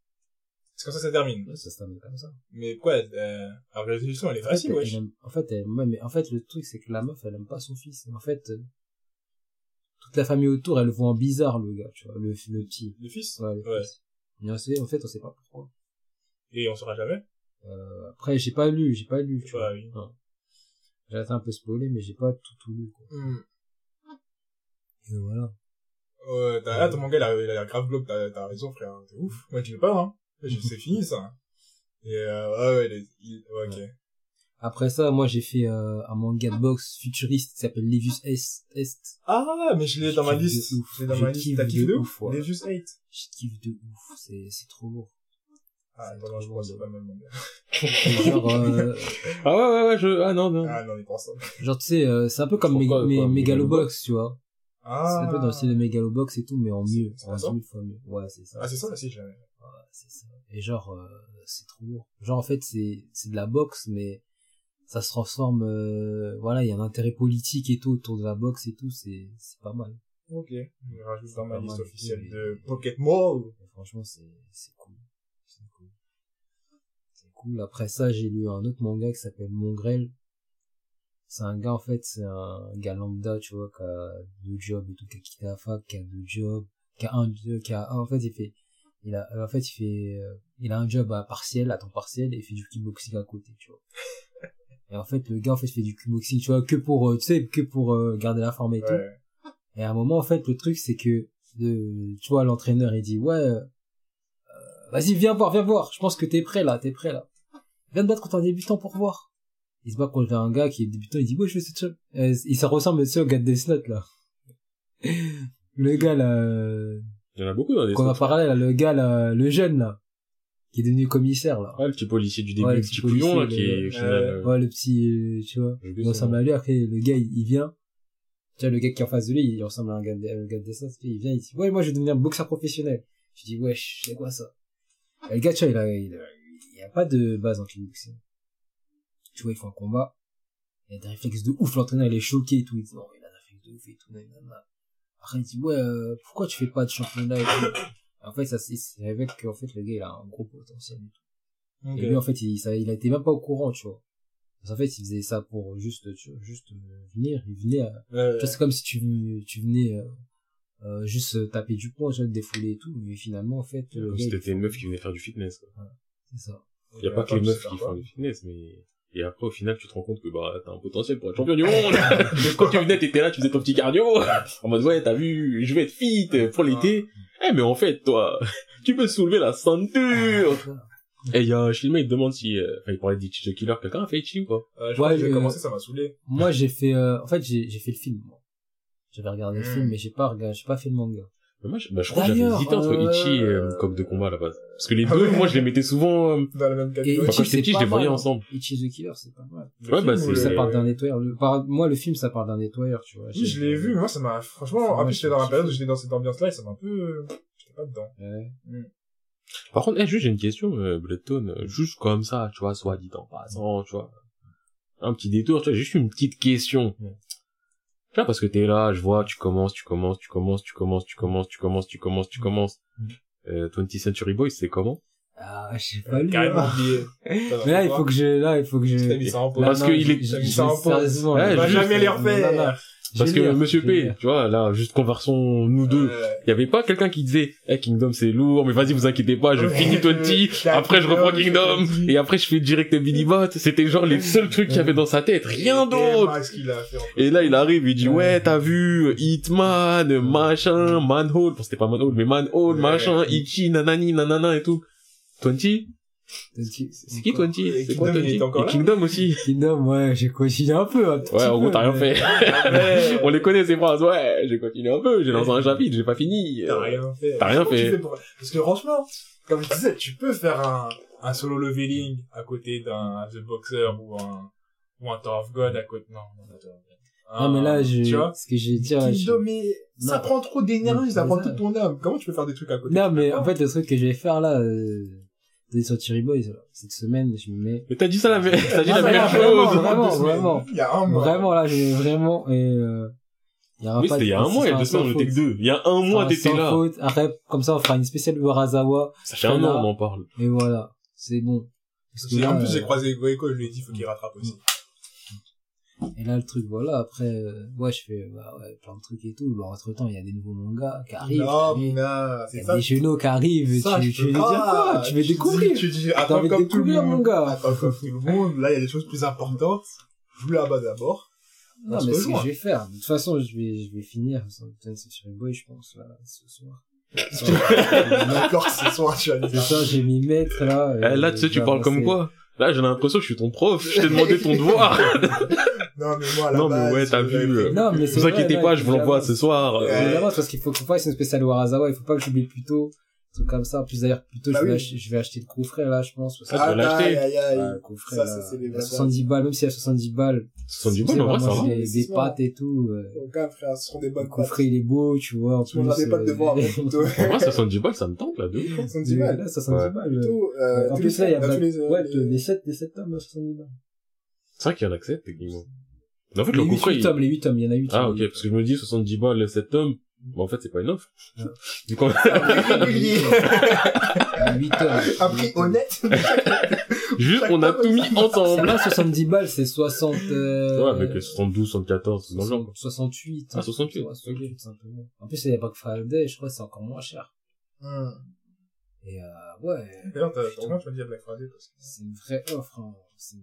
C'est comme ça que ça termine. Ouais, ça se termine comme ça. Mais quoi, euh, la résolution, elle est En facile, wesh. aime- en fait, elle, ouais, mais en fait, le truc, c'est que la meuf, elle aime pas son fils. En fait, euh, toute la famille autour, elle le voit en bizarre, le gars, tu vois, le, le petit. Le fils? Ouais, le Ouais. fils. Mais on sait, en fait, on sait pas pourquoi. Et on saura jamais. Euh, après, j'ai pas lu, j'ai pas lu, tu vois. Ouais, oui. Ouais. J'ai été un peu spoilé, mais j'ai pas tout, tout lu, quoi. Hmm. Et voilà. Ouais, t'as, ah, ton manga, il a, il a grave bloc, t'as, t'as raison, frère. T'es ouf. Moi, tu veux pas, hein. Je- C'est fini, ça. Et, euh, ouais, ouais, les- il- ouais, ok. Après ça, moi, j'ai fait euh, un manga de boxe futuriste qui s'appelle Levius Est. Est. Ah, mais je l'ai dans ma Je kiffe de liste. ouf. Je l'ai dans Je ma liste. kiffe T'as kiffé de de ouf, ouf? ouais. Les juste 8. Je kiffe de ouf. C'est, c'est trop lourd. Ah, C'est non, non, je crois que c'est pas le même manga. Genre, euh, [laughs] Ah ouais, ouais, ouais, je, ah non, non. Ah, non, on est pas ensemble. genre, tu sais, euh, c'est un peu comme Meg- Megalobox, tu vois. Ah. C'est un peu dans le style de Megalobox et tout, mais en mieux. c'est En ça mille fois mieux. Ouais, c'est ça. Ah, c'est ça, si, j'avais. Ouais, c'est ça. Et genre, euh, c'est trop lourd. Genre, en fait, c'est, c'est de la boxe, mais ça se transforme, euh, voilà, il y a un intérêt politique et tout autour de la boxe et tout, c'est, c'est pas mal. Ok. Je rajoute dans ma liste officielle de Pocket Mall. Et franchement, c'est, c'est cool. C'est cool. C'est cool. Après ça, j'ai lu un autre manga qui s'appelle Mongrel. C'est un gars, en fait, c'est un gars lambda, tu vois, qui a deux jobs et tout, qui a quitté la fac, qui a deux jobs, qui a un, deux, qui a, en fait, il fait, il a, en fait, il fait, euh, il a un job à partiel, à temps partiel, et il fait du kickboxing à côté, tu vois. [laughs] Et en fait, le gars, en fait, fait du kickboxing, tu vois, que pour, euh, tu sais, que pour euh, garder la forme et tout. Ouais. Et à un moment, en fait, le truc, c'est que, de, tu vois, l'entraîneur, il dit, ouais, euh, vas-y, viens voir, viens voir. Je pense que t'es prêt, là, t'es prêt, là. Viens te battre contre un débutant pour voir. Il se bat contre un gars qui est débutant, il dit, ouais, je fais chose. Euh, il ça ressemble, tu sais, au gars de Death Note, là. [laughs] Le gars, là, euh, Il y en a beaucoup dans les sens. parlé, là, le gars, là, le jeune, là, qui est devenu commissaire, là. Ah, le petit policier du début, Ouais, le le petit petit couillon, là, policier, qui est, Ouais. euh, Ouais, le petit, euh, tu vois. Il ressemble à lui, après, le gars, il, il vient. Tu vois, le gars qui est en face de lui, il ressemble à un gars de, un gars de dessin, il vient, il dit, ouais, moi, je vais devenir boxeur professionnel. Je dis, wesh, c'est quoi ça? Et le gars, tu vois, il a, il a, il a pas de base en kickboxing. Tu vois, il fait un combat. Il a des réflexes de ouf, l'entraîneur, il est choqué et tout. Il dit, non, il a des réflexes de ouf et tout, nanana. Après, il dit, ouais, euh, pourquoi tu fais pas de championnat et tout? [coughs] En fait, ça, c'est, révèle qu'en fait, le gars, il a un gros potentiel et tout. Et lui, en fait, il, ça, il a été même pas au courant, tu vois. Parce qu'en fait, il faisait ça pour juste, tu vois, juste euh, venir. Il venait, à- Ouais, tu vois, c'est comme si tu, tu venais euh, euh, juste euh, taper du poing, tu vois, te défouler et tout. Mais finalement, en fait, t'étais une meuf qui venait faire du fitness. quoi. c'est ça. Il y a pas que les meufs qui font du fitness, mais Et après, au final, tu te rends compte que bah t'as un potentiel pour être champion du monde. [laughs] Quand tu venais, t'étais là, tu faisais ton petit cardio. [laughs] En mode ouais, t'as vu, je vais être fit pour l'été. Eh mais en fait, toi, [laughs] tu peux soulever la ceinture. Et il y a Shilma, il te demande si, euh, enfin, il parlait d'Ichi the Killer, quelqu'un a fait Ichi ou pas? Euh, je Ouais, j'ai commencé, ça m'a saoulé. Moi, j'ai fait, euh, en fait, j'ai, j'ai fait le film, moi. J'avais regardé le Hmm. film, mais j'ai pas regardé, j'ai pas fait le manga. Mais moi, je, bah, je crois que j'avais hésité entre euh, Ichi et euh, Coq de combat à la base. Parce que les Ah deux, ouais. moi, je les mettais souvent, euh, Dans la même Et catégorie. Enfin, quand j'étais petit, je les voyais mal. ensemble. Ichi the Killer, c'est pas mal. Le Ouais, film bah, c'est- Ça parle d'un nettoyeur. Le, par- moi, le film, ça parle d'un nettoyeur, tu vois. Oui, je l'ai vu, mais moi, ça m'a, franchement, en plus, j'étais dans la je- période où j'étais dans cette ambiance-là et ça m'a un peu, j'étais pas dedans. Ouais. Par contre, eh, juste, j'ai une question, euh, Bloodstone, euh, juste comme ça, tu vois, soit dit en passant, tu vois. Un petit détour, tu vois, juste une petite question. Tu vois, parce que t'es là, je vois, tu commences, tu commences, tu commences, tu commences, tu commences, tu commences, tu commences, tu commences. Mm. Euh, 20th Century Boys, c'est comment? Ah, j'ai pas lu. Carrément hein. oublié. [laughs] Mais là, il faut que je, là, il faut que je... T'as mis ça en pause. Parce Non, que non, il est- j'ai- t'as mis j'ai- ça en pause. Sérieusement. Ouais, On va jamais les refaire. Parce que lire, Monsieur P, lire. tu vois, là, juste conversons nous deux. Euh, Il y avait pas quelqu'un qui disait, eh, Kingdom c'est lourd, mais vas-y, vous inquiétez pas, je Ouais. finis 20, T'as après je reprends Kingdom, et après je fais direct Billy Bot. C'était genre les seuls trucs qu'il y avait dans sa tête, rien d'autre. Et là, il arrive, il dit, Ouais. ouais, t'as vu, Hitman, machin, Manhole, bon, c'était pas Manhole, mais Manhole, Ouais. machin, Ichi, nanani, nanana et tout. 20? C'est qui 20? Et C'est quoi Kingdom, il 20? est encore Et Kingdom aussi. [laughs] Kingdom, ouais, j'ai continué un peu, un tout Ouais, en gros, t'as rien fait. [laughs] [laughs] On les connaît, ces phrases, ouais, j'ai continué un peu, j'ai lancé un chapitre, j'ai pas fini. T'as rien fait. T'as rien fait. fais pour- Parce que franchement, comme je disais, tu peux faire un, un solo leveling à côté d'un The Boxer ou un, ou un Tower of God à côté, non, non. Non, mais là, je, tu vois, ce que j'ai dit, je- mais ça prend trop d'énergie, ça prend toute ton âme. Comment tu peux faire des trucs à côté? Non, mais peux en fait, le truc que je vais faire là, euh, des Century Boys, cette semaine, je me mets, Mais t'as dit ça la t'as dit Ah, la bah, même là, chose. vraiment, vraiment. Il y a un mois. vraiment là, j'ai vraiment, et, euh, il y aura Oui, c'était il y a un mois, il y a deux semaines, on était que deux. Il y a un mois, t'étais là. faute. Après, comme ça, on fera une spéciale Urasawa, Ça fait un an, on en parle. et voilà. C'est bon. Parce que Et là, en plus, j'ai euh, croisé Goeko, je lui ai dit, faut qu'il rattrape aussi. Et là, le truc, voilà, après, euh, ouais, je fais, bah, ouais, plein de trucs et tout. Bah, entre temps, il y a des nouveaux mangas qui arrivent. Non, qui arrivent. Mina, Il c'est y ça. a des genoux qui arrivent, Ça, tu, tu veux dire pas. quoi? Tu veux dis- découvrir. Tu dis, attends comme tout le monde. Attends comme tout le monde. Là, il y a des choses plus importantes. Joue là-bas d'abord. Non, mais c'est ce que je vais faire. De toute façon, je vais, je vais finir doute sur Boy, je pense, là, ce soir. [laughs] D'accord, ce soir, tu vas C'est ça, je vais m'y mettre, là. et Eh, là, tu sais, tu parles comme quoi? Là, j'ai l'impression que je suis ton prof. Je t'ai demandé ton devoir. [laughs] Non, mais moi, à la Non, mais base, ouais, t'as j'avais vu, euh, Non, mais Ne c'est vous vrai, inquiétez pas, je vous l'envoie ce soir. Euh, Évidemment, c'est parce qu'il faut qu'on fasse une spéciale Warazawa, il faut pas que j'oublie plus tôt. Un truc comme ça. En plus, d'ailleurs, plutôt, Bah je, vais oui. acheter, je vais acheter le coffret, là, je pense. parce que- Ah, tu vas l'acheter Aïe, aïe, aïe. Ouais, le coffret, Ça, là, ça, c'est les il y a vrais 70 balles, même s'il y a 70 balles. 70 tu balles, en vrai, moi, ça j'ai va. Des, des Investissement. pâtes et tout. euh, Donc, hein, frère, ce seront des Le bonnes coffret, il est beau, tu vois, en Tu plus. pâtes de voir, euh, mais plutôt. En vrai, 70 balles, ça me tente, là, de ouf. 70 balles. Là, 70 Ouais. balles. euh, Plutôt, euh, En tous plus, là, il y a dans Black- tous les, euh, ouais, les- les 7, les 7 tomes à 70 balles. C'est vrai qu'il y en a que 7, techniquement. En fait, Les le 8, coffret, il- tomes, les 8 tomes, il y en a 8. Ah, ok, parce que je me dis 70 balles, 7 tomes. Bon, en fait, c'est pas une offre. Ouais. Du coup, régulier. 8 tomes. Un prix honnête. [laughs] juste, on a tout mis C'est ensemble. pas 70 balles, c'est 60, euh... Ouais, avec les 72, 74, c'est dans le genre, quoi. 68. Ah, 68, Ouais, 68, simplement. En plus, il y a Black Friday, je crois que c'est encore moins cher. Hum. Et, euh, ouais. D'ailleurs, t'as, tu m'as dit à Black Friday, parce que C'est une vraie offre, hein.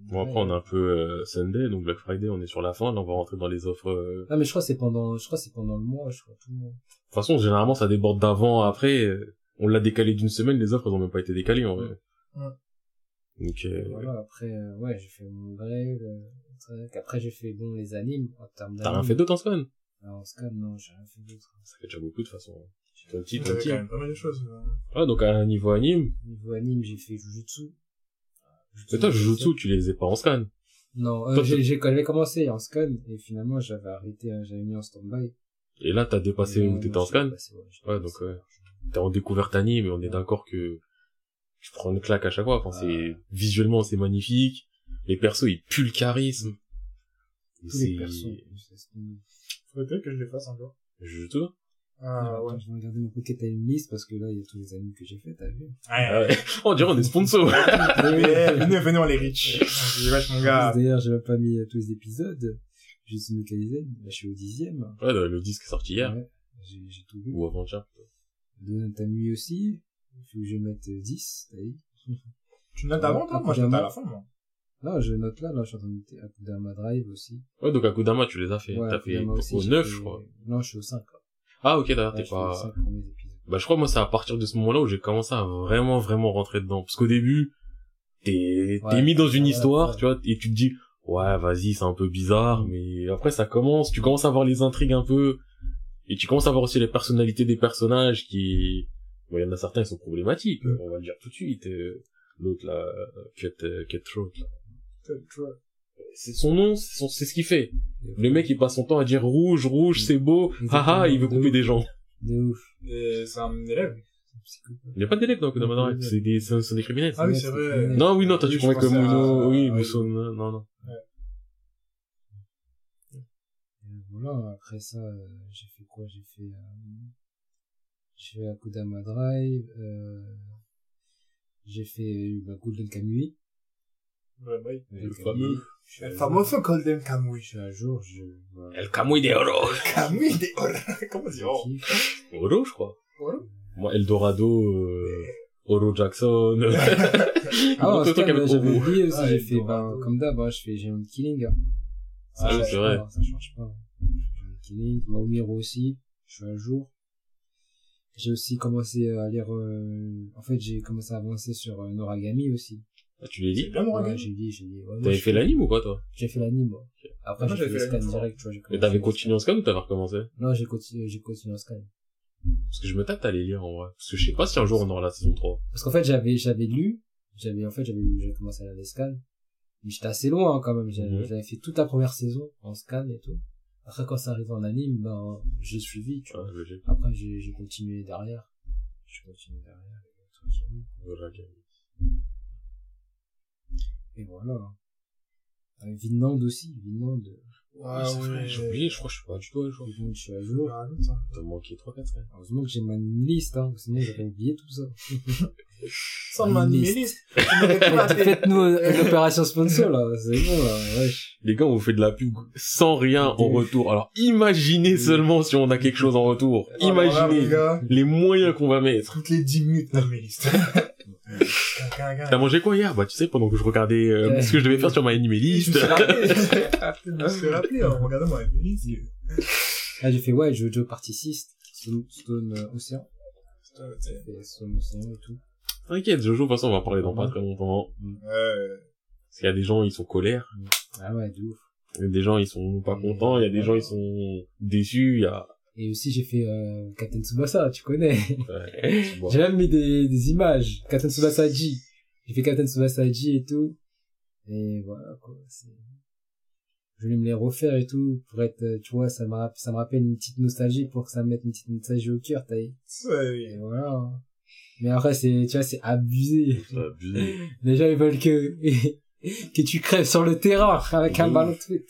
Bon, après, on est un peu euh, Sunday, donc Black Friday, on est sur la fin. Là, on va rentrer dans les offres. euh. Ah, mais je crois que c'est pendant, je crois que c'est pendant le mois, je crois, tout le mois. De toute façon, généralement, ça déborde d'avant, après. euh, On l'a décalé d'une semaine, les offres, elles ont même pas été décalées, en vrai. Ouais. Donc, euh, Voilà, après, euh, ouais, j'ai fait mon euh, truc. Après, j'ai fait, bon, les animes, en termes t'as rien fait d'autre en semaine Alors, en scan, non, j'ai rien fait d'autre. Ça fait déjà beaucoup, de toute façon. Un petit, vous un avez petit. quand même pas mal de choses. euh. Ouais, donc, à un niveau anime. Niveau anime, j'ai fait Jujutsu. Mais toi, Jujutsu, tu les ai pas en scan. Non, euh, j'ai, commencé en scan, et finalement, j'avais arrêté, hein, j'avais mis en stand-by. Et là, t'as dépassé Et, où t'étais en scan. dépassé, ouais, donc, ouais. T'es en découverte anime, et on est d'accord que tu prends une claque à chaque fois. Enfin, Ah. c'est, visuellement, c'est magnifique. Les persos, ils puent le charisme. Tous les c'est, persos. Faudrait peut-être que je les fasse un jour. Jujutsu. Ah, ouais. Je vais regarder mon Pocket Time List parce que là, il y a tous les animes que j'ai fait, t'as vu? Ah ouais. On dirait on est sponsor. [laughs] Mais, venez, venez, on les rich. J'ai vache, mon gars. D'ailleurs, j'ai même pas mis euh, tous les épisodes. Je suis localisé, là, je suis au dixième. Ouais, le disque est sorti hier. Ouais, j'ai, j'ai tout vu. Ou avant-hier. Don Tamui aussi. Il faut que je mette euh, 10, t'as vu? Tu notes avant, toi? Moi, je note à la fin, moi. Non, je note là, là, je suis en train de noter Akudama Drive aussi. Ouais, donc Akudama, tu les as fait. Ouais, T'as fait au j'ai 9, fait- je crois. Non, je suis au 5. Ah, ok, d'ailleurs, Ouais, t'es pas... 5 premiers épisodes. Bah, je crois, moi, c'est à partir de ce moment-là où j'ai commencé à vraiment, vraiment rentrer dedans. Parce qu'au début, t'es, t'es Ouais, mis dans une histoire, ouais. tu vois, et tu te dis, ouais, vas-y, c'est un peu bizarre, Mm. mais après, ça commence, tu commences à voir les intrigues un peu, et tu commences à voir aussi les personnalités des personnages qui, bon, il y en a certains, ils sont problématiques, Mm. on va le dire tout de suite, euh, l'autre, là, Cut, euh, Cutthroat, là. C'est son nom, c'est son- ce qu'il fait. Le mec, il passe son temps à dire rouge, rouge, c'est beau, haha, il veut couper des gens. De ouf. Et C'est un élève. Il n'y a pas d'élèves dans Kodama Drive, c'est des, c'est c'est des criminels. Ah oui, c'est vrai. Non, oui, non, convaincs que pensais à- Muno, oui, Muso, non, non. Et Voilà, après ça, euh, j'ai fait quoi? J'ai fait, euh, j'ai fait Akudama Drive, euh, j'ai fait euh, bah, Golden Kamui. Ouais, bah, Golden Le Kamuy. fameux. Je suis à El famoso Golden suis à jour, je. El Kamui de Oro. Kamui de Oro. [laughs] Comment Je dire oh. Oro, je crois. Ouais. Moi, Eldorado, euh, Oro Jackson. [laughs] Ah, avait j'avais oublié aussi, Ah, j'ai fait, ben, comme d'hab, hein, je fais Géant Killing. Ça Ah c'est pas, vrai. Ça change pas. Géant Killing, Maomiro aussi, je suis à jour. J'ai aussi commencé à lire, euh, en fait, j'ai commencé à avancer sur euh, Noragami aussi. Ah, tu l'as dit? bien, mon Ouais, regard. j'ai dit, j'ai dit. ouais, T'avais fait l'anime ou pas, toi? J'ai fait l'anime, moi. Après, j'ai fait le scan l'anime, direct, tu vois. Mais t'avais continué en scan ou t'avais recommencé? Non, j'ai continué, j'ai continué en scan. Parce que je me tâte à les lire, en vrai. Parce que je sais pas si un jour on aura la saison 3. Parce qu'en fait, j'avais, j'avais lu, j'avais, en fait, j'avais, j'avais commencé à lire les scans. Mais j'étais assez loin, hein, quand même. J'avais, j'avais fait toute la première saison en scan et tout. Après, quand ça arrive en anime, ben, j'ai suivi, tu vois. Ouais. Après, j'ai, j'ai continué derrière. J'ai continué derrière, tranquillement. Voilà, ok. Et voilà. Euh, Vinland aussi, Vinland. Ah vrai, ouais. j'ai oublié, je crois que je suis pas du tout à jour. Vinland, je suis à jour. Ah. T'as manqué 3-4 semaines. Heureusement que j'ai ma liste, hein, sinon j'aurais [laughs] oublié tout ça. Sans m'animaliste. [laughs] Faites-nous euh, une opération sponsor, là. C'est bon, là. Wesh. Les gars, on vous fait de la pub sans rien en retour. Alors, imaginez seulement si on a quelque chose en retour. Imaginez les moyens qu'on va mettre. Toutes les 10 minutes, animaliste. [laughs] T'as mangé quoi hier? Bah, tu sais, pendant que je regardais euh, ce que je devais faire sur ma Je me animaliste. suis [laughs] rappelé. [laughs] Je me suis rappelé en regardant mon animaliste. Là, j'ai fait, ouais, Jojo Party 6, Stone, Stone euh, Océan. Stone Océan et tout. T'inquiète, Jojo, de toute façon, on va parler dans pas très longtemps. Ouais. Parce qu'il y a des gens, ils sont colères. Ah ouais, de ouf. Il y a des gens, ils sont pas contents. Il y a des gens, ils sont déçus. Il y a... Et aussi, j'ai fait euh, Captain Tsubasa, tu connais. Ouais. [laughs] J'ai même mis des, des images. Captain Tsubasa J. J'ai fait Captain Tsubasa J et tout. Et voilà, quoi. Je voulais me les refaire et tout, pour être, euh, tu vois, ça me, rapp- ça me rappelle une petite nostalgie pour que ça me mette une petite nostalgie au cœur, t'as vu. Ouais. Et voilà. Mais après, c'est, tu vois, c'est abusé. C'est abusé. [laughs] Les gens, ils veulent que, que tu crèves sur le terrain avec un ballon de foot.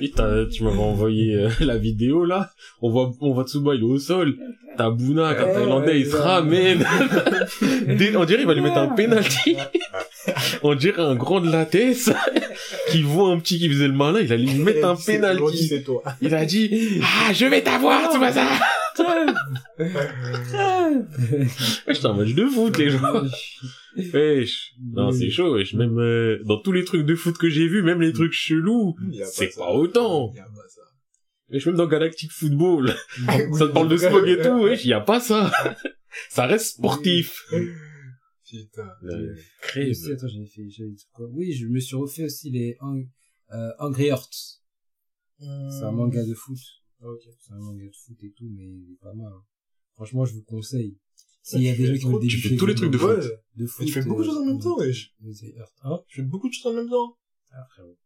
Oui, t'as- tu m'avais envoyé euh, [laughs] la vidéo là. On voit, on voit Tsuba, il est au sol. T'as comme Ouais, Thaïlandais, ouais, il se ramène. [laughs] On dirait il va lui mettre un penalty. [laughs] on dirait un grand de la tête qui voit un petit qui faisait le malin, il allait lui mettre un penalty. Il a dit, ah, je vais t'avoir, Tsubasa. Ouais, C'est un match de foot, les gens. Wesh. Non, c'est chaud, wesh. Même, euh, dans tous les trucs de foot que j'ai vus, même les trucs chelous, c'est pas autant. Y a pas ça. Wesh, même dans Galactic Football, [laughs] ça te parle de smog et tout, wesh, y a pas ça. [laughs] Ça reste sportif. [laughs] Putain. Euh, Et crève. aussi, attends, j'avais fait, j'avais dit quoi Oui, je me suis refait aussi les Ang- euh, Angry Hearts. C'est un manga de foot. Ok. C'est un manga de foot et tout, mais il est pas mal. hein. Franchement, je vous conseille. S'il y a Tu des fais gens qui veulent tu fais tous les trucs de foot. de foot. Tu fais beaucoup de choses en même temps, wesh. Hein Tu fais beaucoup de choses en même temps. Ah, frérot.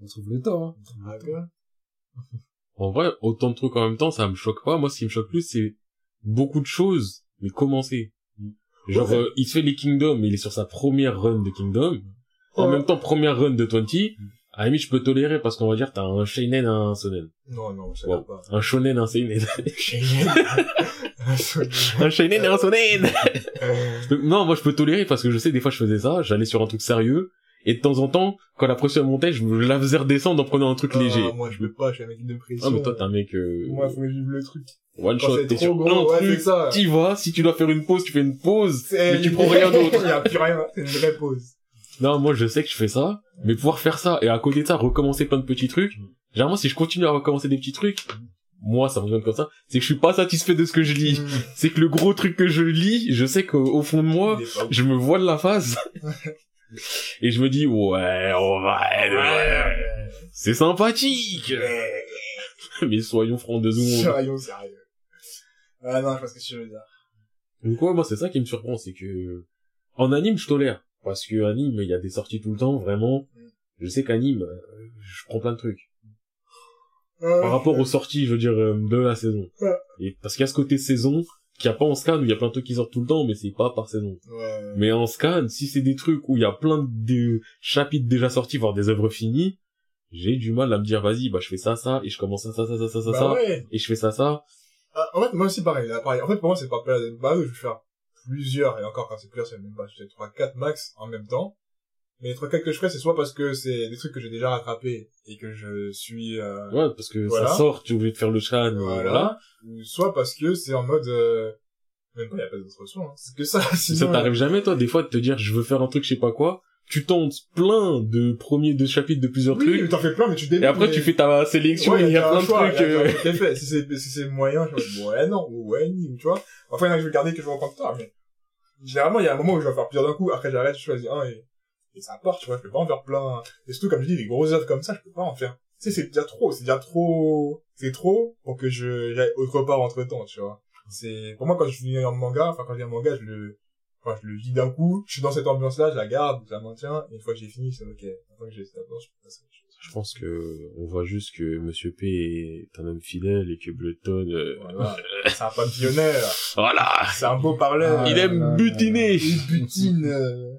On trouve le temps, hein. Ah, quoi En vrai, autant de trucs en même temps, ça me choque pas. Moi, ce qui me choque plus, c'est beaucoup de choses, mais commencer. Genre, Ouais. euh, il se fait les Kingdom, mais il est sur sa première run de Kingdom. En même temps, première run de 20. À la limite, je peux tolérer parce qu'on va dire t'as un Sheinen et un Sonen. Non, non, je Wow. savais pas. Un Shonen et un Seinen. [laughs] Un Sheinen et un Sonen! Donc, non, moi, je peux tolérer parce que je sais, des fois, je faisais ça, j'allais sur un truc sérieux, et de temps en temps, quand la pression montait, je me la faisais redescendre en prenant un truc léger. Ah, moi, je peux pas, je suis un mec de pression. Ah, mais toi, t'es un mec, euh, Moi, faut que je vive le truc. one Quand shot, t'es trop sur gros, un ouais, truc, ça. t'y vas, si tu dois faire une pause, tu fais une pause, mais tu prends rien d'autre. [laughs] Il y a plus rien, c'est une vraie pause. Non, moi, je sais que je fais ça, mais pouvoir faire ça et à côté de ça, recommencer plein de petits trucs. Généralement, si je continue à recommencer des petits trucs, moi, ça fonctionne comme ça. C'est que je suis pas satisfait de ce que je lis. Mm. C'est que le gros truc que je lis, je sais qu'au au fond de moi, je me vois de la face. [laughs] et je me dis, ouais, on va, ouais, c'est sympathique. [laughs] mais soyons francs de nous. Soyons sérieux. Ah non, je pense que tu veux dire. Donc ouais, moi, c'est ça qui me surprend, c'est que, en anime, je tolère. Parce que anime, il y a des sorties tout le temps, vraiment. Je sais qu'anime, euh, je prends plein de trucs. Par rapport aux sorties, je veux dire, euh, de la saison. Ouais. Et parce qu'il y a ce côté saison, qu'il n'y a pas en scan, où il y a plein de trucs qui sortent tout le temps, mais c'est pas par saison. Ouais. Mais en scan, si c'est des trucs où il y a plein de chapitres déjà sortis, voire des œuvres finies, j'ai du mal à me dire, vas-y, bah, je fais ça, ça, et je commence ça, ça, ça, ça, ça, ça, Bah ça, ouais. et je fais ça, ça. Ah, en fait, moi aussi, pareil, là, pareil. En fait, pour moi, c'est pas bah, oui, je vais faire plusieurs, et encore, quand c'est plusieurs, c'est même pas, je fais 3, 4 max en même temps. Mais les 3, 4 que je fais, c'est soit parce que c'est des trucs que j'ai déjà rattrapés, et que je suis, euh, Ouais, parce que Voilà. ça sort, tu es obligé de faire le euh, voilà. voilà. Ou soit parce que c'est en mode, euh, même pas, y a pas d'autre choix, hein. C'est que ça, [laughs] Ça sinon. t'arrive jamais, toi, des fois, de te dire, je veux faire un truc, je sais pas quoi, tu tentes plein de premiers, de chapitres de plusieurs oui, trucs, mais t'en fais plein, mais tu débutes. et après, mais- tu fais ta sélection, Ouais, et il y a plein de choix, trucs, euh, fait. Si c'est, si c'est moyen, je ouais, non, ou ouais, ni, tu vois. Enfin, il y en a que je vais garder, que je vais reprendre plus tard, mais, généralement, il y a un moment où je vais faire plusieurs d'un coup, après j'arrête, je choisis un, et, et ça part, tu vois, je peux pas en faire plein. Et surtout, comme je dis, les grosses œuvres comme ça, je peux pas en faire. Tu sais, c'est déjà trop, c'est déjà trop, c'est trop pour que je, j'aille autre part entre temps, tu vois. C'est, pour moi, quand je finis un manga, enfin, quand je lis un manga, je le, enfin, je le lis d'un coup, je suis dans cette ambiance-là, je la garde, je la maintiens, et une fois que j'ai fini, c'est ok. Maintenant que j'ai cette ambiance, je peux passer à autre chose. Je pense que on voit juste que Monsieur P est un homme fidèle et que Bleuton, euh, Voilà. C'est un papillonnaire. [laughs] voilà, C'est un beau parleur. il aime butiner. Il butine. euh,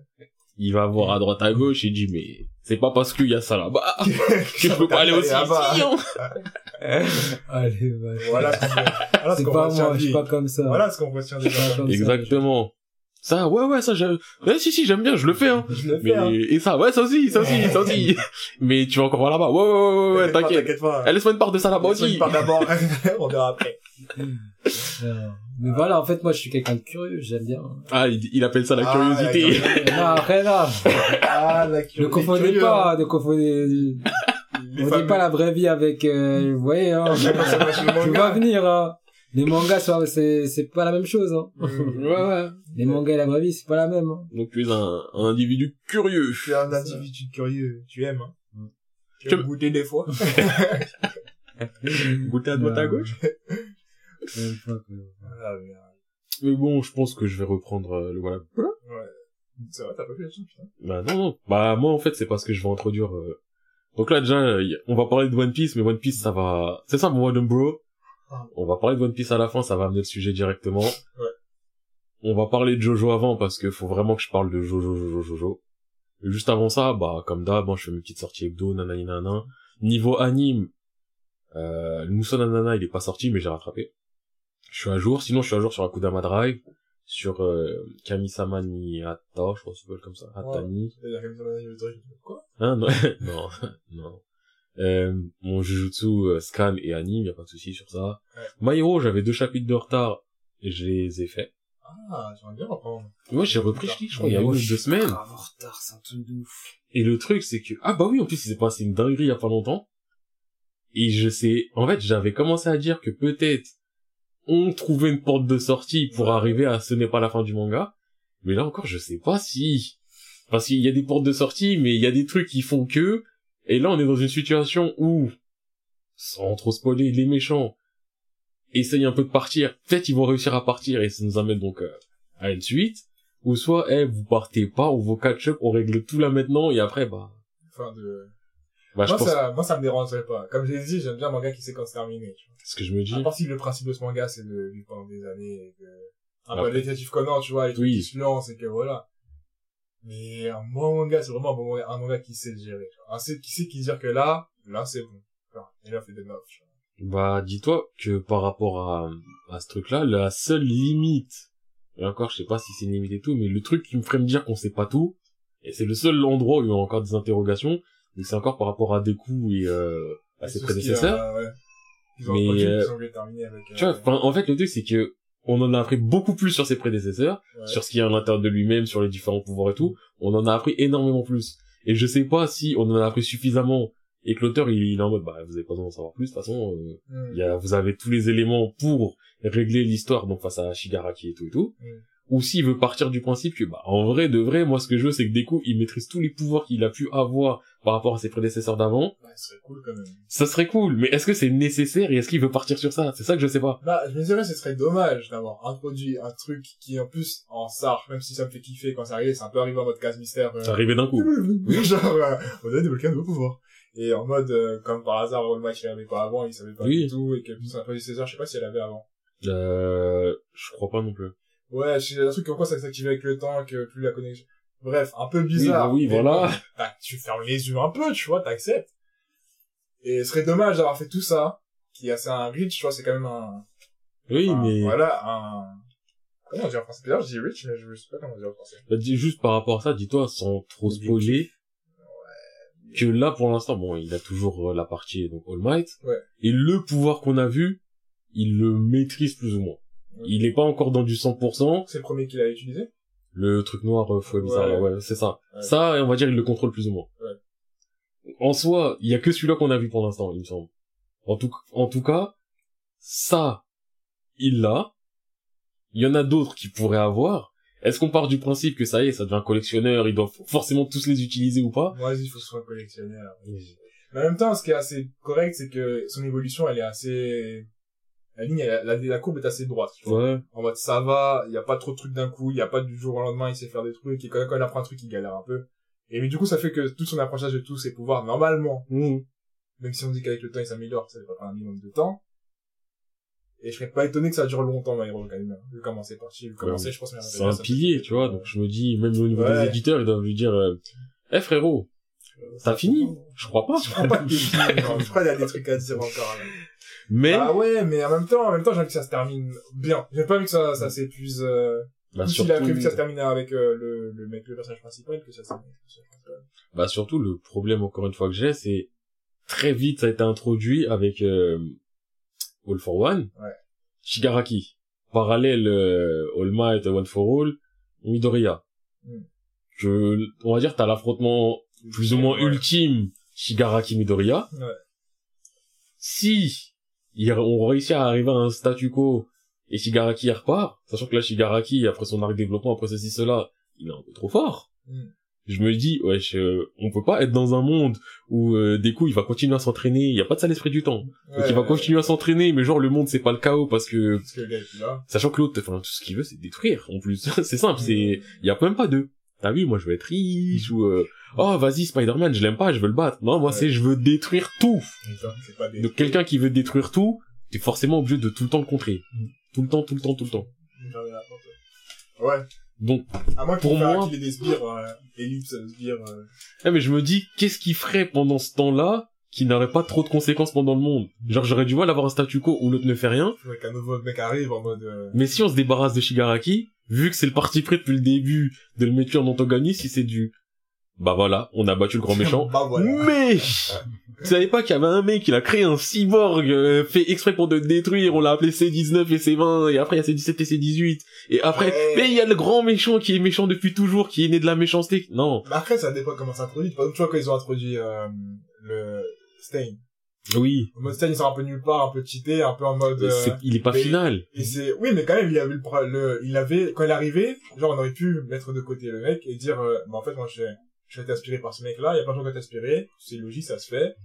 Il va voir à droite à gauche et dit mais c'est pas parce qu'il y a ça là-bas [laughs] que je peux pas aller aussi là-bas. ici. Hein. Allez, va. Voilà ce qu'on voilà ce C'est qu'on pas moi, je suis pas comme ça. Voilà ce qu'on retient des gens. Exactement. Ça, ouais, ouais, ça, j'aime. Ouais, si, si, j'aime bien, je le fais, hein. [laughs] Je le Mais, fais, hein. et ça, ouais, ça aussi, ça aussi, ça aussi. [laughs] Mais tu vas encore voir là-bas. Ouais, ouais, ouais, ouais, T'inquiète pas, t'inquiète. T'inquiète pas. Laisse-moi une part de ça là-bas Laisse-moi aussi. une part d'abord. [laughs] On verra après. Euh, Mais voilà, en fait, moi, je suis quelqu'un de curieux, j'aime bien. Ah, il, il appelle ça la Ah, curiosité. la non, après, là, Ah, la ne confondez pas, ne confondez, Les on fameux- dit pas la vraie vie avec, euh, vous voyez, hein. Je Je vois venir, hein. Les mangas, c'est, c'est pas la même chose, hein. Mm. ouais, ouais. Les mangas et la vraie vie, c'est pas la même, hein. Donc tu es un, un individu curieux. Tu es un individu curieux. Tu aimes, hein. Mm. Tu aimes goûter des fois. [laughs] [laughs] Goûter à droite à gauche. Ah. Mais bon, je pense que je vais reprendre euh, le voilà. C'est vrai, t'as pas fait le truc, putain. Bah non, non. Bah moi en fait c'est parce que je vais introduire. euh, Donc là déjà, on va parler de One Piece, mais One Piece ça va. C'est ça mon One Bro. Ah. On va parler de One Piece à la fin, ça va amener le sujet directement. On va parler de Jojo avant parce que faut vraiment que je parle de Jojo, Jojo, Jojo. Juste avant ça, bah comme d'hab, moi je fais mes petites sorties hebdo, nanani nanana. Niveau anime, euh, le Nanana il est pas sorti mais j'ai rattrapé. Je suis à jour, sinon je suis à jour sur Akudama Drive, sur euh, Kamisama ni Hata, je crois que ça s'appelle comme ça, Hatani. C'est-à-dire que ça m'a dit le truc. Quoi? Hein, [laughs] non, non, non. Euh, mon Jujutsu euh, scan et anime, y a pas de souci sur ça. Ouais. My Hero, j'avais deux chapitres de retard et je les ai faits. Ah, j'aimerais bien reprendre. Moi, j'ai repris, dis, je crois, il y a une ou deux semaines. grave en retard, c'est un truc de ouf. Et le truc, c'est que, ah bah oui, en plus, il s'est passé une dinguerie il y a pas longtemps. Et je sais, en fait, j'avais commencé à dire que peut-être on trouvait une porte de sortie pour Ouais. arriver à ce n'est pas la fin du manga. Mais là encore, je sais pas si, parce qu'il y a des portes de sortie, mais il y a des trucs qui font que, et là, on est dans une situation où, sans trop spoiler, les méchants essayent un peu de partir. Peut-être ils vont réussir à partir et ça nous amène donc euh, à une suite. Ou soit, eh, vous partez pas, on vous catch up, on règle tout là maintenant, et après, bah, Enfin, de... bah, je moi, pense, ça, moi, ça me dérangerait pas. Comme j'ai dit, j'aime bien un manga qui sait quand c'est terminé, tu vois. ce que je me dis. À part si le principe de ce manga, c'est de vivre pendant des années et que... Un peu détective Conan, tu vois, trucs Oui. qui se lancent et que voilà. Mais un bon manga, c'est vraiment un bon manga, un manga qui sait le gérer. Un qui sait qui dire que là, là, c'est bon. Enfin, il a fait des vois. Bah, dis-toi que par rapport à, à ce truc-là, la seule limite, et encore, je sais pas si c'est une limite et tout, mais le truc qui me ferait me dire qu'on sait pas tout, et c'est le seul endroit où il y a encore des interrogations, mais c'est encore par rapport à Deku et euh, à ses prédécesseurs. euh, ouais. Ils ont Mais, euh, avec... Tu vois, euh, enfin, en fait, le truc, c'est que on en a appris beaucoup plus sur ses prédécesseurs, Ouais. sur ce qu'il y a à l'intérieur de lui-même, sur les différents pouvoirs et tout. On en a appris énormément plus. Et je sais pas si on en a appris suffisamment et que l'auteur il, il est en mode bah vous avez pas besoin d'en savoir plus de toute façon euh, Mm. il y a vous avez tous les éléments pour régler l'histoire donc face à Shigaraki et tout et tout Mm. Ou s'il veut partir du principe que bah en vrai de vrai moi ce que je veux c'est que Deku il maîtrise tous les pouvoirs qu'il a pu avoir par rapport à ses prédécesseurs d'avant ce serait cool quand même. ça serait cool mais est-ce que c'est nécessaire et est-ce qu'il veut partir sur ça? C'est ça que je sais pas Bah, je me dirais, ce serait dommage d'avoir introduit un truc qui, en plus, en SAR, même si ça me fait kiffer quand c'est arrivé, c'est un peu arrivé en mode case mystère. euh, c'est arrivé d'un coup [laughs] Genre, euh, on a débloqué un nouveau pouvoir. Et en mode, euh, comme par hasard, All Might, il l'avait pas avant, il savait pas Oui. du tout, et que son prédécesseur, je sais pas si elle avait avant. euh, je crois pas non plus Ouais, c'est un truc comme quoi ça s'activait avec le temps, que plus la connexion. Bref, un peu bizarre. oui, bah oui, voilà. bah, tu fermes les yeux un peu, tu vois, t'acceptes. Et ce serait dommage d'avoir fait tout ça, qui est assez un rich, tu vois, c'est quand même un, oui mais Voilà, un... Comment on dit en français? D'ailleurs, je dis rich, mais je sais pas comment on dit en français. Bah, dis- juste par rapport à ça, dis-toi, sans trop spoiler, que là, pour l'instant, bon, il a toujours euh, la partie, donc, All Might. Ouais. Et le pouvoir qu'on a vu, il le maîtrise plus ou moins. Il est pas encore dans du 100%. C'est le premier qu'il a utilisé? Le truc noir, euh, fouet bizarre, Ouais. c'est ça. Ouais. Ça, on va dire, il le contrôle plus ou moins. Ouais. En soi, il y a que celui-là qu'on a vu pour l'instant, il me semble. En tout, en tout cas, ça, il l'a. Il y en a d'autres qui pourraient avoir. Est-ce qu'on part du principe que ça y est, ça devient un collectionneur, ils doivent forcément tous les utiliser ou pas? Moi, il faut que ce soit collectionneur. Mais en même temps, ce qui est assez correct, c'est que son évolution, elle est assez... La ligne, elle- la, la courbe est assez droite. Tu vois. Ouais. En mode, ça va, il y a pas trop de trucs d'un coup, il y a pas du jour au lendemain, il sait faire des trucs, et quand, quand il apprend un truc, il galère un peu. Et mais du coup, ça fait que tout son apprentissage de tous ses pouvoirs, normalement, Mhm. même si on dit qu'avec le temps, il s'améliore, ça va prendre un minimum de temps. Et je serais pas étonné que ça dure longtemps, My Hero Academia. Vu comment c'est parti, vu comment Ouais. c'est, je pense que C'est un pilier, tu vois, donc je me dis, même au niveau Ouais. des éditeurs, ils doivent lui dire, euh, eh frérot, t'as fini? Je crois pas. Je crois pas [laughs] non. Je crois qu'il y a des trucs à dire encore, là. Mais, Ah ouais, mais en même temps, en même temps, j'ai envie que ça se termine bien. J'ai pas envie que ça, ça s'épuise, euh, bah, plus il a surtout, prévu que ça se termine avec, euh, le, le mec, le personnage principal, que ça se termine bah, surtout, le problème, encore une fois, que j'ai, c'est, très vite, ça a été introduit avec, euh, All for One. Ouais. Shigaraki. Parallèle, euh, All Might, One for All, Midoriya. Mm. Que, on va dire, t'as l'affrontement plus ou moins Ouais. ultime, Shigaraki-Midoriya. Ouais. si il- on réussit à arriver à un statu quo et Shigaraki repart, sachant que là Shigaraki après son arc développement après ceci cela, il est un peu trop fort. Mm. Je me dis wesh, euh, on peut pas être dans un monde où euh, des coups il va continuer à s'entraîner, il y a pas de sale esprit du temps. Donc il va Ouais, continuer à s'entraîner mais genre le monde c'est pas le chaos parce que Parce là. sachant que l'autre enfin tout ce qu'il veut c'est détruire en plus. [laughs] c'est simple, c'est il y a même pas deux. T'as vu, moi je veux être riche ou euh, oh vas-y Spider-Man, je l'aime pas, je veux le battre. Non, moi Ouais. c'est je veux détruire tout. Pas des... Donc quelqu'un qui veut détruire tout, t'es forcément obligé de tout le temps le contrer. Mm. Tout le temps, tout le temps, tout le temps. Ouais. Donc, À moins qu'il Pour moi- qu'il ait des sbires, euh, ellipse, sbires, euh, eh, mais je me dis, qu'est-ce qu'il ferait pendant ce temps-là qui n'aurait pas trop de conséquences pendant le monde? Genre j'aurais du mal à avoir un statu quo où l'autre ne fait rien, qu'un nouveau mec arrive en mode, euh, mais si on se débarrasse de Shigaraki, vu que c'est le parti pris depuis le début de le mettre en antagoniste, si c'est du... Bah voilà, on a battu le grand méchant. bah voilà. Mais tu savais pas qu'il y avait un mec, il a créé un cyborg euh, fait exprès pour te détruire, on l'a appelé C19 et C20, et après il y a C17 et C18, et après, Ouais. mais il y a le grand méchant qui est méchant depuis toujours, qui est né de la méchanceté. Non. Mais après, ça dépend comment ça introduit. Par exemple, tu vois, quand ils ont introduit, euh, le Stain. Oui. En mode Stain, il sort un peu nulle part, un peu cheaté, un peu en mode, euh, il est pas mais- final. et c'est, oui, mais quand même, il avait le, le, il avait, quand il arrivé, genre, on aurait pu mettre de côté le mec et dire, euh, bah, en fait, moi, je, je suis été inspiré par ce mec-là, il y a plein de gens qui ont été inspirés, c'est logique, ça se fait.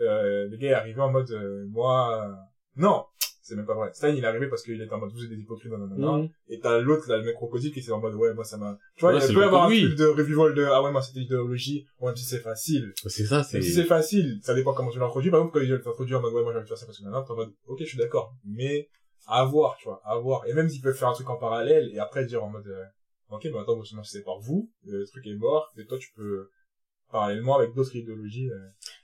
Euh, le gars est arrivé en mode, euh, moi, euh, non, c'est même pas vrai. Stein, il est arrivé parce qu'il était en mode, vous êtes des hypocrites. Mhm. Et t'as l'autre, là, le mec crocodile, qui était en mode, ouais, moi, ça m'a, tu vois, Ouais, il peut le avoir un truc de revival de, ah ouais, moi, c'était idéologie, même si c'est facile. C'est ça, c'est... Si c'est facile, ça dépend comment tu l'introduis. Par exemple, quand il t'introduit en mode, ouais, moi, j'ai envie de faire ça parce que maintenant, t'es en mode, ok, je suis d'accord. Mais, à voir, tu vois, à voir. Et même s'ils peuvent faire un truc en parallèle et après dire en mode, euh, ok, mais attends, vous c'est par vous, le truc est mort, et toi, tu peux, parallèlement avec d'autres idéologies, euh,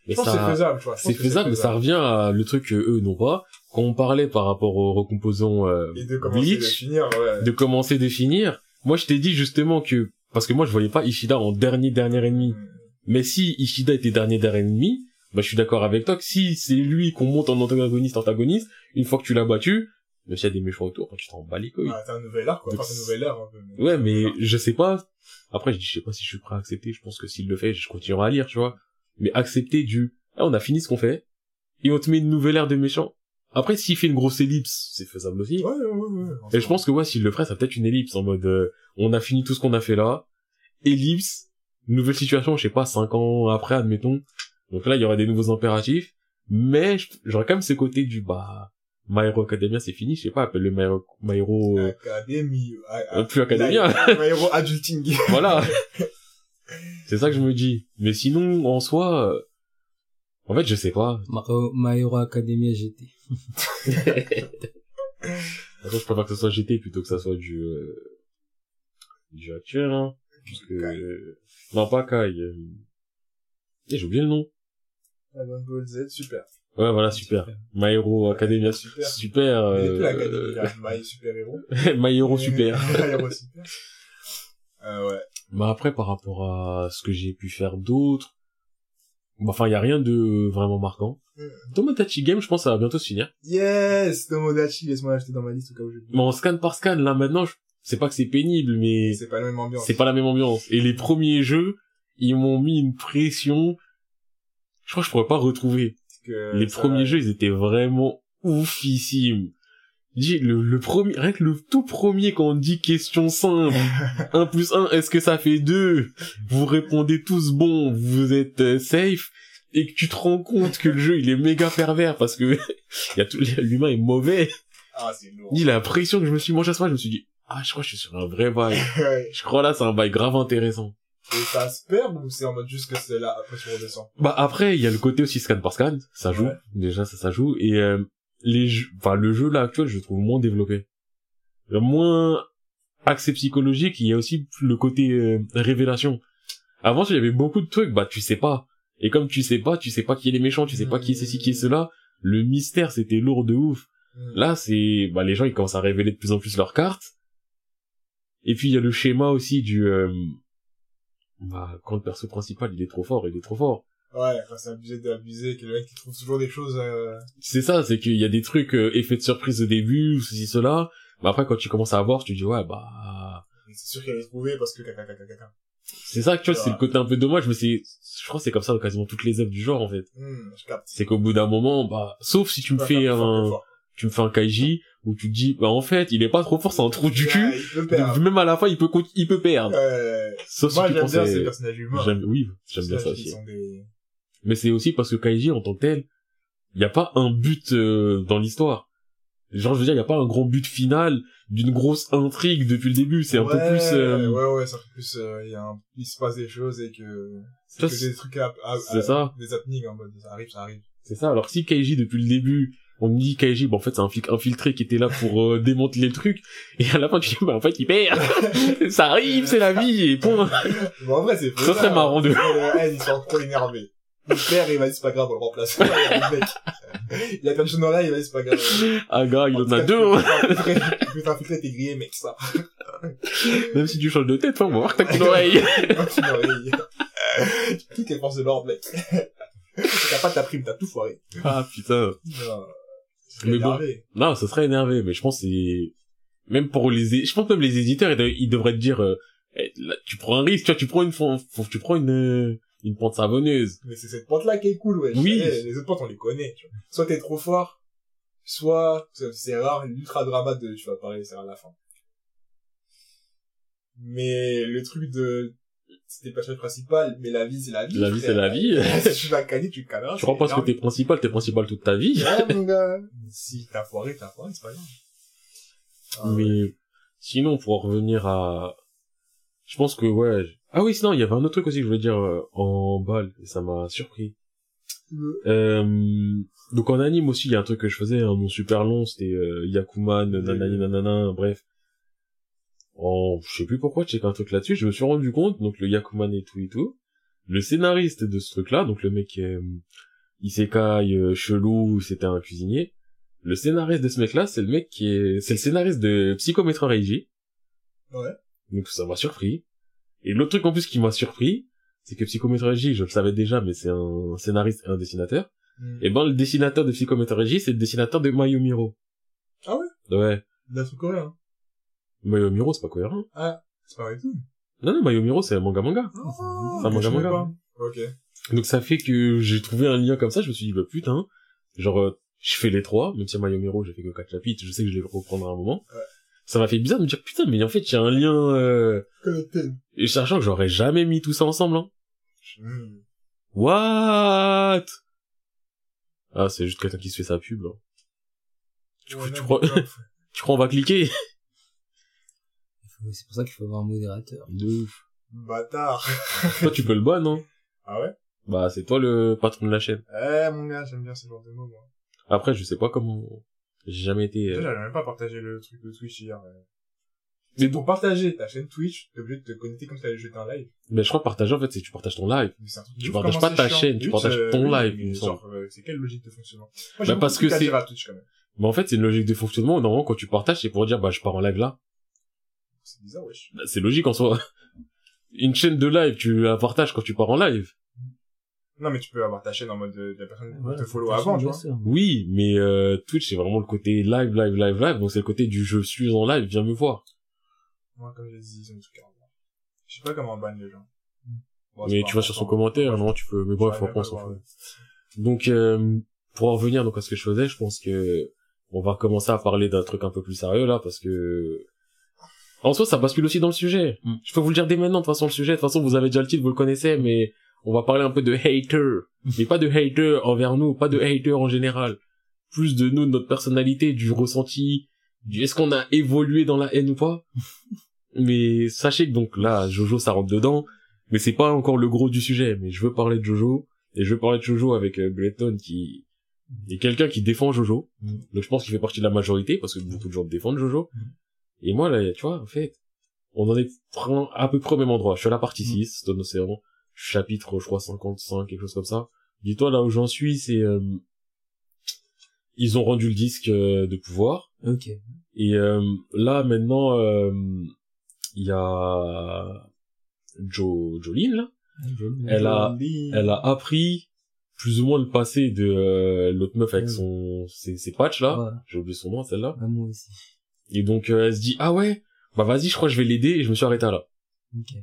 Mais je pense que c'est ça... faisable, tu vois. C'est faisable, mais ça revient à le truc que eux n'ont pas. Quand on parlait par rapport aux recomposants euh, Et de commencer Bleach, finir, ouais. de commencer de finir, moi je t'ai dit justement que... Parce que moi je voyais pas Ishida en dernier dernier ennemi. Mm. Mais si Ishida était dernier dernier ennemi, bah je suis d'accord avec toi que si c'est lui qu'on monte en antagoniste antagoniste, une fois que tu l'as battu, Même s'il y a des méchants autour, tu t'en bats les couilles. Ah, t'as un nouvel art, quoi. Enfin, un nouvel art, un peu. mais- Ouais, mais je sais pas. Après, je dis, je sais pas si je suis prêt à accepter. Je pense que s'il le fait, je continuerai à lire, tu vois. Mais accepter du, ah, on a fini ce qu'on fait. Et on te met une nouvelle ère de méchant. Après, s'il fait une grosse ellipse, c'est faisable aussi. Ouais, ouais, ouais, ouais. Et je pense que, ouais, s'il le ferait, ça peut être une ellipse en mode, euh, on a fini tout ce qu'on a fait là. Ellipse. Nouvelle situation, je sais pas, cinq ans après, admettons. Donc là, il y aurait des nouveaux impératifs. Mais, j'aurais quand même ce côté du, bah, My Hero Academia, c'est fini. Je sais pas, appelle le My My Hero, euh, Académie. plus Academia. [laughs] My Hero Adulting. [laughs] voilà. C'est ça que je me dis. Mais sinon, en soi, euh, en fait, je sais pas. My Hero- My Academia GT. [laughs] Attends, je préfère que ce soit GT plutôt que ça soit du, euh, du actuel, hein. Parce que, euh, non, pas Kai. euh, eh, j'ai oublié le nom. Dragon Ball Z, super. Ouais, voilà, super. My Hero Academia, Super. super. Plus euh. My Super Hero. [laughs] My Hero super. [laughs] My Hero Super. Euh, ouais. Mais après, par rapport à ce que j'ai pu faire d'autre, bah, enfin, il y a rien de vraiment marquant. Mm. Tomodachi Game, je pense, ça va bientôt se finir. Yes! Tomodachi, laisse-moi l'acheter dans ma liste au cas où je Mais en scan par scan, là, maintenant, je- c'est pas que c'est pénible, mais C'est pas la même ambiance. c'est pas la même ambiance. Et les premiers jeux, ils m'ont mis une pression. Je crois que je pourrais pas retrouver. Que les ça- premiers jeux, ils étaient vraiment oufissimes. Dis, le, le premier, rien que le tout premier quand on dit question simple, [laughs] 1 plus 1, est-ce que ça fait 2 Vous répondez tous bon, vous êtes euh, safe, et que tu te rends compte que le jeu, il est méga pervers parce que [laughs] il y a tout, l'humain est mauvais. Ah, c'est lourd. Dis, la pression que je me suis mangé à ce moment, je me suis dit, ah, je crois que je suis sur un vrai bail. [laughs] Je crois là, c'est un bail grave intéressant. Et ça se perd ou c'est en mode juste que c'est là, après tu redescends? Bah après il y a le côté aussi scan par scan, ça joue Ouais. déjà ça ça joue et euh, les jeux, enfin le jeu là actuel je le trouve moins développé, moins accès psychologique. Il y a aussi le côté euh, révélation. Avant il y avait beaucoup de trucs bah tu sais pas et comme tu sais pas tu sais pas qui est les méchants tu sais pas qui est ceci qui est cela le mystère c'était lourd de ouf. Hmm. Là c'est bah les gens ils commencent à révéler de plus en plus leurs cartes et puis il y a le schéma aussi du euh, bah quand le perso principal il est trop fort il est trop fort. Ouais, quand c'est abusé d'abuser, que le mec il trouve toujours des choses, euh... c'est ça, c'est qu'il y a des trucs euh, effets de surprise au début, ou ceci, cela. Mais après, quand tu commences à voir, tu dis, ouais, bah... c'est sûr qu'elle est trouvée parce que caca, caca, caca. C'est ça tu vois, c'est le côté un peu dommage, mais c'est... Je crois que c'est comme ça dans quasiment toutes les œuvres du genre, en fait. Je capte. C'est qu'au bout d'un moment, bah... Sauf si tu me fais un... Tu me fais un kaiji, où tu te dis, bah en fait, il est pas trop fort, c'est un trou du cul. Donc, même à la fin, il peut, il peut perdre. Ouais. Sauf si Moi, tu j'aime bien ces personnages humains. J'aime, oui, j'aime bien ça aussi. des- Mais c'est aussi parce que Kaiji, en tant que tel, il n'y a pas un but euh, dans l'histoire. Genre, je veux dire, il n'y a pas un grand but final d'une grosse intrigue depuis le début. C'est un peu plus... euh, Ouais, ouais, c'est un peu plus, euh, il y a un, il se passe des choses et que, c'est Ça, des trucs à, à, c'est à- ça. des happenings en mode, ça arrive, ça arrive. C'est ça. Alors si Kaiji, depuis le début, on me dit Kaiji, bah, en fait, c'est un flic infiltré qui était là pour euh, démanteler le truc. Et à la fin, tu dis, bah en fait, il perd. [laughs] ça arrive, c'est la vie, et point. Bon, en vrai, c'est Ça serait marrant de- ils sont trop énervés. Le père, il va c'est pas grave, on le remplace. Il y a. Il plein de choses dans là, il va c'est pas grave. Ah, gars, il en a deux. hein. Tu peux t'infiltrer- t'infiltrer, t'es grillé, mec, ça. Même si tu changes de tête, hein, on va voir que t'as qu'une oreille. [laughs] Une oreille. Tu quittes les forces de l'ordre, mec. T'as pas ta prime, t'as tout foiré. ah, putain. Non. Mais bon. Non, ça serait énervé, mais je pense que c'est... Même pour les... Je pense même les éditeurs, ils, de- ils devraient te dire... euh, eh, là, tu prends un risque, tu vois, tu prends une... Tu prends une... euh, Une pente savonneuse. Mais c'est cette pente-là qui est cool, ouais. Oui. Les autres pentes, on les connaît, tu vois. Soit t'es trop fort, soit, c'est- c'est rare, l'ultra drama de, tu vas pas réussir à la fin. Mais le truc de, c'était le personnage principal, mais la vie, c'est la vie. La vie, c'est la vie. [laughs] si tu vas gagner, tu canards. Tu crois pas que t'es principal, t'es principal toute ta vie. Ouais, mon gars. [laughs] Si t'as foiré, t'as foiré, c'est pas grave. Ah, ouais. Mais sinon, pour en revenir à... Je pense que, ouais... Ah oui, sinon, il y avait un autre truc aussi que je voulais dire euh, en balle, et ça m'a surpris. Le- Euh, donc en anime aussi, il y a un truc que je faisais, un nom super long, c'était euh, Yakuman, nanani nanana, bref. En, je sais plus pourquoi, check un truc là-dessus, je me suis rendu compte, donc le Yakuman et tout et tout, le scénariste de ce truc-là, donc le mec euh, isekai euh, chelou, c'était un cuisinier, le scénariste de ce mec-là, c'est le mec qui est, c'est le scénariste de Psycho Metro Reiji. Ouais. Donc ça m'a surpris. Et l'autre truc en plus qui m'a surpris, c'est que Psycho Metro Reiji, je le savais déjà, mais c'est un scénariste et un dessinateur. Hmm. Et ben le dessinateur de Psycho Metro Reiji, c'est le dessinateur de Mayumiro. Ah ouais? Ouais. D'un truc coréen. Mayomiro, c'est pas cohérent. Ah, c'est pas vrai tout. Non, non, Mayomiro, c'est manga manga. Oh, je un manga. pas. Ok. Donc ça fait que j'ai trouvé un lien comme ça, je me suis dit, bah putain, genre, euh, je fais les trois, même si à Mayomiro, j'ai fait que quatre chapitres, je sais que je les reprendrai à un moment. Ouais. Ça m'a fait bizarre de me dire, putain, mais en fait, il y a un lien, euh, et sachant que j'aurais jamais mis tout ça ensemble, hein. Hmm. What? Ah, c'est juste quelqu'un qui se fait sa pub, là. Tu, Ouais, tu crois, [laughs] tu crois on va cliquer? Faut- C'est pour ça qu'il faut avoir un modérateur. De ouf. Bâtard. [laughs] Toi, tu peux le ban, non? Ah ouais? Bah, c'est toi le patron de la chaîne. Eh, mon gars, j'aime bien ce genre de mots, moi. Après, je sais pas comment, j'ai jamais été, euh, j'avais même pas partagé le truc de Twitch hier. euh. Mais Mais pour partager ta chaîne Twitch, t'es obligé de te connecter comme si t'allais jeter un live. mais je crois que partager, en fait, c'est que tu partages ton live. Mais c'est un truc de Tu ouf, partages pas ta chiant. chaîne, tu partages ton oui, live, mais il me genre, euh, c'est quelle logique de fonctionnement? Moi, Bah, parce que c'est- à Twitch, quand même. Mais en fait, c'est une logique de fonctionnement. Normalement, quand tu partages, c'est pour dire, bah, je pars en live là. C'est bizarre, wesh. Bah, c'est logique en soi. [laughs] Une chaîne de live, tu la partages quand tu pars en live. Non, mais tu peux avoir ta chaîne en mode, euh, la personne Voilà, te follow avant, tu vois. Oui, mais euh, Twitch, c'est vraiment le côté live, live, live, live. Donc c'est le côté du je suis en live, viens me voir. Moi, comme j'ai dit, ils ont revoir. Je sais pas comment on banne les gens. Bon, mais tu vas sur son commentaire, non, tu peux. Mais bref, Ouais, on ouais, s'en ouais, fout. ouais. Donc, euh, pour en revenir donc à ce que je faisais, je pense que on va commencer à parler d'un truc un peu plus sérieux là, parce que en soi, ça bascule aussi dans le sujet. Mm. Je peux vous le dire dès maintenant. De toute façon, le sujet, de toute façon, vous avez déjà le titre, vous le connaissez, mais on va parler un peu de hater, [laughs] mais pas de hater envers nous, pas de hater en général. Plus de nous, de notre personnalité, du ressenti, du est-ce qu'on a évolué dans la haine ou pas. [laughs] mais sachez que donc là, Jojo, ça rentre dedans, mais c'est pas encore le gros du sujet. Mais je veux parler de Jojo. Et je veux parler de Jojo avec euh, qui est quelqu'un qui défend Jojo. Mm. Donc je pense qu'il fait partie de la majorité parce que beaucoup de gens défendent Jojo. Mm. Et moi là, tu vois, en fait, on en est à peu près au même endroit. Je suis à la partie Mm. 6, Stone Ocean, chapitre je crois 55, quelque chose comme ça. Dis-toi là où j'en suis, c'est euh, ils ont rendu le disque euh, de pouvoir Ok. et euh, là maintenant euh, il y a Jo Jolene là Elle a- elle a appris plus ou moins le passé de euh, l'autre meuf avec Ouais. son ses, ses patchs là Ouais. j'ai oublié son nom celle-là Ah, moi aussi. Et donc euh, elle se dit ah ouais bah vas-y je crois que je vais l'aider et je me suis arrêté à là. Ok.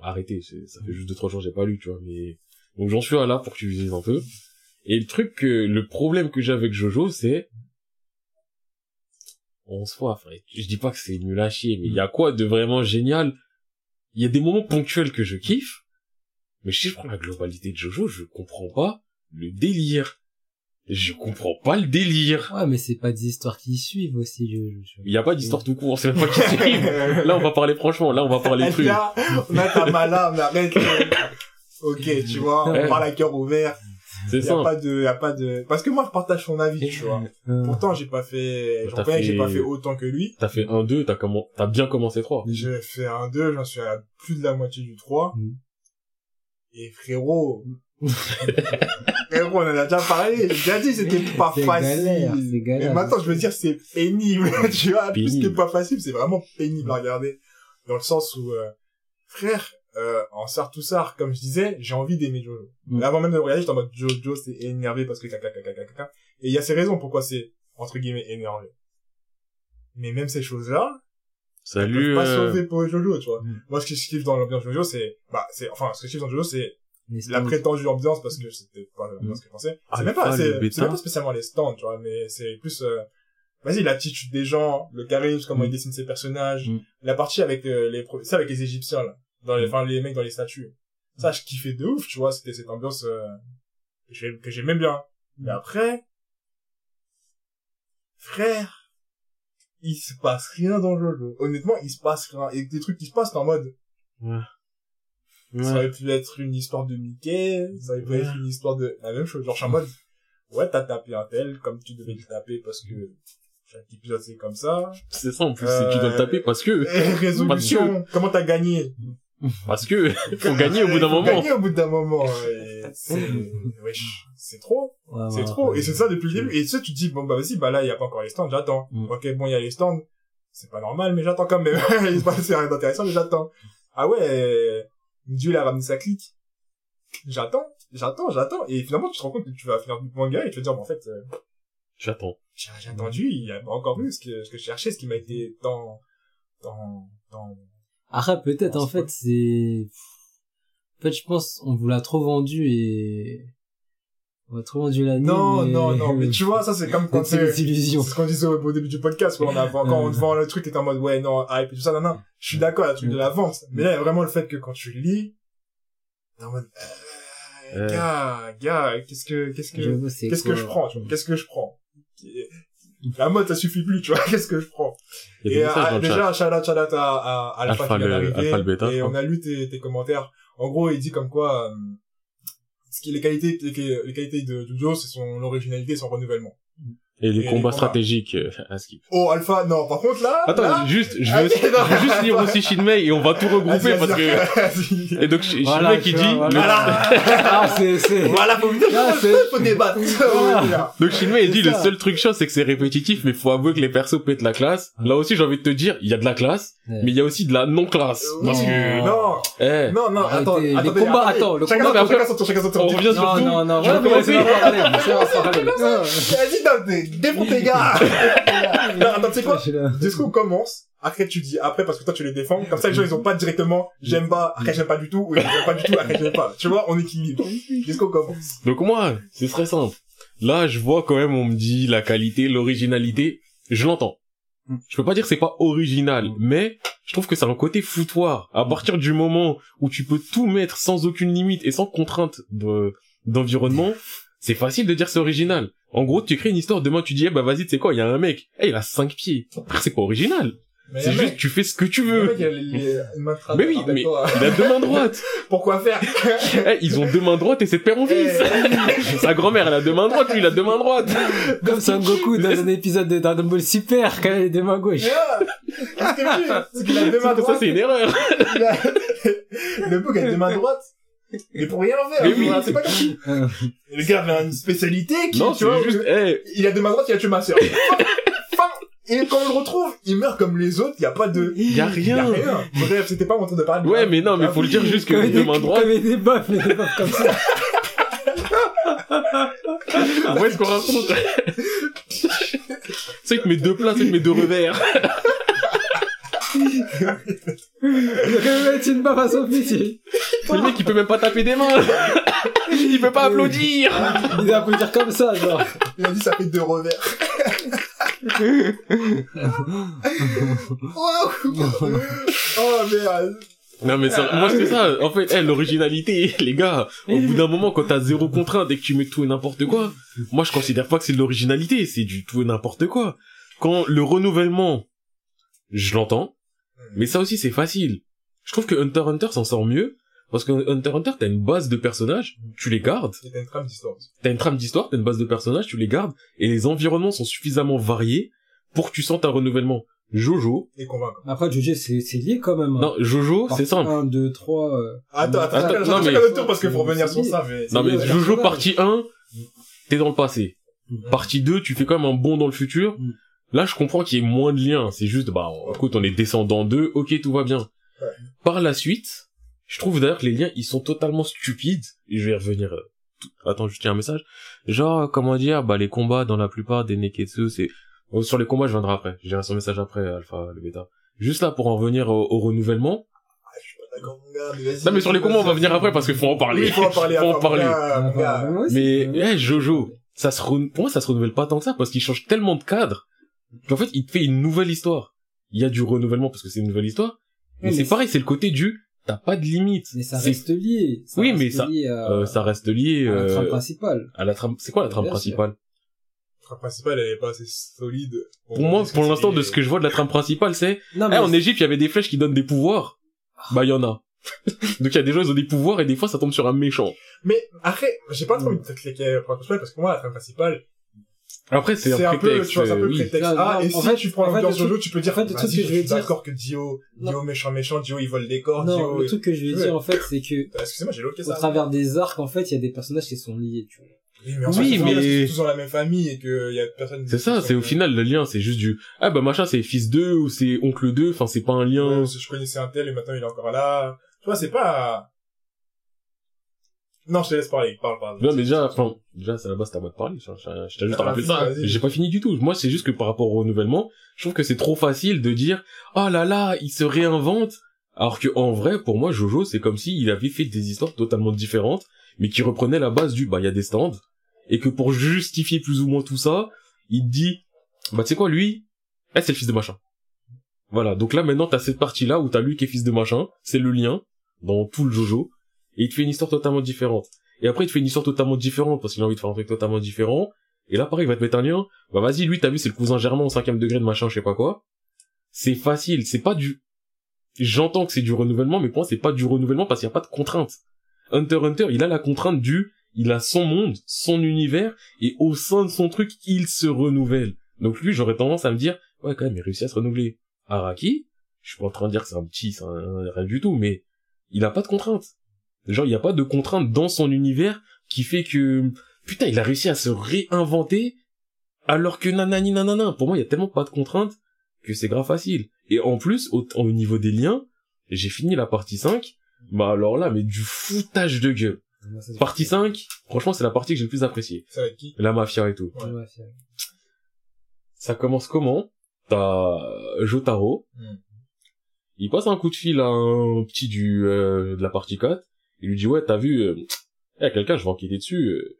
arrêté c'est- ça fait juste deux trois jours j'ai pas lu tu vois mais donc j'en suis à là pour que tu vises un peu. Et le truc que le problème que j'ai avec Jojo c'est on se voit enfin, je dis pas que c'est nul à chier mais il y a quoi de vraiment génial? Il y a des moments ponctuels que je kiffe mais si je prends la globalité de Jojo je comprends pas le délire je comprends pas le délire Ouais, mais c'est pas des histoires qui suivent aussi, je, il y a pas d'histoire tout court c'est même pas qui [laughs] suivent là on va parler franchement là on va parler trucs Là, on a ta mala, mais arrête. ok, tu vois, on parle à cœur ouvert. c'est Y a ça pas de, y a pas de, parce que moi, je partage son avis, tu vois. Euh, Pourtant, j'ai pas fait, je T'as reconnais que j'ai fait- pas fait autant que lui. T'as fait un 2, t'as comment, t'as bien commencé 3. J'ai fait un 2, j'en suis à plus de la moitié du 3. Mm. Et frérot, frérot, on en a déjà parlé, j'ai déjà dit, c'était pas C'est facile. galère, c'est galère. Et maintenant, je veux dire, c'est pénible, [laughs] tu vois. Plus Pénible. que pas facile, c'est vraiment pénible à regarder. Dans le sens où, euh, frère, euh, en Sartoussard, comme je disais, j'ai envie d'aimer Jojo. Mm. Mais avant même de le regarder, j'étais en mode Jojo, c'est énervé parce que caca, caca, caca, caca. Et il y a ses raisons pourquoi c'est, entre guillemets, énervé. Mais même ces choses-là, Salut, pas euh, sauver pour Jojo, tu vois. Mm. Moi, ce que je kiffe dans l'ambiance Jojo, c'est, bah, c'est, enfin, ce que je kiffe dans Jojo, c'est la prétendue ambiance parce que c'était pas l'ambiance que je pensais. C'est Alpha, même pas, le c'est, c'est même pas spécialement les stands, tu vois, mais c'est plus, euh, vas-y, l'attitude des gens, le charisme, comment Mm. ils dessinent ses personnages, Mm. la partie avec euh, les, ça avec les Égyptiens, là, dans les, Mm. enfin, les mecs dans les statues. Ça, je kiffais de ouf, tu vois, c'était cette ambiance, euh, que j'ai- que j'aimais bien. Mais Mm. après, frère, il se passe rien dans Jojo. Honnêtement, il se passe rien. Et des trucs qui se passent, en mode, ça aurait pu être une histoire de Mickey, ça aurait pu Ouais. être une histoire de la même chose. Genre, je suis en mode, ouais, t'as tapé un tel comme tu devais le taper parce que chaque épisode c'est comme ça. C'est ça, en plus, tu dois le taper parce que, [laughs] résolution, comment t'as gagné? Parce que, faut gagner au bout d'un Faut moment. Gagner au bout d'un moment. C'est, wesh, c'est trop, Ouais, c'est trop. Et c'est ça depuis le début. Et tu sais, tu te dis, bon, bah, vas-y, bah là, il y a pas encore les stands, j'attends. Mm. Ok, bon, il y a les stands. C'est pas normal, mais j'attends quand même. [laughs] il se passe rien d'intéressant, mais j'attends. Ah ouais, Dieu, il a ramené sa clique. J'attends, j'attends, j'attends. Et finalement, tu te rends compte que tu vas finir le manga et tu vas te dire, bon, en fait, euh, J'attends. J'ai j'ai attendu, il y a encore plus ce que, ce que je cherchais, ce qui m'a été tant, tant, tant... Après, peut-être, en fait, c'est... En fait, je pense, on vous l'a trop vendu et... On a trop vendu l'anime. Non, et- non, non, [laughs] mais tu vois, ça c'est comme quand c'est c'est... ce qu'on disait au, début du podcast, où on a, quand on te vend le truc, t'es en mode, ouais, non, hype et tout ça, non, non. Je suis d'accord, le truc de la vente. Mais là, il y a vraiment le fait que quand tu lis, t'es en mode, euh, Ouais. gars, gars, qu'est-ce que, qu'est-ce que, qu'est-ce que quoi je prends, tu vois, qu'est-ce que je prends? La mode, ça suffit plus, tu vois, [laughs] qu'est-ce que je prends? Et euh, dans le chat. déjà, shout out, shout out à, à, à Alpha, Alpha, qui vient d'arriver. Et on a lu tes, tes commentaires. En gros, il dit comme quoi, euh, ce qui, les qualités, les, qualités de Jojo, c'est son originalité et son renouvellement. Et les et les combats combats. stratégiques euh, à skip. Oh, Alpha, non, par contre, là, Attends, là, juste, je Ah, veux, je non, veux juste lire aussi Shinmei et on va tout regrouper parce que... Et donc, Sh- Voilà, Shinmei qui tu dit... vois, le- voilà. Ah, c'est, c'est... Voilà, faut Ah, faut, débattre. Voilà. Donc Shinmei il dit C'est le seul truc chiant c'est que c'est répétitif mais faut avouer que les persos pètent la classe. Là aussi j'ai envie de te dire il y a de la classe Ouais. mais il y a aussi de la non classe parce Non. que Non, eh non, non, attends, Les attendez, combats, attendez. attends, le chacun combat, son tour, chacun son tour, chacun son tour. on revient Non, surtout non, non, Je voilà, vais commencer. Non. Vas-y, non, dé- défonce tes gars. [laughs] Non, attends, tu sais quoi? Discours commence, après tu dis après parce que toi tu les défends, comme ça les gens ils ont pas directement j'aime pas, après j'aime pas du tout, ou j'aime pas du tout, après j'aime pas. Tu vois, on équilibre. Discours commence. Donc moi c'est très simple. Là je vois quand même on me dit la qualité, l'originalité, je l'entends. Mm. Je peux pas dire que c'est pas original mais je trouve que c'est un côté foutoir. À partir du moment où tu peux tout mettre sans aucune limite et sans contrainte de d'environnement, c'est facile de dire c'est original. En gros, tu crées une histoire, demain tu dis, eh bah vas-y, tu sais quoi, il y a un mec, eh, il a cinq pieds. Frère, C'est pas original? Mais C'est juste, mec- tu fais ce que tu veux. a les- les- de Mais oui, mais toi. il a deux mains droites. [laughs] Pourquoi faire? [laughs] Eh, ils ont deux mains droites et c'est de père en fils. [laughs] Sa grand-mère, elle a deux mains droites, lui, il a deux mains droites. Comme Son Goku dans un épisode de Dragon Ball Super, quand il a les deux mains gauches. Qu'est-ce que tu C'est qu'il a deux mains Ça, droites. c'est une erreur. Il a- Le bouc a deux mains droites. Mais pour rien faire. Mais oui. Voilà, C'est pas comme. [laughs] Le gars avait une spécialité qui, Non, tu vois, juste, eh, il a deux mains droites, il a tué ma sœur. Fin. Et quand on le retrouve, il meurt comme les autres, il y a pas de... y a Il y a rien. rien. Bref, c'était pas mon tour de parler. Ouais, mais non, mais faut le dire juste que Comme les deux mains des, droites, comme des baffes, des baffes comme ça. où est-ce qu'on raconte? [laughs] C'est que mes deux plats, c'est que mes deux revers. [laughs] Mettre une baffe à son Le mec, il peut même pas taper des mains. Il peut pas applaudir. Il doit applaudir comme ça, genre. Il a dit ça fait deux revers. oh merde. Non mais ça, moi c'est ça, en fait, eh, l'originalité, les gars, au bout d'un moment quand t'as zéro contrainte et que tu mets tout et n'importe quoi, moi je considère pas que c'est de l'originalité, c'est du tout et n'importe quoi. Quand le renouvellement, je l'entends, mais ça aussi c'est facile. Je trouve que Hunter x Hunter s'en sort mieux, parce que Hunter x Hunter t'as une base de personnages, tu les gardes, C'était une trame d'histoire. aussi. t'as une trame d'histoire, t'as une base de personnages, tu les gardes, et les environnements sont suffisamment variés pour que tu sentes un renouvellement. Jojo, Et convaincre. Après, Jojo, c'est, c'est lié quand même. hein. non, Jojo, c'est simple. 1, 2, 3, euh... Attends, attends, Attends, attends, non, mais- tour parce qu'il faut revenir sur c'est- ça, mais... Non mais Jojo partie 1, t'es dans le passé. Mhm. Partie 2, tu fais quand même un bond dans le futur. Là, je comprends qu'il y ait moins de liens. C'est juste, bah, écoute, on est descendant d'eux, ok, tout va bien. Ouais. Par la suite, je trouve d'ailleurs que les liens, ils sont totalement stupides. Et je vais y revenir. euh, tout- Attends, y a un message. Genre, comment dire, bah, les combats dans la plupart des Neketsu, c'est... Oh, sur les combats, je viendrai après. Je dirai son message après, Alpha, le bêta. Juste là, pour en revenir au, au renouvellement. Ah, je suis pas d'accord, mon gars, mais vas-y. Non, mais sur les combats, on va venir après parce qu'il faut en Oui, parler. il faut en parler. Faut en après, mon parler. gars, mon gars. Ouais, c'est- Mais, eh, Jojo, ça se renou- pour moi, ça se renouvelle pas tant que ça, parce qu'il change tellement de cadre, qu'en fait, il te fait une nouvelle histoire. Il y a du renouvellement parce que c'est une nouvelle histoire, mais c'est mais pareil, c'est le côté du, t'as pas de limite. Mais ça C'est- reste lié. Ça Oui, reste mais ça- lié à, euh, ça reste lié, à la euh, trame principale. à la trame, c'est quoi la trame principale? La trame principale, elle est pas assez solide. Pour moi, pour l'instant, de ce que je vois de la trame principale, c'est, Non, eh, en Égypte, il y avait des flèches qui donnent des pouvoirs. Bah, il y en a. [laughs] Donc, il y a des gens, ils ont des pouvoirs, et des fois, ça tombe sur un méchant. Mais après, j'ai pas trop envie de cliquer la trame principale parce que moi, la trame principale, Après, c'est un un peu, tu vois, c'est un peu euh, oui. prétexte. Ah, non, et en si fait- tu prends l'ambiance le Jojo, truc- tu peux dire, en fait, le truc que je je vais suis dire- d'accord que Dio, Non. Dio méchant méchant, Dio il vole des corps, Non, Dio... le truc que je vais Ouais. dire, en fait, c'est que, Excusez-moi, j'ai loqué au ça. travers des arcs, en fait, il y a des personnages qui sont liés, tu vois. Oui, mais, en Oui, fait, mais- tous dans la même famille et qu'il y a personne... C'est ça, c'est au final, le lien, c'est juste du, ah, bah, machin, c'est fils 2, ou c'est oncle 2, enfin, c'est pas un lien. Que je connaissais un tel et maintenant il est encore là. Tu vois, c'est pas... Non, je te laisse parler. Parle, parle. Non, mais déjà, enfin, déjà, c'est à la base, t'as moi de parler. Je, je, je t'ai juste Ah, rappelé ça. vas-y. J'ai pas fini du tout. Moi, c'est juste que par rapport au renouvellement, je trouve que c'est trop facile de dire, oh là là, il se réinvente. Alors que, en vrai, pour moi, Jojo, c'est comme s'il avait fait des histoires totalement différentes, mais qui reprenaient la base du, bah, il y a des stands. Et que pour justifier plus ou moins tout ça, il dit, bah, tu sais quoi, lui, eh, c'est le fils de machin. Voilà. Donc là, maintenant, t'as cette partie-là où t'as lui qui est fils de machin. C'est le lien dans tout le Jojo. Et il te fait une histoire totalement différente. Et après, il te fait une histoire totalement différente parce qu'il a envie de faire un truc totalement différent. Et là, pareil, il va te mettre un lien. Bah, vas-y, lui, t'as vu, c'est le cousin germain au cinquième degré de machin, je sais pas quoi. C'est facile. C'est pas du, j'entends que c'est du renouvellement, mais pour moi, c'est pas du renouvellement parce qu'il n'y a pas de contrainte. Hunter Hunter, il a la contrainte du, il a son monde, son univers, et au sein de son truc, il se renouvelle. Donc lui, j'aurais tendance à me dire, ouais, quand même, il réussit à se renouveler. Araki, je suis pas en train de dire que c'est un petit, c'est rien du tout, mais il a pas de contrainte. Genre, il n'y a pas de contrainte dans son univers qui fait que, putain, il a réussi à se réinventer, alors que nanani nanana. Pour moi, il y a tellement pas de contrainte que c'est grave facile. Et en plus, au, au niveau des liens, j'ai fini la partie 5, bah alors là, mais du foutage de gueule. Ça, Partie 5, franchement, c'est la partie que j'ai le plus appréciée. C'est avec qui? La mafia et tout. Ouais. Ouais, c'est- Ça commence comment? T'as Jotaro. Hmm. Il passe un coup de fil à un petit du euh, de la partie 4. Il lui dit ouais t'as vu euh, eh, quelqu'un je vais enquêter dessus. euh.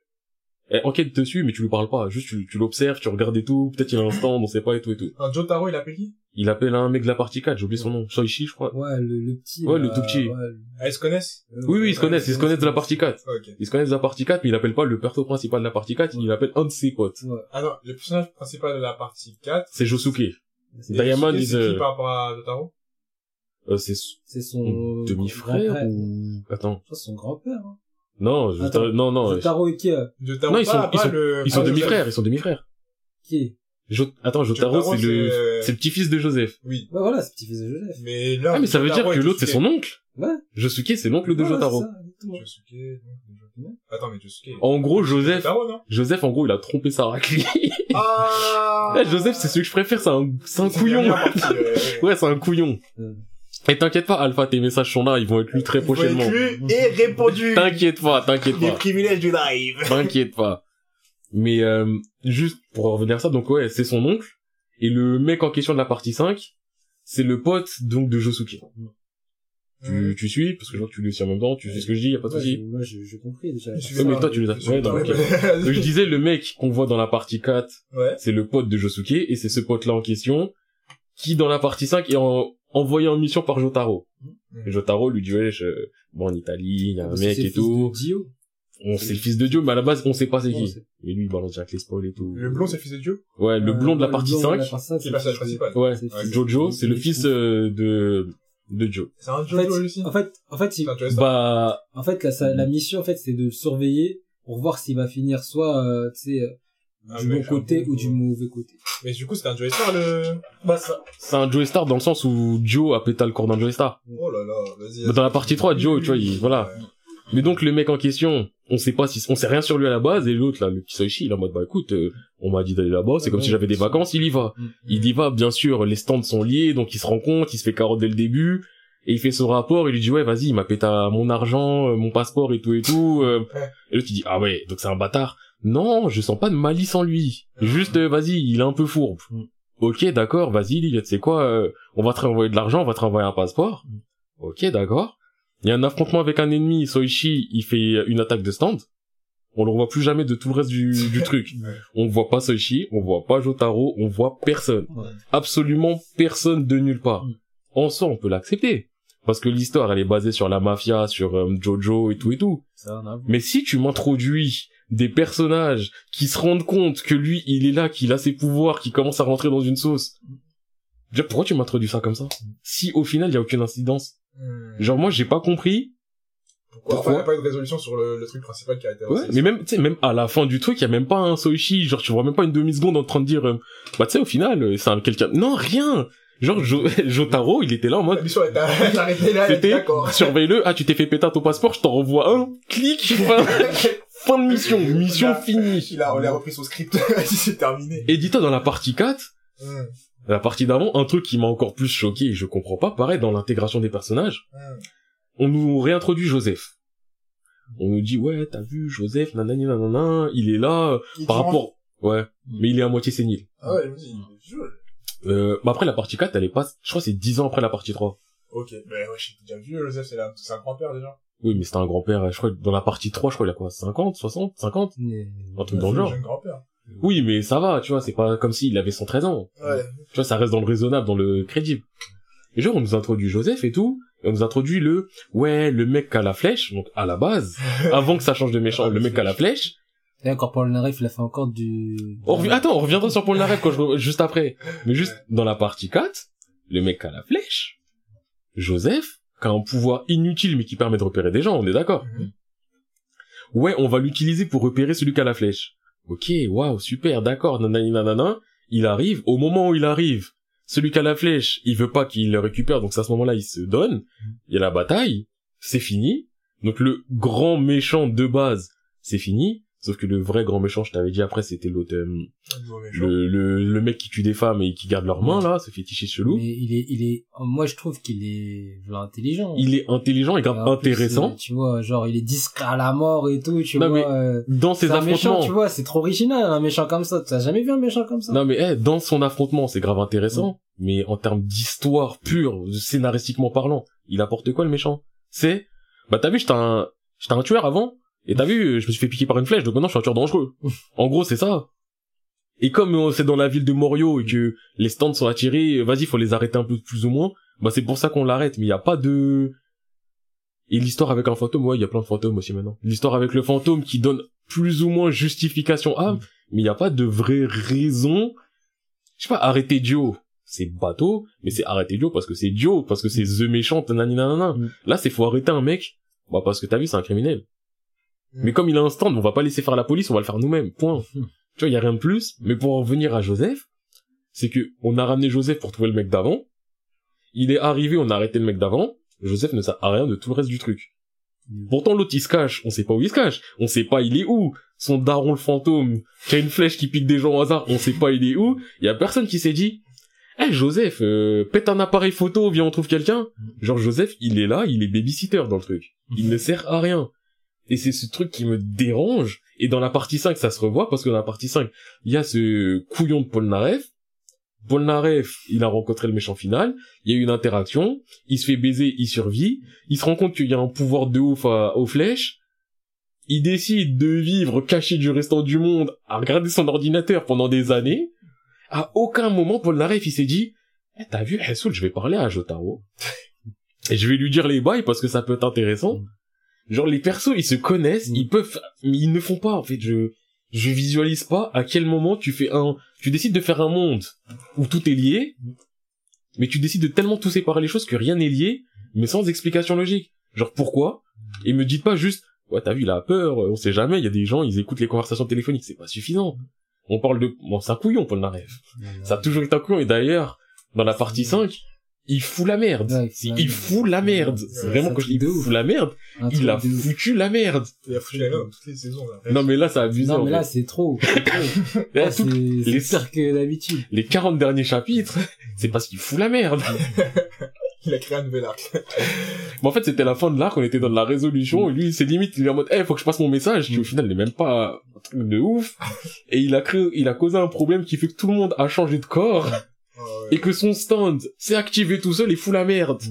Eh, enquête dessus mais tu lui parles pas. Juste tu, tu l'observes, tu regardes et tout. Peut-être il a un stand, on sait pas et tout et tout. Un Jotaro, il appelle qui? Il appelle un mec de la partie 4, j'ai oublié son nom. Soichi je crois. Ouais, le, le petit. Ouais, le tout petit. ouais, le- Ah, ils se connaissent? Euh, Oui oui ils se Ouais, connaissent, ils se connaissent de la partie 4. Ok. Ils se connaissent de la partie 4 mais il appelle pas le perso principal de la partie 4, il appelle un de ses potes. Ouais. Ah non, le personnage principal de la partie 4. C'est Josuke. Is qui euh, par rapport à Jotaro? Euh, c'est C'est son demi-frère ou attends. C'est son grand-père. Hein. Non, Attends. non non. Jotaro Ikea. Jotaro, Non, ils sont- pas ils sont- le- Ils sont le- demi-frères, ils sont demi-frères. Qui? Est Jo- Attends, Jotaro, Jotaro, c'est le, euh, c'est le petit-fils de Joseph. Oui. Ouais, voilà, c'est petit-fils de Joseph. Mais là. Ah, mais ça veut dire que et l'autre, c'est Josuke. son oncle. Ouais. Josuke, c'est l'oncle de Jotaro. Josuke. Attends, mais Josuke. En gros, Joseph, Joseph, en gros, il a trompé sa raclée. Ah [laughs] Eh, Joseph, c'est celui que je préfère, c'est un, c'est un couillon. ouais. [laughs] Ouais, c'est un couillon. Et t'inquiète pas, Alpha, tes messages sont là, ils vont être lus très prochainement. Vaincu et répondu. T'inquiète pas, t'inquiète Les pas. privilèges du live. T'inquiète pas. Mais, euh, juste pour revenir à ça, donc ouais, c'est son oncle. Et le mec en question de la partie 5, c'est le pote, donc, de Josuke. Tu, tu suis, parce que je vois que tu le suis en même temps, tu sais ce que je dis, y a pas de ouais, souci. Moi, j'ai j'ai compris déjà. Ouais, mais toi, tu les as- ouais, donc, ok. Donc je disais, le mec qu'on voit dans la partie 4, Ouais. c'est le pote de Josuke, et c'est ce pote-là en question, qui dans la partie 5 est en- envoyé en mission par Jotaro. Et Jotaro lui dit, ouais, je... bon, en Italie, il y a un Parce que mec c'est et le fils tout. de Dio. On c'est le fils de Dieu, mais à la base, on sait pas c'est qui. c'est- Et lui, il balance direct les spoils et tout. Le blond, c'est le fils de Dieu Ouais, le Euh, blond de la partie le blond de 5. la partie cinq, C'est le personnage fils de- principal. Ouais, c'est le Ouais, fils de- Jojo, c'est le fils euh, de, de Joe. C'est un En fait, Jojo, lui aussi. en fait, en fait, il- un. Bah, en fait, la, sa- la mission, en fait, c'est de le surveiller pour voir s'il va finir soit, euh, tu sais, euh, Ah, du mais bon côté ou du mauvais côté. Mais du coup, c'est un Joestar, le... Bah, ça. c'est un Joe Star dans le sens où Joe a pété le corps d'un Joe Star. Oh là là, vas-y. Bah, dans la partie 3, Joe, tu vois, il- voilà. Ouais. Mais donc le mec en question, on sait pas si on sait rien sur lui à la base et l'autre là, le petit Soichi, il est en mode bah écoute, euh, on m'a dit d'aller là-bas, c'est Ouais, comme si j'avais des vacances, il y va. Mm. Il y va, bien sûr, les stands sont liés, donc il se rend compte, il se fait carotte dès le début et il fait son rapport, il lui dit ouais, vas-y, il m'a pété mon argent, euh, mon passeport et tout et tout. euh. Et l'autre il dit ah ouais, donc c'est un bâtard. Non, je sens pas de malice en lui. Juste euh, vas-y, il est un peu fourbe. Mm. Ok, d'accord, vas-y, tu sais quoi, euh, on va te renvoyer de l'argent, on va te renvoyer un passeport. Mm. Ok, d'accord. Il y a un affrontement avec un ennemi, Soichi, il fait une attaque de stand. On le revoit plus jamais de tout le reste du, [laughs] du truc. Ouais. On voit pas Soichi, on voit pas Jotaro, on voit personne. Ouais. Absolument personne de nulle part. Mm. En soi, on peut l'accepter. Parce que l'histoire, elle est basée sur la mafia, sur euh, Jojo et tout et tout. Ça, on a vu. Mais si tu m'introduis des personnages qui se rendent compte que lui, il est là, qu'il a ses pouvoirs, qui commence à rentrer dans une sauce. Déjà, pourquoi tu m'introduis ça comme ça Si au final, il y a aucune incidence. Hmm. Genre moi, j'ai pas compris. Pourquoi pourquoi Il n'y a pas eu de résolution sur le, le truc principal qui a été Ouais, mais même, tu sais, même à la fin du truc, il y a même pas un Soichi, genre tu vois même pas une demi-seconde en train de dire, euh, bah tu sais, au final, euh, c'est un quelqu'un... Non, rien Genre, Jo- [laughs] Jotaro, il était là en mode, c'était, surveille-le, ah tu t'es fait péter ton passeport, je t'en renvoie un, clic, [laughs] [laughs] fin de mission, mission Il a- finie. Il a, on a repris son script, [laughs] c'est terminé. Et dis-toi, dans la partie 4, Hmm. la partie d'avant, un truc qui m'a encore plus choqué, et je comprends pas, pareil, dans l'intégration des personnages, Hmm. on nous réintroduit Joseph. On nous dit, ouais, t'as vu, Joseph, nanani, nanana, il est là, Il par rapport, ouais, mais il est à moitié sénile. Ah ouais, dis, je- Euh, bah après, la partie 4, elle est pas, je crois c'est 10 ans après la partie 3. Ok, ben ouais, j'ai déjà vu, Joseph, c'est la- c'est un grand-père déjà. Oui, mais c'était un grand-père, je crois, que dans la partie 3, je crois, il a quoi, 50, 60, 50? Mais- Un truc dans le genre. Oui, mais ça va, tu vois, c'est pas comme s'il avait 113 ans. Ouais. Tu vois, ça reste dans le raisonnable, dans le crédible. Et genre, on nous introduit Joseph et tout, et on nous introduit le, ouais, le mec qui a la flèche, donc à la base, [laughs] avant que ça change de méchant, le mec qui a la flèche. Et encore Paul Naref, il a fait encore du... On Attends, on reviendra sur Paul Naref quand je juste après. Mais juste, dans la partie 4, le mec qui a la flèche, Joseph, qui a un pouvoir inutile mais qui permet de repérer des gens, on est d'accord. Mhm. Ouais, on va l'utiliser pour repérer celui qui a la flèche. Ok, waouh, super, d'accord, nanani nanana. Il arrive, au moment où il arrive, celui qui a la flèche, il veut pas qu'il le récupère, donc c'est à ce moment-là, il se donne. Il y a la bataille, c'est fini. Donc le grand méchant de base, c'est fini. Sauf que le vrai grand méchant, je t'avais dit après, c'était l'autre, euh, le, le, le mec qui tue des femmes et qui garde leurs mains, là, ce fétichiste chelou. Mais il est, il est, moi je trouve qu'il est intelligent. Il est intelligent et grave intéressant. euh, tu vois, genre il est discret à la mort et tout, tu Non, vois. mais euh, Dans ses méchant, affrontements. tu vois, c'est trop original un méchant comme ça. T'as jamais vu un méchant comme ça? Non mais eh, dans son affrontement, c'est grave intéressant, mais en termes d'histoire pure, scénaristiquement parlant, il apporte quoi le méchant? C'est bah t'as vu, j'étais un j'étais un tueur avant et t'as vu, je me suis fait piquer par une flèche, donc maintenant je suis un tueur dangereux. en gros, c'est ça. Et comme euh, c'est dans la ville de Morio et que les stands sont attirés, vas-y, faut les arrêter un peu plus ou moins. Bah c'est pour ça qu'on l'arrête, mais il y a pas de et l'histoire avec un fantôme, ouais, il y a plein de fantômes aussi maintenant. L'histoire avec le fantôme qui donne plus ou moins justification à, mais il n'y a pas de vraie raison. Je sais pas, arrêter Dio, c'est bateau, mais c'est arrêter Dio parce que c'est Dio, parce que c'est The Méchant, nanana. Mm. Là, c'est faut arrêter un mec, bah parce que t'as vu, c'est un criminel. Mm. Mais comme il a un stand, on va pas laisser faire la police, on va le faire nous-mêmes, point. Mm. [laughs] Tu vois, il y a rien de plus. Mais pour en revenir à Joseph, c'est que on a ramené Joseph pour trouver le mec d'avant. Il est arrivé, on a arrêté le mec d'avant. Joseph ne sert à rien de tout le reste du truc. Pourtant, l'autre, il se cache. On sait pas où il se cache. On sait pas il est où. Son daron, le fantôme, qui a une flèche qui pique des gens au hasard, on sait pas il est où. Il y a personne qui s'est dit, eh, Joseph, euh, pète un appareil photo, viens, on trouve quelqu'un. Genre, Joseph, il est là, il est babysitter dans le truc. Il ne sert à rien. Et c'est ce truc qui me dérange. Et dans la partie 5, ça se revoit, parce que dans la partie 5, il y a ce couillon de Paul Naref. Paul Naref, il a rencontré le méchant final. Il y a eu une interaction. Il se fait baiser, il survit. Il se rend compte qu'il y a un pouvoir de ouf aux flèches. Il décide de vivre caché du restant du monde, à regarder son ordinateur pendant des années. À aucun moment, Paul Naref, il s'est dit, eh, t'as vu, Hassoul, je vais parler à Jotaro. [laughs] Et je vais lui dire les bails parce que ça peut être intéressant. Genre, les persos, ils se connaissent, Mm. ils peuvent, mais ils ne font pas, en fait, je, je visualise pas à quel moment tu fais un, tu décides de faire un monde où tout est lié, mais tu décides de tellement tout séparer les choses que rien n'est lié, mais sans explication logique. Genre, pourquoi? Et me dites pas juste, ouais, t'as vu, il a peur, on sait jamais, il y a des gens, ils écoutent les conversations téléphoniques, c'est pas suffisant. On parle de, bon, c'est un couillon, Paul Naref. Ça a toujours été un couillon, et d'ailleurs, dans la partie 5, il fout la merde. Ouais, il fout la il merde. fout la merde. Ouais, C'est vraiment quand je dis ouf. fout la merde, Un il a foutu la merde. Il a foutu la merde dans toutes les saisons, là. Non mais là, ça a abusé, Non, en mais là, c'est trop. [laughs] c'est trop. Là, les- pire que d'habitude. les 40 derniers chapitres, [laughs] c'est parce qu'il fout la merde. [laughs] Il a créé un nouvel arc. Mais en fait, c'était la fin de l'arc, on était dans la résolution, et lui, c'est limite, il est en mode, eh, faut que je passe mon message, qui au final n'est même pas un truc de ouf. Et il a créé, il a causé un problème qui fait que tout le monde a changé de corps, Ouais, et que son stand s'est activé tout seul et fout la merde.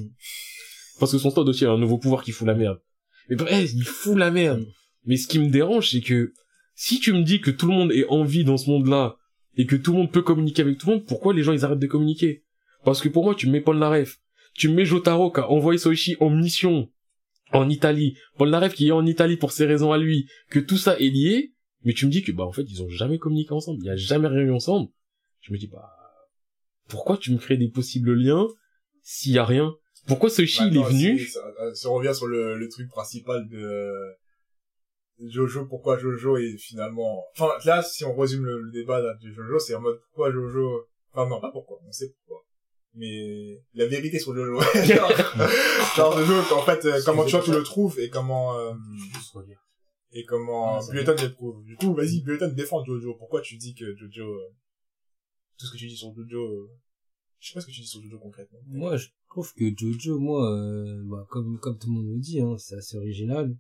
Parce que son stand aussi a un nouveau pouvoir qui fout la merde. Mais bref, il fout la merde. Mais ce qui me dérange, c'est que, si tu me dis que tout le monde est en vie dans ce monde-là, et que tout le monde peut communiquer avec tout le monde, pourquoi les gens ils arrêtent de communiquer? Parce que pour moi, tu me mets Paul Naref, tu me mets Jotaro qui a envoyé Soichi en mission en Italie, Paul Naref qui est en Italie pour ses raisons à lui, que tout ça est lié, mais tu me dis que bah en fait ils ont jamais communiqué ensemble, il y a jamais rien eu ensemble. Je me dis bah pourquoi tu me crées des possibles liens s'il y a rien? Pourquoi Soichi il est venu? si- ça- euh, Si on revient sur le, le truc principal de Jojo, pourquoi Jojo est finalement... Enfin, là, si on résume le, le débat là, de Jojo, c'est en mode pourquoi Jojo... Enfin, non, pas pourquoi, on sait pourquoi. Mais la vérité sur Jojo. [laughs] genre, [laughs] genre Jojo, en fait, euh, comment tu vois, tu le trouves et comment... euh, et comment Ah, Bulletin le trouve. Du coup, vas-y, Bulletin défend Jojo. Pourquoi tu dis que Jojo... euh, Tout ce que tu dis sur Jojo... euh, Je sais pas ce que tu dis sur Jojo concrètement. Moi, je trouve que Jojo, moi, euh, bah, comme, comme tout le monde le dit, hein, c'est assez original.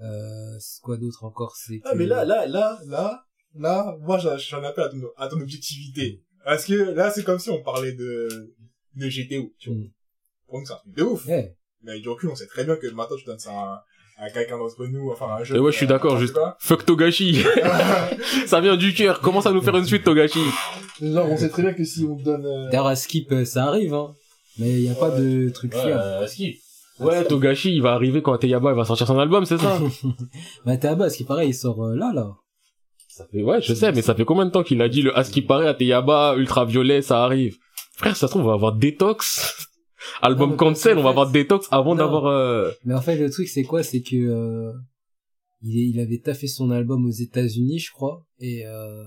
Euh, quoi d'autre encore C'est Ah, que- mais là, là, là, là, là, moi, j'en appelle à ton, à ton objectivité. Parce que là, c'est comme si on parlait de, de GTO, tu vois. Mm. Pour nous, c'est un truc de ouf. Ouais. Mais du recul, on sait très bien que maintenant, tu donnes ça à, à quelqu'un d'entre nous, enfin, à un jeu. Et ouais, je suis d'accord, juste. Fuck Togashi. [laughs] ça vient du cœur. Commence à nous faire une suite, Togashi. Genre, on sait très bien que si on donne, euh, D'ailleurs, à Skip, euh, ça arrive, hein. Mais il y a pas de truc fiable. Ouais, Togashi, il va arriver quand Teyaba il va sortir son album, c'est ça [laughs] Bah, t'es à base, qui pareil, il sort euh, là, là. Ça fait, ouais, je sais, mais ça fait combien de temps qu'il a dit le à ce qui paraît à Teyaba, ultraviolet, ça arrive. Frère, ça se trouve, on va avoir Detox. Album Non, cancel, on va fait- avoir Detox avant d'avoir, euh... Mais en fait, le truc, c'est quoi? C'est que euh, il, est- il avait taffé son album aux États-Unis, je crois, et euh,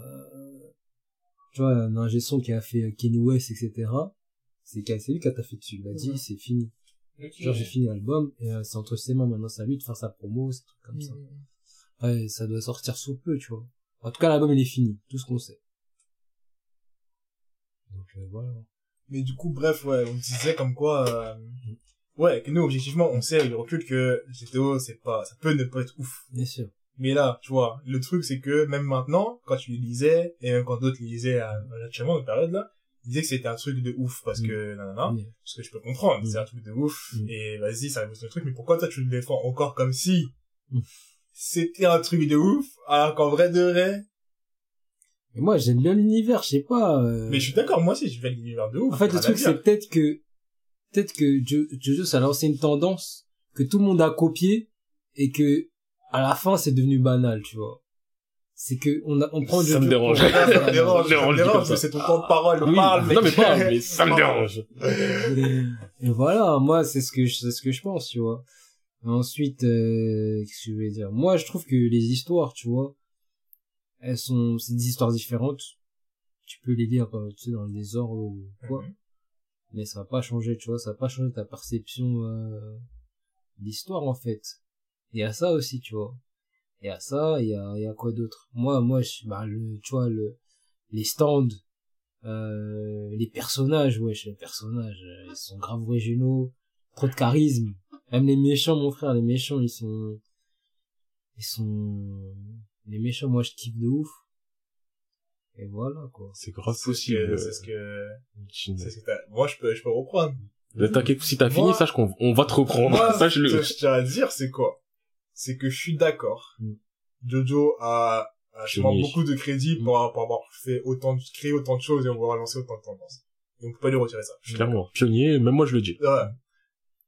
tu vois, un ingé son qui a fait euh, Kanye West, etc. C'est qui a- c'est lui qui a taffé dessus. Il a dit, c'est fini. Genre, j'ai fini l'album, et euh, c'est entre ses mains maintenant, c'est à lui de faire sa promo, c'est trucs comme ça. Ouais, ça doit sortir sous peu, tu vois. En tout cas, l'album, il est fini, tout ce qu'on sait. Donc euh, voilà. Mais du coup, bref, ouais, on disait comme quoi, euh, ouais, que nous, objectivement, on sait avec le recul que GTO, c'est pas, ça peut ne pas être ouf. Bien sûr. Mais là, tu vois, le truc, c'est que même maintenant, quand tu lisais, et même quand d'autres lisaient à, à actuellement, cette période-là, ils disaient que c'était un truc de ouf, parce Mm. que, nanana, Mais- ce que je peux comprendre, Mm. c'est un truc de ouf, Mm. et vas-y, ça reste un truc, mais pourquoi toi, tu le défends encore comme si c'était un truc de ouf, alors qu'en vrai de vrai, Mais moi, j'aime bien l'univers, je sais pas. euh, mais je suis d'accord, moi aussi, je vais l'univers de ouf. En fait, le truc, c'est peut-être que, peut-être que Jo- Jojo, ça a lancé une tendance que tout le monde a copié et que, à la fin, c'est devenu banal, tu vois. C'est que, on a, on prend Ça Jojo. me dérange. pour- ça me dérange, ça dérange, me dérange, ça. c'est ton temps de parole, Oui. parle, mec. non mais pas, mais [laughs] ça me dérange. Et voilà, moi, c'est ce que je, c'est ce que je pense, tu vois. Ensuite, euh, qu'est-ce que je vais dire? Moi, je trouve que les histoires, tu vois, elles sont, c'est des histoires différentes. Tu peux les lire, euh, tu sais, dans le désordre ou quoi. Mhm. Mais ça va pas changer, tu vois, ça va pas changer ta perception, euh, d'histoire, en fait. Il y a ça aussi, tu vois. Il y a ça, il y a, il y a quoi d'autre? Moi, moi, je, bah, le, tu vois, le, les stands, euh, les personnages, wesh, les personnages, euh, ils sont grave originaux, trop de charisme. Même les méchants, mon frère, les méchants, ils sont, ils sont, les méchants, moi, je kiffe de ouf. Et voilà, quoi. C'est grave C'est ce possible. que, c'est ce que, c'est ce que t'as- moi, je peux, je peux reprendre. Mais T'inquiète, si t'as fini, sache qu'on on va te reprendre. Moi, [laughs] Sache ce que le. je tiens à dire, c'est quoi? C'est que je suis d'accord. Mm. Jojo a, a justement Pionnier. beaucoup de crédit Mm. pour, pour avoir fait autant, de- créé autant de choses et avoir lancé autant de tendances. Et on peut pas lui retirer ça. Je suis Clairement. Pionnier, même moi je le dis. Ouais.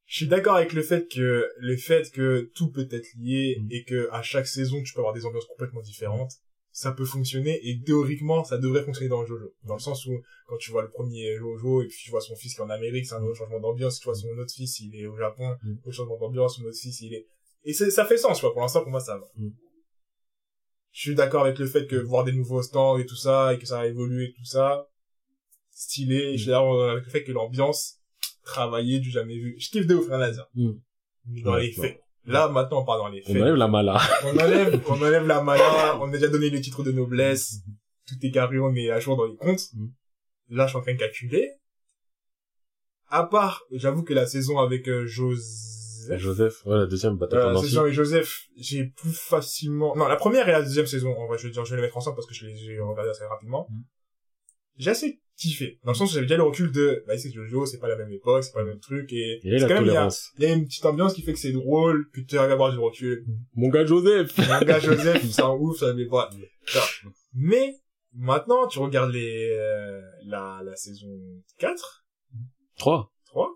Je suis d'accord avec le fait que le fait que tout peut être lié Mm. et que à chaque saison tu peux avoir des ambiances complètement différentes, ça peut fonctionner et théoriquement ça devrait fonctionner dans le Jojo. Dans le sens où quand tu vois le premier Jojo et puis tu vois son fils qui est en Amérique, c'est un autre changement d'ambiance. Tu vois son autre fils, il est au Japon, Mm. autre changement d'ambiance, son autre fils, il est et c'est ça fait sens. Tu vois, pour l'instant pour moi ça va. Mm. Je suis d'accord avec le fait que voir des nouveaux stands et tout ça et que ça a évolué et tout ça, stylé. Et Je suis d'accord avec le fait que l'ambiance travaillée du jamais vu. Je kiffe de ouf, rien à dire. Mm. Mais dans Ouais, les faits. Là, maintenant, on part dans les On faits. enlève la mala. On enlève, [laughs] on enlève la mala, on a déjà donné le titre de noblesse, tout est carré, on est à jour dans les comptes. Mm. Là, je suis en train de calculer. À part, j'avoue que la saison avec euh, Joseph, Joseph, ouais, la deuxième bataille euh, la saison avec Joseph, j'ai plus facilement, non, la première et la deuxième saison, en vrai, je vais dire, je vais les mettre ensemble parce que je les ai regardés assez rapidement. Mm. J'ai assez kiffé. Dans le sens où j'avais déjà le recul de, bah, c'est Jojo, c'est pas la même époque, c'est pas le même truc, et, Et la quand même, il y a, y a une petite ambiance qui fait que c'est drôle, que tu arrives à avoir du recul. Mon gars Joseph. Mon gars [laughs] Joseph, c'est un ouf, ça mais pas. Mais, maintenant, tu regardes les, euh, la, la saison 4, 3. 3,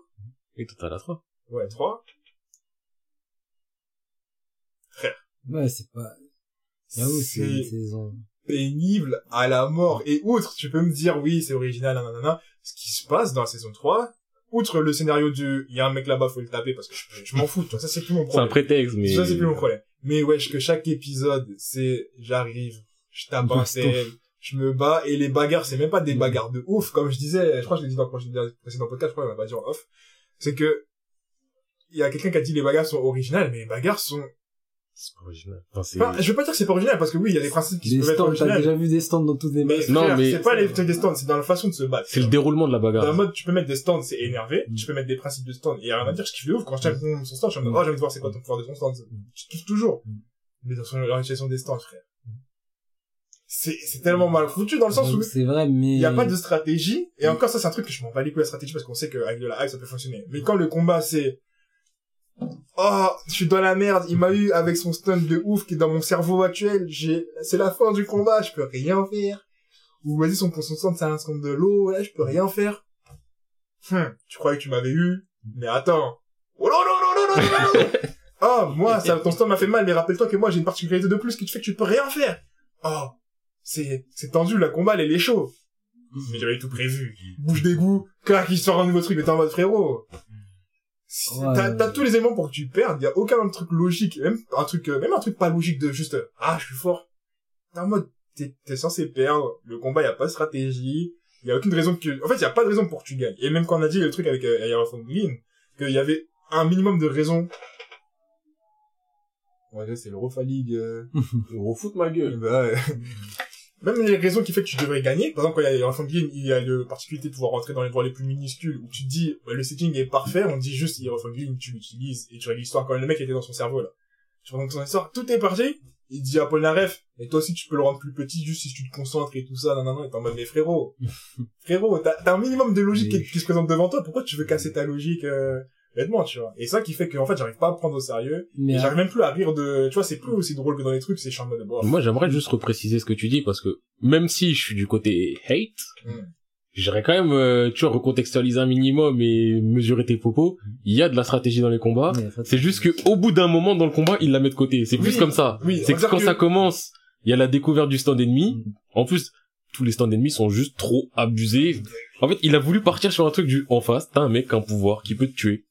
Et total à 3. ouais, 3. Ouais, c'est pas, c'est une C'est saison. Pénible à la mort. Et outre, tu peux me dire, oui, c'est original, nanana, ce qui se passe dans la saison 3, outre le scénario du, il y a un mec là-bas, faut le taper parce que je, je m'en fous, tu vois, ça c'est plus mon C'est un problème. prétexte, mais. Ça c'est plus mon problème. Mais wesh, que chaque épisode, c'est, j'arrive, je tape un tel, je me bats, et les bagarres, c'est même pas des bagarres de ouf, comme je disais, je crois que je l'ai dit dans le précédent podcast, je crois qu'on va pas dire en off, c'est que, il y a quelqu'un qui a dit les bagarres sont originales, mais les bagarres sont C'est pas original. Enfin, c'est... Enfin, je veux pas dire que c'est pas original, parce que oui, il y a des principes qui Des peuvent être stands, t'as originaux. déjà vu des stands dans toutes les Mais. Non, frère, mais- c'est pas les trucs des stands, c'est dans la façon de se battre. c'est le déroulement de la Dans le bagarre. mode, tu peux mettre des stands, c'est énervé. Mm. Tu peux mettre des principes de stand. Et y a rien à dire, je kiffe de ouf. Quand je tape mon- son stand, je suis en mode, oh, j'ai envie de voir c'est quoi ton pouvoir de ton stand. Je kiffe toujours. Mm. Mais dans son l'organisation des stands, frère. C'est, c'est tellement mal foutu dans le sens où C'est vrai, mais... il n'y a pas de stratégie. Et encore, ça, c'est un truc que je m'en bats les couilles la stratégie parce qu'on sait qu'avec de la hype, ça peut fonctionner. Mais quand le combat, c'est, oh, je suis dans la merde, il m'a eu avec son stun de ouf qui est dans mon cerveau actuel, j'ai, c'est la fin du combat, je peux rien faire. Ou vas-y, son, son stun, c'est un stun de l'eau, là, je peux rien faire. Hum, tu croyais que tu m'avais eu, mais attends. Oh non, non, non, non, non, non, non. [laughs] Oh, moi, ça, ton stun m'a fait mal, mais rappelle-toi que moi, j'ai une particularité de plus qui te fait que tu peux rien faire. Oh, c'est, c'est tendu, le combat, elle est chaud. Mais j'avais tout prévu. Bouche d'égout, clac, il sort un nouveau truc, mais t'es en mode frérot. Si- Ouais, T'as ouais. tous les éléments pour que tu perdes, y a aucun truc logique, même un truc, euh, même un truc pas logique de juste, euh, ah, je suis fort. T'es en mode, t'es, t'es censé perdre, le combat, y a pas de stratégie, y a aucune raison que, en fait, y a pas de raison pour que tu gagnes. Et même quand on a dit le truc avec euh, Aerophone Green, qu'il y avait un minimum de raisons. Ouais, c'est l'Eurofa League, euh, [laughs] Eurofoot ma gueule. bah, ouais. [laughs] Même les raisons qui fait que tu devrais gagner, par exemple, quand il y a Hierophant Green, il y a la particularité de pouvoir rentrer dans les droits les plus minuscules, où tu te dis, bah, le setting est parfait, on dit juste Hierophant Green, tu l'utilises, et tu règles l'histoire quand le mec était dans son cerveau, là. Tu rentres dans son histoire, tout est parti, il dit à Polnareff, et toi aussi tu peux le rendre plus petit juste si tu te concentres et tout ça, non, non, non, et t'es en mode, mais frérot, [laughs] frérot, t'as t'as un minimum de logique Mais- qui, qui se présente devant toi, pourquoi tu veux casser ta logique, euh, bêtement, tu vois. Et ça qui fait que, en fait, j'arrive pas à me prendre au sérieux, Mais et j'arrive même plus à rire de, tu vois, c'est plus aussi drôle que dans les trucs, c'est en mode, bon, Moi, j'aimerais juste repréciser ce que tu dis parce que même si je suis du côté hate, Mm. j'aurais quand même, euh, tu vois, recontextualiser un minimum et mesurer tes propos. Il y a de la stratégie dans les combats. C'est juste que au bout d'un moment dans le combat, il la met de côté. C'est plus Oui, comme ça. oui, C'est que quand ça commence, il y a la découverte du stand ennemi. Mm. En plus, tous les stands ennemis sont juste trop abusés. En fait, il a voulu partir sur un truc du en face. T'as un mec, un pouvoir qui peut te tuer.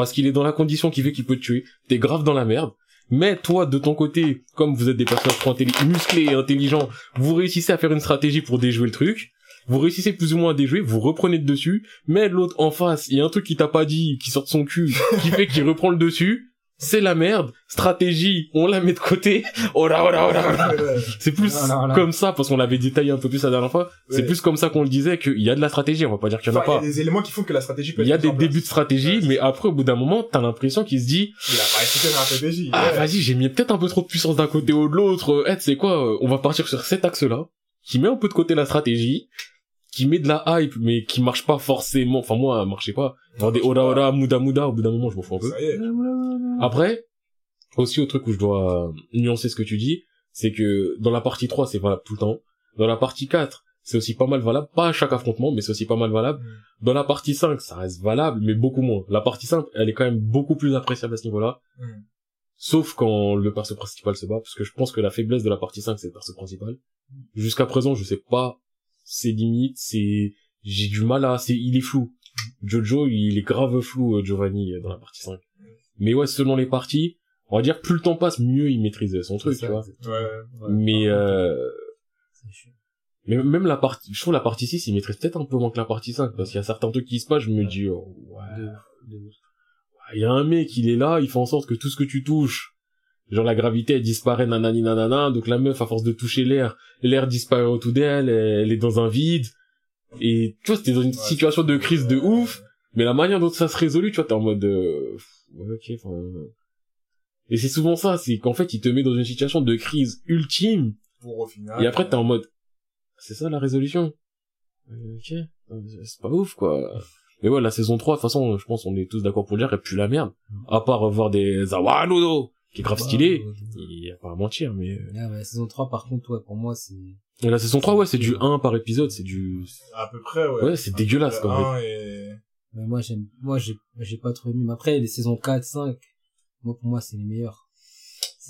Parce qu'il est dans la condition qui fait qu'il peut te tuer. T'es grave dans la merde. Mais toi, de ton côté, comme vous êtes des personnages trop musclés et intelligents, vous réussissez à faire une stratégie pour déjouer le truc. Vous réussissez plus ou moins à déjouer, vous reprenez le dessus. Mais l'autre en face, il y a un truc qui t'a pas dit, qui sort de son cul, [laughs] qui fait qu'il reprend le dessus. C'est la merde. Stratégie, on la met de côté. [laughs] Oh là, oh là, oh là, oh. C'est plus Non, non, non. comme ça, parce qu'on l'avait détaillé un peu plus la dernière fois. C'est plus comme ça qu'on le disait, qu'il y a de la stratégie. On va pas dire qu'il y en a Enfin, il y pas. a des éléments qui font que la stratégie peut Il y a des débuts de stratégie, Ouais, mais après, au bout d'un moment, t'as l'impression qu'il se dit, Il a pas expliqué la stratégie. ah, ouais. vas-y, j'ai mis peut-être un peu trop de puissance d'un côté ou de l'autre. Eh, tu sais quoi, euh, on va partir sur cet axe-là, qui met un peu de côté la stratégie, qui met de la hype, mais qui marche pas forcément. Enfin, moi, marchait pas. Genre des ora ora, muda muda, au bout d'un moment, je m'en fous un peu. Ça y est. Après, aussi au truc où je dois nuancer ce que tu dis, c'est que dans la partie 3, c'est valable tout le temps. Dans la partie 4, c'est aussi pas mal valable. Pas à chaque affrontement, mais c'est aussi pas mal valable. Mm. Dans la partie 5, ça reste valable, mais beaucoup moins. La partie 5, elle est quand même beaucoup plus appréciable à ce niveau-là. Mm. Sauf quand le perso principal se bat, parce que je pense que la faiblesse de la partie 5, c'est le perso principal. Jusqu'à présent, je sais pas ses limites, c'est, j'ai du mal à, c'est, il est flou. Jojo, il est grave flou, euh, Giovanni, euh, dans la partie 5. Mais ouais, selon les parties, on va dire que plus le temps passe, mieux il maîtrise son truc, tu vois. Ouais. ouais. Mais, euh, mais même la partie, je trouve la partie 6, il maîtrise peut-être un peu moins que la partie 5, parce qu'il y a certains trucs qui se passent, je me dis, oh, ouais, il y a un mec, il est là, il fait en sorte que tout ce que tu touches, genre la gravité elle disparaît nanani nanana, donc la meuf à force de toucher l'air, l'air disparaît autour d'elle, elle, elle est dans un vide, et tu vois c'était dans une Ouais, situation de crise de ouf, mais la manière dont ça se résolue, tu vois, t'es en mode, euh, ouais, ok, enfin, et c'est souvent ça, c'est qu'en fait il te met dans une situation de crise ultime, Pour au final. et après t'es en mode, c'est ça la résolution, Euh, ok, Euh, c'est pas ouf quoi. Mais ouais, la saison 3, de toute façon, je pense on est tous d'accord pour dire, elle pue la merde. À part voir des Zawanodo, qui est grave stylé. Il y a pas à mentir, mais... euh, Ah, ouais, la saison 3, par contre, ouais, pour moi, c'est... Et la saison 3, ouais, c'est du 1 par épisode, c'est du... À peu près, ouais. Ouais, c'est dégueulasse, quand Un et... Mais moi, j'aime, moi, j'ai, j'ai pas trop aimé. Mais après, les saisons 4, 5, moi, pour moi, c'est les meilleurs.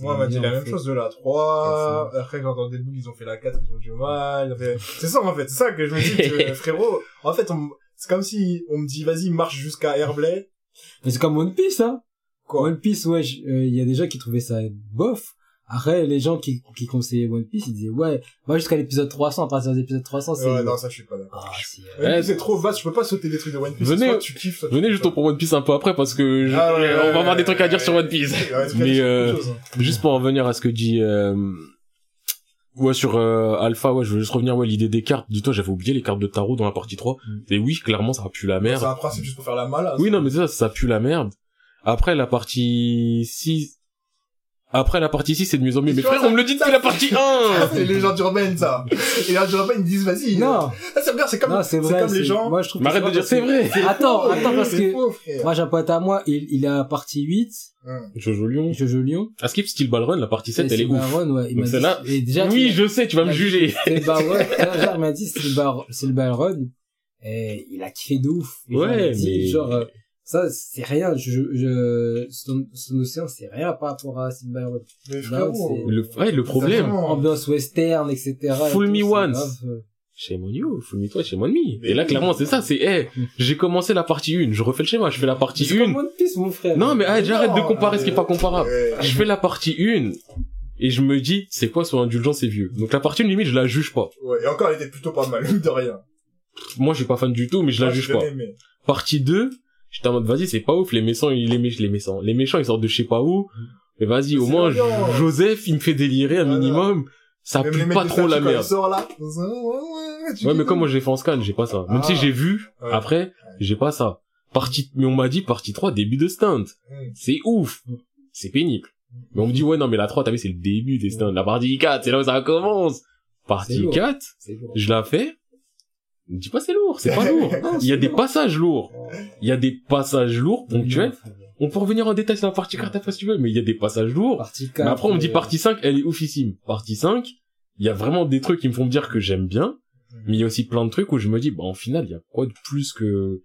Moi, on m'a dit la même fait. chose de la 3. Après, j'ai entendu des bouts, ils ont fait la 4, ils ont du mal. Après, C'est ça, en fait. C'est ça que je me dis, que, [laughs] frérot. En fait, on... c'est comme si on me dit, vas-y, marche jusqu'à Airblay. Mais c'est comme One Piece, hein. Quoi? One Piece, ouais, je- euh, il y a des gens qui trouvaient ça bof. Après, les gens qui, qui conseillaient One Piece, ils disaient, ouais, va jusqu'à l'épisode 300, à partir de l'épisode 300, c'est... Ouais, non, ça, je suis pas d'accord. Ah, c'est... One Ouais. Piece, c'est trop vaste, je peux pas sauter des trucs de One Piece. Venez- soit tu kiffes, soit tu Venez kiffes juste pour One Piece un peu après parce que je- Ah ouais, ouais, on va avoir des trucs à dire ouais, sur. One Piece. Tu Mais, euh, hein. Juste pour en revenir à ce que dit euh, ouais sur euh, Alpha, ouais, je veux juste revenir ouais l'idée des cartes. Dis-toi, j'avais oublié les cartes de tarot dans la partie 3. Mm. Et oui, clairement ça pue la C'est merde. un principe juste pour faire la malade. Oui, non mais c'est ça, ça pue la merde. Après la partie 6 après la partie 6 c'est de mieux en mieux. Mais frère, on me le dit depuis la partie 1 C'est les légendes urbaines, ça. Et les légendes urbaines, ils disent, vas-y. Non, Ah, c'est bien, c'est comme, non, c'est comme les gens. Moi, je trouve Mais que arrête de dire c'est vrai Attends, attends, parce que, moi, j'ai un pote à moi, il, il est à partie 8, Hum. Jojo Lyon. Jojo Lyon. À Skip Steel Ball Run, la partie 7 Et elle est c'est ouf. Baron, ouais, Donc m'a c'est dit- là- et déjà, Oui, je sais, tu vas me juger. C'est [laughs] le il m'a dit, c'est le Baron, et il a kiffé de ouf. Ouais, mais- genre, euh, ça, c'est rien, je, je, son, son océan, c'est rien par rapport à Là, frérot. c'est- Le, ouais, le problème. Ambiance western, etc. et Fool tout, me c'est once. euh, Shame on you, full me toi, shame on me. Et là, clairement, c'est ça, c'est, eh, j'ai commencé la partie 1, je refais le schéma, je fais la partie C'est comme 1. One Piece, mon frère. Non, mais ah, j'arrête de comparer ce qui est pas comparable. Je fais la partie 1, et je me dis, c'est quoi, soit indulgent, c'est vieux. Donc la partie 1, limite, je la juge pas. Ouais, et encore, elle était plutôt pas mal, mine de rien. Moi, je suis pas fan du tout, mais je la Ah, juge pas. Partie 2, j'étais en mode, vas-y, c'est pas ouf, les méchants, ils- les, mé- les méchants, les méchants, ils sortent de je sais pas où. Mais vas-y, au moins. Joseph, il me fait délirer un Voilà. minimum. Ça Même pue pas trop la merde. là. Ouais, mais comme moi j'ai fait en scan, j'ai pas ça. Même Ah. si j'ai vu, Ouais. après, j'ai pas ça. Partie, mais on m'a dit partie 3, début de stunt. C'est ouf. Mm. C'est pénible. Mais on me dit, ouais, non, mais la 3, t'as vu, c'est le début des stunts. La partie 4, c'est là où ça commence. Partie lourd. 4, C'est lourd. je la fais. Me dis pas c'est lourd, c'est pas lourd. [laughs] Il y a des passages lourds. Il y a des passages lourds ponctuels. On peut revenir en détail sur la partie 4 après si tu veux, mais il y a des passages lourds. Partie 4. Mais après, on me dit partie 5, elle est oufissime. Partie 5, il y a vraiment des trucs qui me font me dire que j'aime bien. Mais il y a aussi plein de trucs où je me dis, bah, en final, il y a quoi de plus que,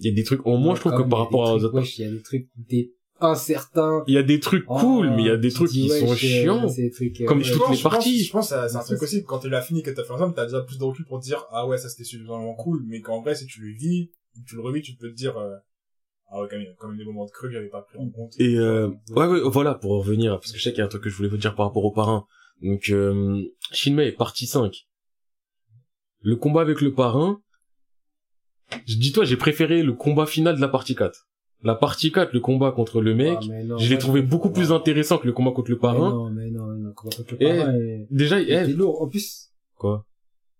il y a des trucs, en moins, je trouve que par rapport wesh, il y a des trucs, des il y a des trucs cool, mais il y a des trucs dis, qui sont chiants. c'est des trucs, euh, Comme ouais. toutes Je pense- les je pense- parties. Je pense que c'est un truc aussi, quand tu l'as fini, que t'as fait ensemble, t'as déjà plus de recul pour te dire, ah ouais, ça c'était suffisamment cool, mais qu'en vrai, si tu le vis, tu le revis, tu peux te dire, euh, ah ouais, quand même, quand même des moments de creux que j'avais pas pris en compte. Et euh, ouais, ouais, voilà, pour revenir, parce que je sais qu'il y a un truc que je voulais vous dire par rapport au parrain. Donc, euh, Shinmei, partie 5. Le combat avec le parrain, je dis-toi, j'ai préféré le combat final de la partie 4. La partie 4, le combat contre le mec, Ah, non, je l'ai trouvé beaucoup plus intéressant que le combat contre le Mais parrain. non, mais non, mais non, comment contre le Eh, parrain est- Déjà, il eh, était lourd. En plus, quoi?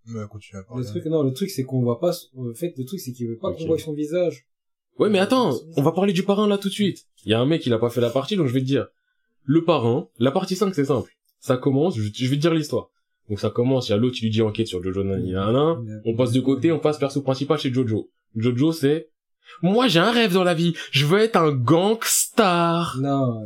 Mais continue à le parler. truc, non, le truc, c'est qu'on voit pas, en fait, le truc, c'est qu'il veut pas qu'on voit son visage. Ouais, mais attends, on va parler du parrain là tout de suite. Il y a un mec, il a pas fait la partie, donc je vais te dire. Le parrain, la partie 5, c'est simple. Ça commence, je, je vais te dire l'histoire. Donc ça commence, il y a l'autre, il lui dit enquête sur Jojo Nani, nanana. On passe de côté, on passe perso principal chez Jojo. Jojo, c'est... Moi, j'ai un rêve dans la vie. Je veux être un gangstar. Non.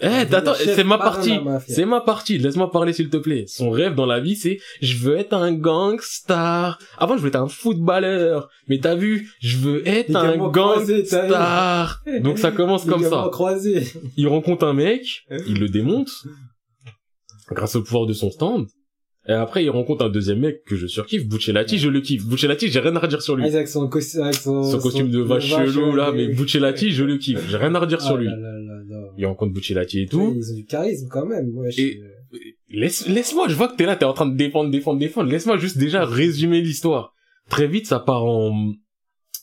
Eh, attends, chef c'est ma partie. C'est ma partie. Laisse-moi parler, s'il te plaît. Son rêve dans la vie, c'est, je veux être un gangstar. Avant, je voulais être un footballeur. Mais t'as vu, je veux être un gangstar. Donc ça commence comme ça. croisés. Il rencontre un mec, il le démonte. Grâce au pouvoir de son stand. Et après, il rencontre un deuxième mec que je surkiffe, Buccelati, je le kiffe. Buccelati, j'ai rien à redire sur lui. Avec son, avec son, Son costume de vache chelou, là, mais Buccelati, je le kiffe. J'ai rien à redire sur Ah lui. là là là. Il rencontre Buccelati et tout. Ils ont du charisme quand même. Et- Laisse, laisse-moi, je vois que t'es là, t'es en train de défendre, défendre, défendre. Laisse-moi juste déjà résumer l'histoire. Très vite, ça part en,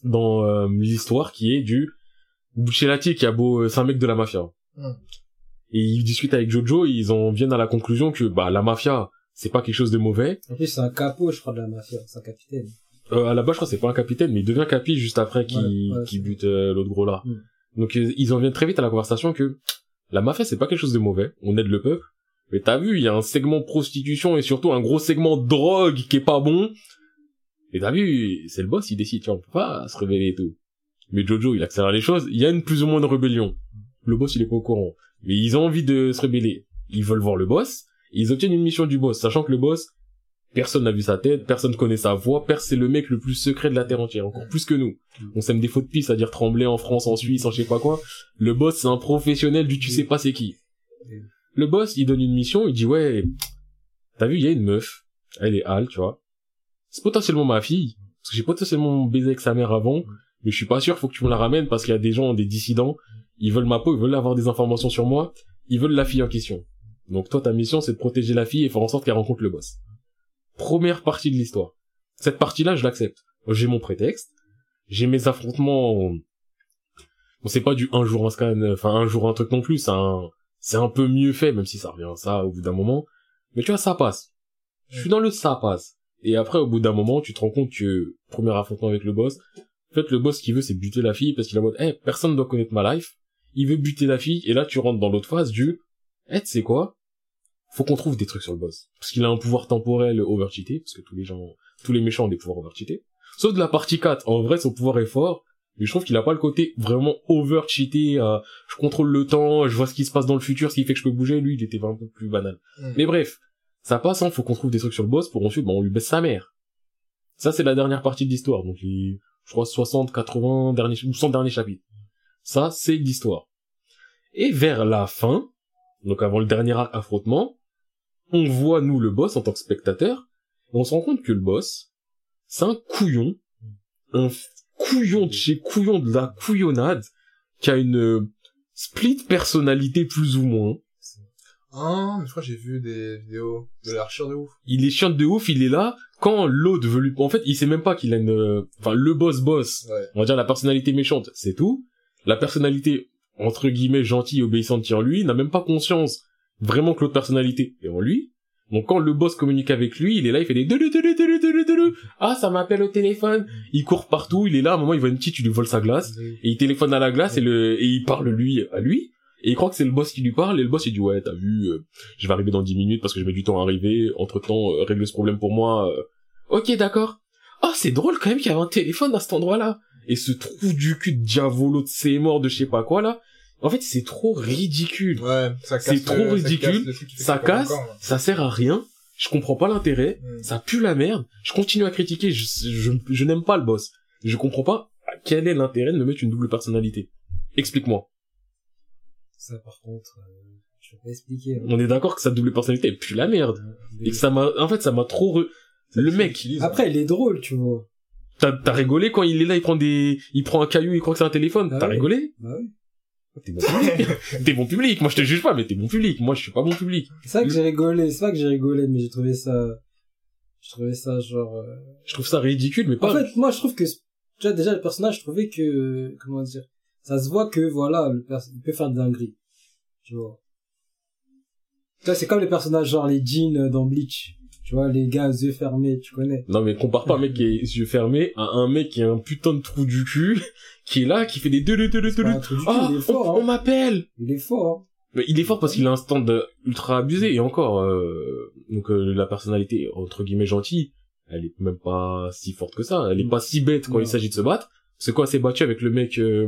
dans euh, l'histoire qui est du Buccelati qui a beau, euh, c'est un mec de la mafia. Hmm. Et ils discutent avec Jojo, ils en viennent à la conclusion que, bah, la mafia, c'est pas quelque chose de mauvais. En plus, c'est un capot, je crois, de la mafia. C'est un capitaine. Euh, à la base, je crois que c'est pas un capitaine, mais il devient capi juste après qu'il Ouais, bute euh, l'autre gros là. Mm. Donc ils en viennent très vite à la conversation que [tsk] la mafia c'est pas quelque chose de mauvais, on aide le peuple. Mais t'as vu, il y a un segment prostitution et surtout un gros segment drogue qui est pas bon. Et t'as vu, c'est le boss, il décide, tu vois, on peut pas se révéler et tout. Mais Jojo, il accélère les choses, il y a une plus ou moins de rébellion. Le boss, il est pas au courant. Mais ils ont envie de se rébeller. Ils veulent voir le boss, ils obtiennent une mission du boss, sachant que le boss, Personne n'a vu sa tête, personne connaît sa voix, personne c'est le mec le plus secret de la terre entière, encore plus que nous. On sème des fautes de piste, c'est-à-dire trembler en France, en Suisse, en je sais pas quoi. Le boss, c'est un professionnel du tu sais pas c'est qui. Le boss, il donne une mission, il dit ouais, t'as vu, il y a une meuf, elle est Al, tu vois. C'est potentiellement ma fille, parce que j'ai potentiellement baisé avec sa mère avant, mais je suis pas sûr, faut que tu me la ramènes parce qu'il y a des gens, des dissidents, ils veulent ma peau, ils veulent avoir des informations sur moi, ils veulent la fille en question. Donc toi, ta mission, c'est de protéger la fille et faire en sorte qu'elle rencontre le boss. Première partie de l'histoire. Cette partie-là, je l'accepte. J'ai mon prétexte. J'ai mes affrontements. Bon, c'est pas du un jour un scan, enfin un jour un truc non plus. C'est un, c'est un peu mieux fait, même si ça revient à ça au bout d'un moment. Mais tu vois, ça passe. Je suis dans le ça passe. Et après, au bout d'un moment, tu te rends compte que premier affrontement avec le boss. En fait, le boss qui veut, c'est buter la fille parce qu'il a mode, eh, personne ne doit connaître ma life. Il veut buter la fille et là, tu rentres dans l'autre phase du, eh, tu sais quoi? Faut qu'on trouve des trucs sur le boss. Parce qu'il a un pouvoir temporel overcheaté, parce que tous les gens, tous les méchants ont des pouvoirs overcheatés. Sauf de la partie 4. En vrai, son pouvoir est fort. Mais je trouve qu'il a pas le côté vraiment overcheaté, euh, je contrôle le temps, je vois ce qui se passe dans le futur, ce qui fait que je peux bouger. Lui, il était un peu plus banal. Mm. Mais bref. Ça passe, hein, faut qu'on trouve des trucs sur le boss pour ensuite, bah, on lui baisse sa mère. Ça, c'est la dernière partie de l'histoire. Donc, les, je crois, 60, 80 derniers, ou 100 derniers chapitres. Ça, c'est l'histoire. Et vers la fin, donc avant le dernier affrontement, on voit, nous, le boss en tant que spectateur, et on se rend compte que le boss, c'est un couillon, un couillon de chez couillon de la couillonnade, qui a une euh, split personnalité plus ou moins. Ah, mais je crois que j'ai vu des vidéos de l'archer de ouf. Il est chiant de ouf, il est là, quand l'autre veut lui... En fait, il sait même pas qu'il a une... Enfin, le boss boss, Ouais. on va dire la personnalité méchante, c'est tout. La personnalité, entre guillemets, gentille et obéissante en lui, n'a même pas conscience vraiment que l'autre personnalité est en lui. Donc quand le boss communique avec lui, il est là, il fait des. Ah, ça m'appelle au téléphone. Il court partout, il est là, à un moment, il voit une petite, tu lui voles sa glace. Et il téléphone à la glace et le, et il parle lui, à lui. Et il croit que c'est le boss qui lui parle, et le boss il dit ouais, t'as vu, euh, je vais arriver dans 10 minutes parce que je mets du temps à arriver, entre temps, régler ce problème pour moi. euh. Ok, d'accord. Ah, c'est drôle quand même qu'il y avait un téléphone à cet endroit-là. Et ce trou du cul de diavolo de ses morts de je sais pas quoi là. En fait, c'est trop ridicule. Ouais, ça casse. C'est trop le- ça ridicule, casse Ça casse, encore, ça sert à rien. Je comprends pas l'intérêt. Mm. Ça pue la merde. Je continue à critiquer. Je, je, je n'aime pas le boss. Je comprends pas quel est l'intérêt de me mettre une double personnalité. Explique-moi. Ça, par contre, euh, je vais pas expliquer. hein. On est d'accord que sa double personnalité elle pue la merde. Euh, Et que ça m'a, en fait, ça m'a trop re... Le mec, Utilise, Après, il est drôle, tu vois. t'as, t'as rigolé quand il est là, il prend des, il prend un caillou, il croit que c'est un téléphone. Ah t'as rigolé? Bah oui. T'es bon public. [laughs] t'es bon public. Moi, je te juge pas, mais t'es bon public. Moi, je suis pas bon public. C'est ça que j'ai rigolé, c'est pas que j'ai rigolé, mais j'ai trouvé ça, je trouvais ça genre, euh, Je trouve ça ridicule, mais pas... En fait, moi, je trouve que, tu vois, déjà, le personnage, je trouvais que, comment dire, ça se voit que, voilà, le pers- il peut faire de dinguerie. Tu vois. Tu vois, c'est comme les personnages, genre les jeans euh, dans Bleach. Tu vois, les gars yeux fermés, tu connais. Non, mais compare pas un mec qui a les yeux fermés à un mec qui a un putain de trou du cul, [laughs] qui est là, qui fait des deux, deux, deux, deux, Oh, est fort, on, on hein. m'appelle! Il est fort, hein. Mais il est fort parce qu'il a un stand ultra abusé, et encore, euh, donc, euh, la personnalité, entre guillemets, gentille, elle est même pas si forte que ça, elle est pas si bête quand Non. il s'agit de se battre. C'est quoi, s'est battue avec le mec, euh,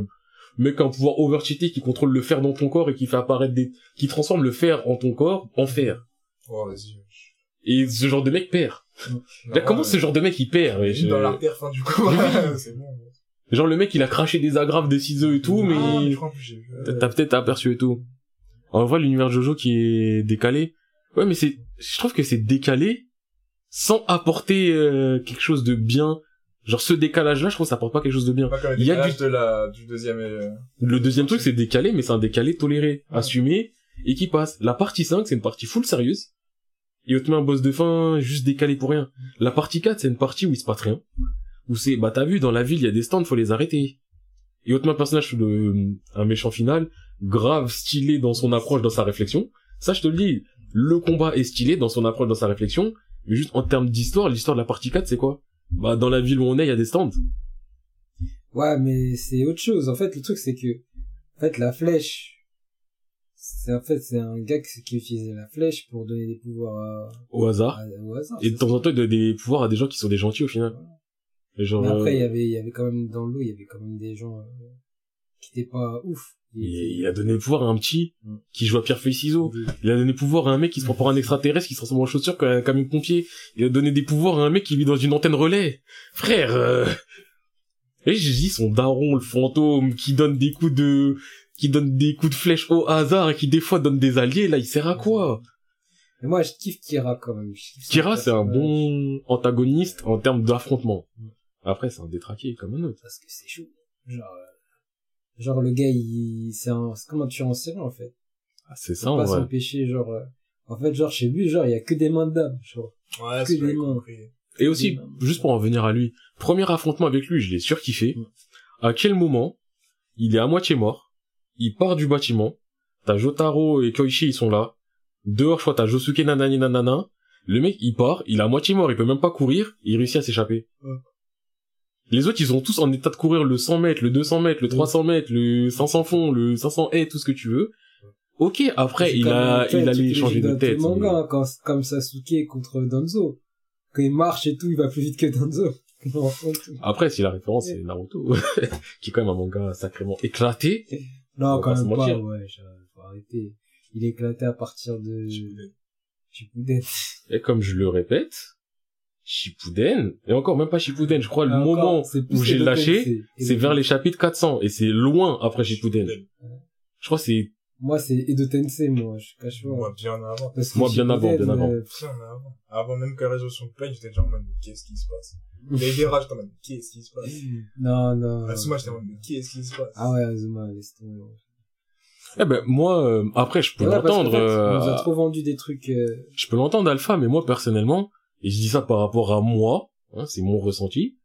mec a un pouvoir overcheaté qui contrôle le fer dans ton corps et qui fait apparaître des, qui transforme le fer en ton corps en fer. Oh, vas-y. Et ce genre de mec perd. Là, comment ce genre de mec il perd, mais Dans l'artère, fin du coup. [laughs] c'est bon. Genre le mec il a craché des agrafes, des ciseaux et tout, mais Ah, je vu. t'as peut-être aperçu et tout. En vrai l'univers Jojo qui est décalé. Ouais mais c'est, je trouve que c'est décalé sans apporter euh, quelque chose de bien. Genre ce décalage là je trouve que ça apporte pas quelque chose de bien. Pas comme le Il y a décalage de la, du deuxième, euh, Le deuxième truc c'est décalé mais c'est un décalé toléré, assumé et qui passe. La partie 5 c'est une partie full sérieuse. Et un boss de fin juste décalé pour rien. La partie 4 c'est une partie où il se passe rien. Où c'est, bah t'as vu dans la ville il y a des stands faut les arrêter. Et un personnage de, un méchant final, grave stylé dans son approche, dans sa réflexion. Ça je te le dis, le combat est stylé dans son approche, dans sa réflexion. Mais juste en termes d'histoire, l'histoire de la partie 4 c'est quoi? Bah dans la ville où on est il y a des stands. Ouais, mais c'est autre chose. En fait, le truc, c'est que, en fait, la flèche, c'est, en fait, c'est un gars qui, utilisait la flèche pour donner des pouvoirs à, Au hasard. à- au hasard. Et de temps en temps, il donne des pouvoirs à des gens qui sont des gentils au final. Genre, Mais après, il y euh, avait, il y avait quand même, dans l'eau, il y avait quand même des gens, euh, qui étaient pas ouf. Il, a donné le pouvoir à un petit qui joue à pierre feuille ciseaux. Il a donné le pouvoir à un mec qui se prend pour un extraterrestre qui se transforme en chaussure comme un camion pompier. Il a donné des pouvoirs à un mec qui vit dans une antenne relais. Frère, euh... Et j'ai dit son daron, le fantôme, qui donne des coups de, qui donne des coups de flèche au hasard et qui des fois donne des alliés, là, il sert à quoi? Mais moi, je kiffe Kira quand même. Kira, c'est un bon antagoniste en termes d'affrontement. Après, c'est un détraqué comme un autre. Parce que c'est chaud. Genre, euh, genre le gars, il, c'est un, c'est comme un tueur en série, en fait. Ah, c'est ça, pas s'empêcher, genre, euh, En fait, genre, chez lui, genre, il y a que des mains de dames, genre. Ouais, Que des mains. compris. Et aussi, juste pour en venir à lui, premier affrontement avec lui, je l'ai surkiffé. Mm. À quel moment, il est à moitié mort, il part du bâtiment, t'as Jotaro et Koichi, ils sont là. Dehors, je crois, t'as Josuke nanani nanana. Le mec, il part, il est à moitié mort, il peut même pas courir, il réussit à s'échapper. Les autres, ils sont tous en état de courir le 100 mètres, le 200 mètres, le 300 mètres, le 500 fonds, le 500 haies, tout ce que tu veux. Ok, après, C'est il a, sais, il allait les changer de tête. mangas, mais- hein, quand, comme Sasuke contre Danzo. Quand il marche et tout, il va plus vite que Danzo. [laughs] Après, si la référence, c'est Naruto, [laughs] qui est quand même un manga sacrément éclaté. [laughs] Non, quand même pas, ouais, faut arrêter. Il est éclaté à partir de. Shippuden. Et comme je le répète, Shippuden, et encore même pas Shippuden, je crois le encore, moment où j'ai lâché, c'est vers les chapitres 400, et c'est loin après Shippuden. Je crois c'est, Moi, c'est Edo Tensei, moi, je cache pas. Moi, bien avant. Parce que Moi, bien avant, bien avant. euh, Bien avant. Avant même que la résolution de j'étais déjà en mode, mais qu'est-ce qui se passe? Il y avait des rages, j'étais en mode, qu'est-ce qui se passe? [laughs] Non, non. Asuma, j'étais en mode, mais qu'est-ce qui se passe? Ah ouais, Azuma, laisse tomber. eh ben, moi, euh, après, je peux Ouais, l'entendre, fait, euh, On nous a trop vendu des trucs, euh, je peux l'entendre Alpha, mais moi, personnellement, et je dis ça par rapport à moi, hein, c'est mon ressenti,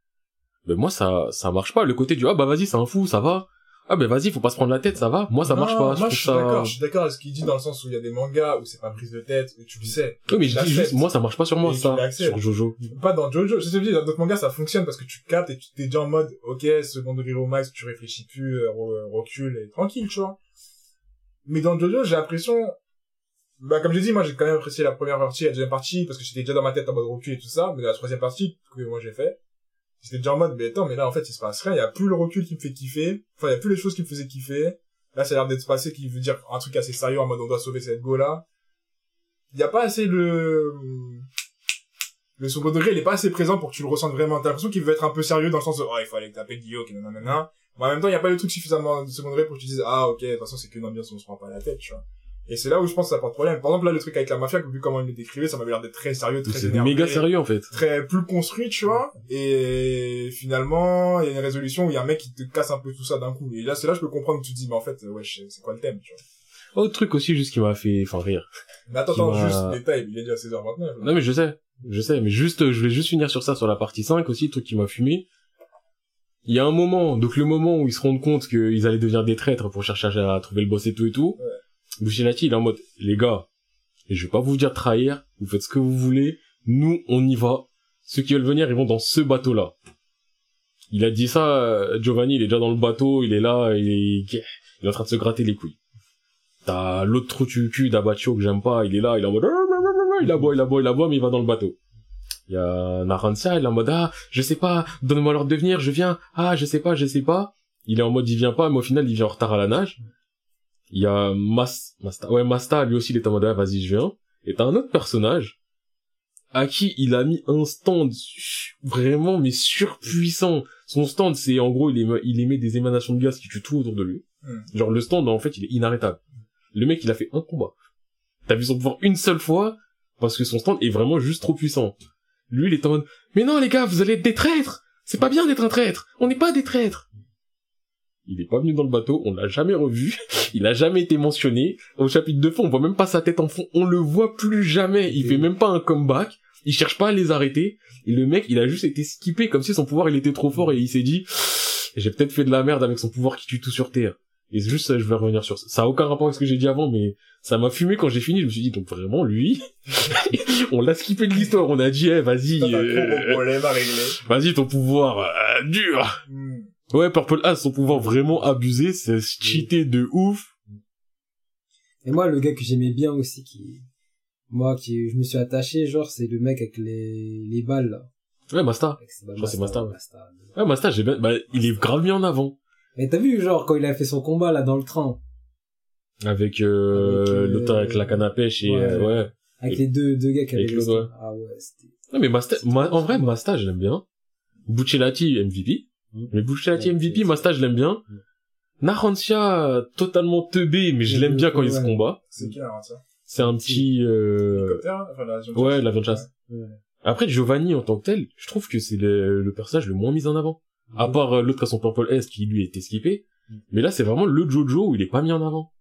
ben, moi, ça, ça marche pas. Le côté du, ah, bah, vas-y, c'est un fou, ça va. Ah, ben, vas-y, faut pas se prendre la tête, ça va. Moi, ça Non, marche pas. Moi, trouve je suis ça- d'accord, je suis d'accord avec ce qu'il dit dans le sens où il y a des mangas où c'est pas prise de tête, et tu le sais. Oui, mais je dis juste, moi, ça marche pas sur moi, ça. Sur Jojo. Pas dans Jojo, je sais pas, dans d'autres mangas, ça fonctionne parce que tu captes et tu t'es déjà en mode, ok, second degré au max, tu réfléchis plus, euh, re- recule et tranquille, tu vois. Mais dans Jojo, j'ai l'impression, bah, comme j'ai dit, moi, j'ai quand même apprécié la première partie et la deuxième partie parce que j'étais déjà dans ma tête en mode recul et tout ça, mais la troisième partie, que moi j'ai fait, j'étais déjà en mode, mais attends, mais là, en fait, il se passe rien, il y a plus le recul qui me fait kiffer, enfin, il y a plus les choses qui me faisaient kiffer. Là, ça a l'air d'être passé qui veut dire un truc assez sérieux en mode on doit sauver cette go-là. Il y a pas assez le, le second degré, il est pas assez présent pour que tu le ressentes vraiment. T'as l'impression qu'il veut être un peu sérieux dans le sens de, oh, il fallait taper Guillaume, nanana. Mais en même temps, il y a pas le truc suffisamment de second degré pour que tu dises, ah, ok, de toute façon, c'est qu'une ambiance, on se prend pas la tête, tu vois. Et c'est là où je pense que ça porte problème. Par exemple, là, le truc avec la mafia, vu comment il le décrivait, ça m'avait l'air d'être très sérieux, très C'est méga sérieux, en fait. Très plus construit, tu vois. Et finalement, il y a une résolution où il y a un mec qui te casse un peu tout ça d'un coup. Et là, c'est là, je peux comprendre que tu te dis, mais en fait, ouais, c'est quoi le thème, tu vois. Autre truc aussi, juste qui m'a fait, enfin, rire. Mais attends, attends, juste, détail, il est déjà 16h29. là. Non mais je sais, je sais, mais juste, euh, je vais juste finir sur ça, sur la partie 5 aussi, le truc qui m'a fumé. Il y a un moment, donc le moment où ils se rendent compte qu'ils allaient devenir des traîtres pour chercher à, à trouver le boss et tout et tout, Ouais. Bushinati, il est en mode, les gars, je vais pas vous dire trahir, vous faites ce que vous voulez, nous, on y va. Ceux qui veulent venir, ils vont dans ce bateau-là. Il a dit ça, euh, Giovanni, il est déjà dans le bateau, il est là, il est, il est en train de se gratter les couilles. T'as l'autre trou du cul d'Abacho que j'aime pas, il est là, il est en mode, [laughs] il aboie, il aboie, il aboie, mais il va dans le bateau. Il y a Narantia, il est en mode, ah, je sais pas, donne-moi l'ordre de venir, je viens, ah, je sais pas, je sais pas. Il est en mode, il vient pas, mais au final, il vient en retard à la nage. Il y a Mas, Masta, ouais, Masta, lui aussi, il est en mode, ah, vas-y, je viens. Et t'as un autre personnage, à qui il a mis un stand vraiment, mais surpuissant. Son stand, c'est, en gros, il, émet, il émet des émanations de gaz qui tuent tout autour de lui. Hmm. Genre, le stand, en fait, il est inarrêtable. Le mec, il a fait un combat. T'as vu son pouvoir une seule fois, parce que son stand est vraiment juste trop puissant. Lui, il est en mode, mais non, les gars, vous allez être des traîtres! C'est pas bien d'être un traître! On n'est pas des traîtres! Il est pas venu dans le bateau, on l'a jamais revu, [laughs] il a jamais été mentionné. Au chapitre de fond, on voit même pas sa tête en fond, on le voit plus jamais, il fait même pas un comeback, il cherche pas à les arrêter, et le mec, il a juste été skippé comme si son pouvoir, il était trop fort, et il s'est dit, [sighs] j'ai peut-être fait de la merde avec son pouvoir qui tue tout sur Terre. Et c'est juste ça, je vais revenir sur ça. Ça a aucun rapport avec ce que j'ai dit avant, mais ça m'a fumé quand j'ai fini. Je me suis dit, donc vraiment, lui, [laughs] on l'a skippé de l'histoire. On a dit, eh, vas-y, euh, vas-y, ton pouvoir, euh, dur. Hmm. Ouais, Purple As, son pouvoir vraiment abusé, c'est cheaté de ouf. Et moi, le gars que j'aimais bien aussi, qui, moi, qui, je me suis attaché, genre, c'est le mec avec les, les balles, là. Ouais, Masta. Je crois c'est Masta, ouais. Masta. J'ai bien, bah, il est grave mis en avant. Mais t'as vu, genre, quand il a fait son combat, là, dans le train, Avec, euh, Avec, euh, l'autre avec la canne à pêche et, ouais. euh, ouais. avec Et- les deux, deux gars qui avaient le l'autre, ouais. Ah ouais, c'était... Non, mais Masta, ma- en vrai, Masta, je l'aime bien. Buccellati, MVP. Mais Ouais, MVP, c'est- Masta, je l'aime bien. Mm. Narancia, totalement teubé, mais je Mais l'aime bien quand il se combat. C'est qui, ça? C'est un petit, euh, ouais, l'avion de chasse. Après, Giovanni, en tant que tel, je trouve que c'est le, le personnage le moins mis en avant. À part euh, l'autre a son Purple S qui lui était skippé. Mm. Mais là, c'est vraiment le Jojo où il est pas mis en avant.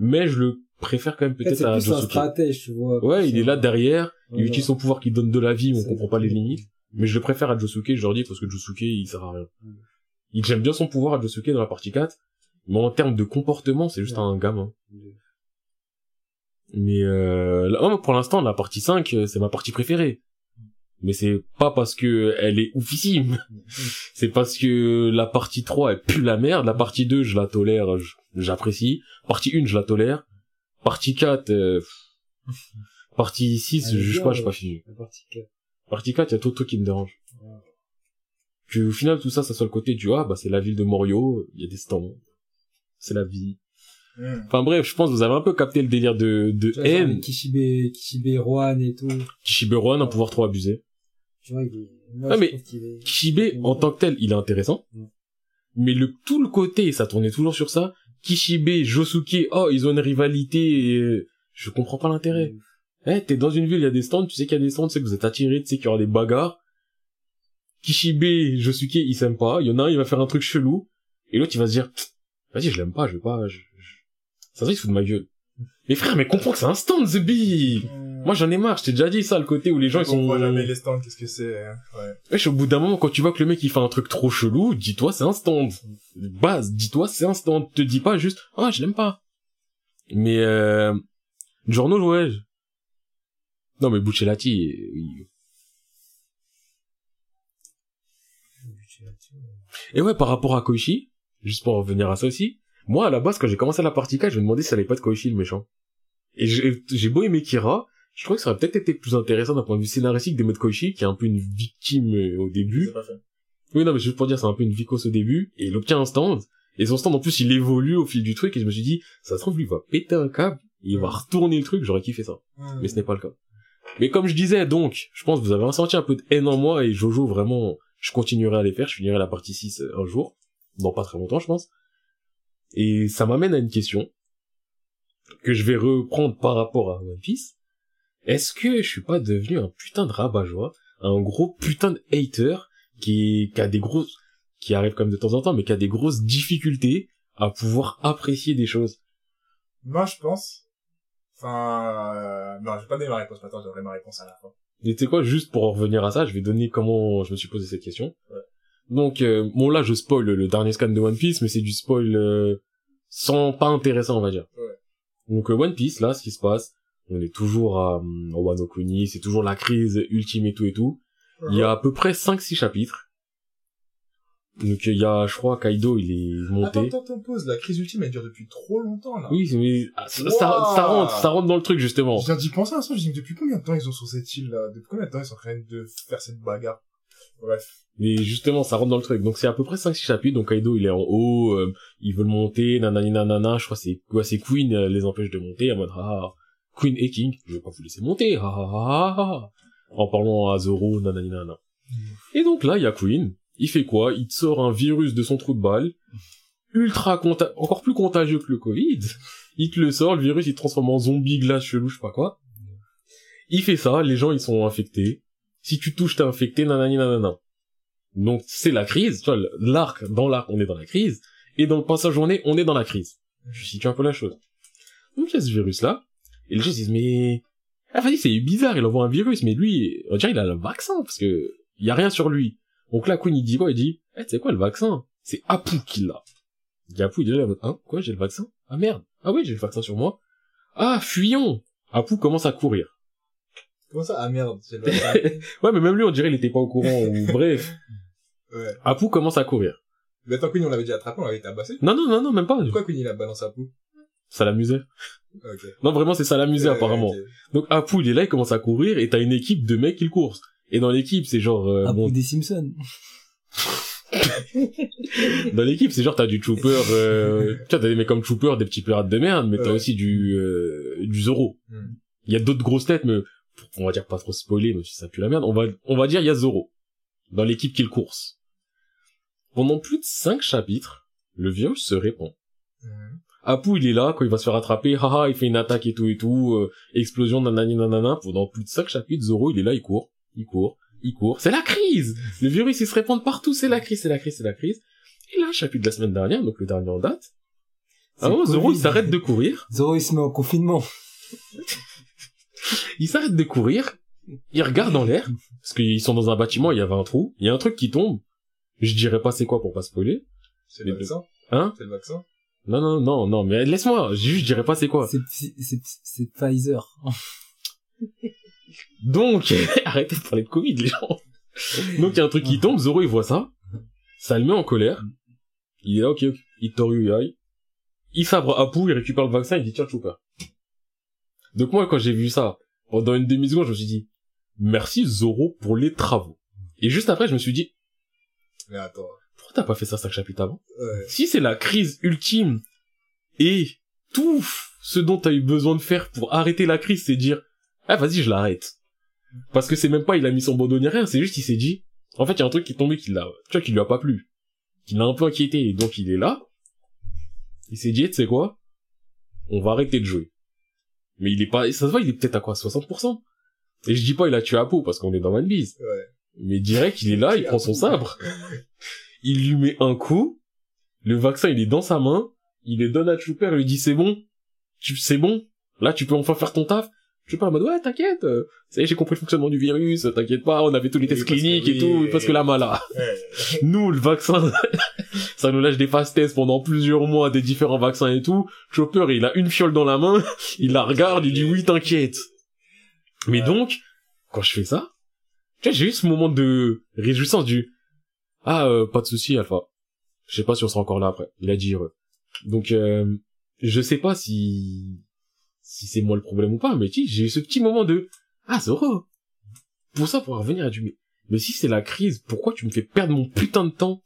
Mais je le préfère quand même peut-être c'est à Josuke. stratège, tu vois. Ouais, il est là derrière, il utilise son pouvoir qui donne de la vie, mais on C'est- comprend pas les limites. Mais je le préfère à Josuke, je leur dis, parce que Josuke, il sert à rien. Il j'aime bien son pouvoir à Josuke dans la partie 4, mais en termes de comportement, c'est juste Ouais. un gamin. Mais euh, là, pour l'instant, la partie 5, euh, c'est ma partie préférée. Mais c'est pas parce que elle est oufissime. [laughs] c'est parce que la partie 3, elle pue la merde. La partie 2, je la tolère, j'apprécie. Partie 1, je la tolère. Partie 4, euh, [laughs] partie 6, Elle est je juge pas, je suis pas fini. La partie 4. Partie 4, il y a tout truc qui me dérange. Que au final, tout ça, ça soit le côté du, ah, bah, c'est la ville de Morio, il y a des stands. C'est la vie. Enfin bref, je pense que vous avez un peu capté le délire de, de vois, haine. Kishibe, Kishibe Rohan et tout. Kishibe un pouvoir trop abusé. Tu vois, il est... Moi, Ah, mais est- Kishibe, en tant que tel, il est intéressant. Mais le, tout le côté, ça tournait toujours sur ça. Kishibe, Josuke, oh, ils ont une rivalité, et je comprends pas l'intérêt. Eh, t'es dans une ville, il y a des stands, tu sais qu'il y a des stands, tu sais que vous êtes attirés, tu sais qu'il y aura des bagarres. Kishibe, Josuke, ils s'aiment pas. Il y en a un, il va faire un truc chelou. Et l'autre, il va se dire, vas-y, je l'aime pas, je vais pas, je, je... ça se il se fout de ma gueule. Mais frère, mais comprends que c'est un stand, The Bee! Moi, j'en ai marre, je t'ai déjà dit ça, le côté où les gens, ils On sont... voit jamais les stands, qu'est-ce que c'est, hein. ouais. Wesh, au bout d'un moment, quand tu vois que le mec, il fait un truc trop chelou, dis-toi, c'est un stand. Base, dis-toi, c'est un stand. Te dis pas juste, ah, je l'aime pas. Mais, euh, Giorno, ouais. Non, mais Buccellati, oui. Et ouais, par rapport à Koichi, juste pour revenir à ça aussi, moi, à la base, quand j'ai commencé la partie 4, je me demandais si ça allait pas être Koichi le méchant. Et j'ai j'ai beau aimer Kira, je crois que ça aurait peut-être été plus intéressant d'un point de vue scénaristique de mettre Koichi, qui est un peu une victime euh, au début. Pas. Oui, non, mais juste pour dire, c'est un peu une vicose au début, et il obtient un stand, et son stand, en plus, il évolue au fil du truc, et je me suis dit, ça se trouve, lui, il va péter un câble, et il va retourner le truc, j'aurais kiffé ça. Mais ce n'est pas le cas. Mais comme je disais, donc, je pense que vous avez ressenti un peu de haine en moi, et Jojo, vraiment, je continuerai à les faire, je finirai la partie 6 un jour, dans pas très longtemps, je pense. Et ça m'amène à une question, que je vais reprendre par rapport à One Piece. Est-ce que je suis pas devenu un putain de rabat-joie, un gros putain de hater, qui, qui a des grosses, qui arrive comme de temps en temps, mais qui a des grosses difficultés à pouvoir apprécier des choses? Moi, je pense, enfin, euh, non, je vais pas donner ma réponse maintenant, j'aurai ma réponse à la fin. Et tu sais quoi, juste pour en revenir à ça, je vais donner comment je me suis posé cette question. Ouais. Donc, euh, bon là, je spoil le dernier scan de One Piece, mais c'est du spoil euh, sans pas intéressant, on va dire. Ouais. Donc euh, One Piece, là, ce qui se passe, on est toujours à, euh, Wano Kuni, c'est toujours la crise ultime et tout et tout. Il y a à peu près 5-6 chapitres. Donc il y a, je crois, Kaido, il est monté. Attends, attends, pause, la crise ultime, elle dure depuis trop longtemps, là. Oui, mais ah, ça, Wow. ça, ça rentre, ça rentre dans le truc justement. Je viens d'y penser à ça, je dis, depuis combien de temps ils sont sur cette île, là? Depuis combien de temps ils sont en train de faire cette bagarre? Bref. Mais justement, ça rentre dans le truc. Donc c'est à peu près 5-6 chapitres. Donc Kaido, il est en haut, euh, il veut le monter, nanani nanana. Je crois que c'est quoi, c'est Queen euh, les empêche de monter en mode ah Queen et King, je vais pas vous laisser monter. Ah, ah, ah, ah. En parlant à Zoro, nanani nanana. Et donc là, il y a Queen. Il fait quoi? Il te sort un virus de son trou de balle, ultra encore plus contagieux que le Covid. Il te le sort, le virus, il te transforme en zombie glace chelou, je sais pas quoi. Il fait ça, les gens, ils sont infectés. Si tu touches, t'es infecté, nanani nanana. Donc c'est la crise, tu vois, l'arc, dans l'arc, on est dans la crise, et dans le passage journée, on est dans la crise. Je situe un peu la chose. Donc il y a ce virus-là, et les gens se disent, mais... Ah, vas-y, c'est bizarre, il envoie un virus, mais lui, on dirait il a le vaccin, parce que il y a rien sur lui. Donc là, Queen, il dit quoi? Il dit, eh, tu sais quoi, le vaccin C'est Apu qui l'a. Il dit Apu, il est là, hein, quoi, j'ai le vaccin? Ah merde, ah oui, j'ai le vaccin sur moi. Ah, fuyons Apu commence à courir. Comment ça? Ah merde, j'ai le [laughs] vaccin. Ouais, mais même lui, on dirait il était pas au courant, ou [laughs] bref. Ouais. Apu commence à courir. Mais attends, Queen, on l'avait déjà attrapé, on l'avait tabassé? Non, non, non, non, même pas. Pourquoi Queen, il a balancé à pou? Ça l'amusait. Ok. Non, vraiment, c'est ça l'amusait, apparemment. Donc, Apu, il est là, il commence à courir, et t'as une équipe de mecs qui le courent. Et dans l'équipe, c'est genre, euh, À bon, bout des Simpsons. [laughs] dans l'équipe, c'est genre, t'as du Trooper, euh, t'as des mecs comme Trooper, des petits pirates de merde, mais t'as aussi du, euh, du Zoro. Hmm. Il y a d'autres grosses têtes, mais, on va dire pas trop spoiler, mais si ça pue la merde, on va, on va dire, il y a Zoro. Dans l'équipe qui le course. Pendant plus de cinq chapitres, le virus se répand. Mhm. Apu, il est là, quand il va se faire attraper, haha, il fait une attaque et tout et tout, euh, explosion, nanani nanana, pendant plus de cinq chapitres, Zoro, il est là, il court, il court, il court. C'est la crise! Le virus, il se répand partout, c'est la crise, c'est la crise, c'est la crise. Et là, chapitre de la semaine dernière, donc le dernier en date, C'est Ah non, Zoro, il s'arrête de courir. Zoro, il se met en confinement. [laughs] Il s'arrête de courir. Il regarde en l'air. Parce qu'ils sont dans un bâtiment, il y avait un trou. Il y a un truc qui tombe. Je dirais pas c'est quoi pour pas spoiler. C'est le vaccin Hein? C'est le vaccin Non, non, non, non, mais laisse-moi. Juste, je dirais pas c'est quoi. C'est Pfizer. [laughs] Donc, [laughs] arrêtez de parler de Covid, les gens. Donc, il y a un truc qui tombe, Zoro, il voit ça. Ça le met en colère. Il est là, ok, ok. Il toru yai. Il sabre Apu, il récupère le vaccin, il dit, tiens, Chopper. Donc, moi, quand j'ai vu ça, pendant une demi-seconde, je me suis dit, merci Zoro pour les travaux. Et juste après, je me suis dit, Mais attends. pourquoi t'as pas fait ça cinq chapitres avant? Ouais. Si c'est la crise ultime et tout ce dont t'as eu besoin de faire pour arrêter la crise, c'est dire, ah, vas-y, je l'arrête. Parce que c'est même pas, il a mis son bandeau ni rien, c'est juste, il s'est dit, en fait, il y a un truc qui est tombé qui l'a, tu vois, qui lui a pas plu. Qui l'a un peu inquiété, et donc il est là. Il s'est dit, tu sais quoi? On va arrêter de jouer. Mais il est pas, ça se voit, il est peut-être à quoi, 60%? Et je dis pas, il a tué Apo, parce qu'on est dans One Piece. Ouais. Mais direct, il est là, il prend son sabre. Il lui met un coup. Le vaccin, il est dans sa main. Il le donne à Chopper, il lui dit c'est bon. Tu, c'est bon. Là, tu peux enfin faire ton taf. Chopper en mode ouais, t'inquiète. euh, Ça y est, j'ai compris le fonctionnement du virus. T'inquiète pas, on avait tous les Oui, tests que cliniques et tout. Parce que la mala. Ouais. [laughs] Nous, le vaccin, [laughs] ça nous lâche des fast tests pendant plusieurs mois, des différents vaccins et tout. Chopper, il a une fiole dans la main. [laughs] Il la regarde, il dit oui, t'inquiète. Mais Ouais. donc, quand je fais ça, tu vois, j'ai eu ce moment de réjouissance du ah euh, pas de souci Alpha. Je sais pas si on sera encore là après. Il a dit heureux. Donc euh, je sais pas si si c'est moi le problème ou pas, mais tu j'ai eu ce petit moment de ah Zoro. Pour ça pour revenir à du mais, mais si c'est la crise, pourquoi tu me fais perdre mon putain de temps?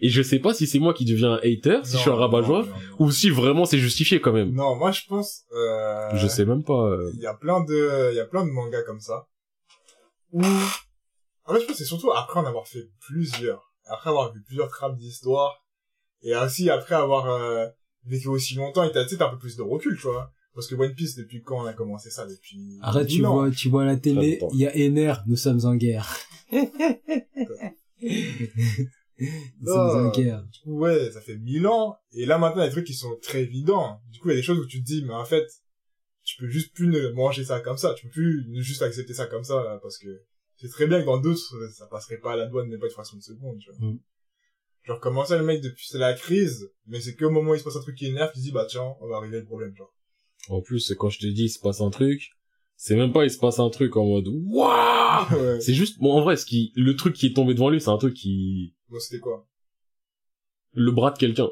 Et je sais pas si c'est moi qui deviens un hater, si je suis un rabat-joie, ou si vraiment c'est justifié quand même. Non, moi je pense. Euh... Je sais même pas. euh, Il y a plein de, il y a plein de mangas comme ça. Où, en fait, je pense que c'est surtout après en avoir fait plusieurs, après avoir vu plusieurs trames d'histoire, et aussi après avoir euh, vécu aussi longtemps, et t'as, t'as un peu plus de recul, tu vois. Parce que One Piece, depuis quand on a commencé ça Depuis... Arrête, tu 1000 ans. vois, tu vois la télé, il y a Ener, nous sommes en guerre. [laughs] nous sommes en guerre. Du coup, ouais, ça fait mille ans. Et là, maintenant, il y a des trucs qui sont très évidents. Du coup, il y a des choses où tu te dis, mais en fait, tu peux juste plus ne manger ça comme ça. Tu peux plus ne juste accepter ça comme ça, là, parce que c'est très bien que dans d'autres, ça passerait pas à la douane, mais pas de fraction de seconde, tu vois. Mm. Genre, comment ça, le mec, depuis, c'est la crise, mais c'est qu'au moment où il se passe un truc qui énerve, tu te dis, bah, tiens, on va régler le problème, genre. En plus, quand je te dis il se passe un truc, c'est même pas il se passe un truc en mode waouh. [laughs] ouais. C'est juste bon en vrai ce qui le truc qui est tombé devant lui, c'est un truc qui Bon, c'était quoi? le bras de quelqu'un.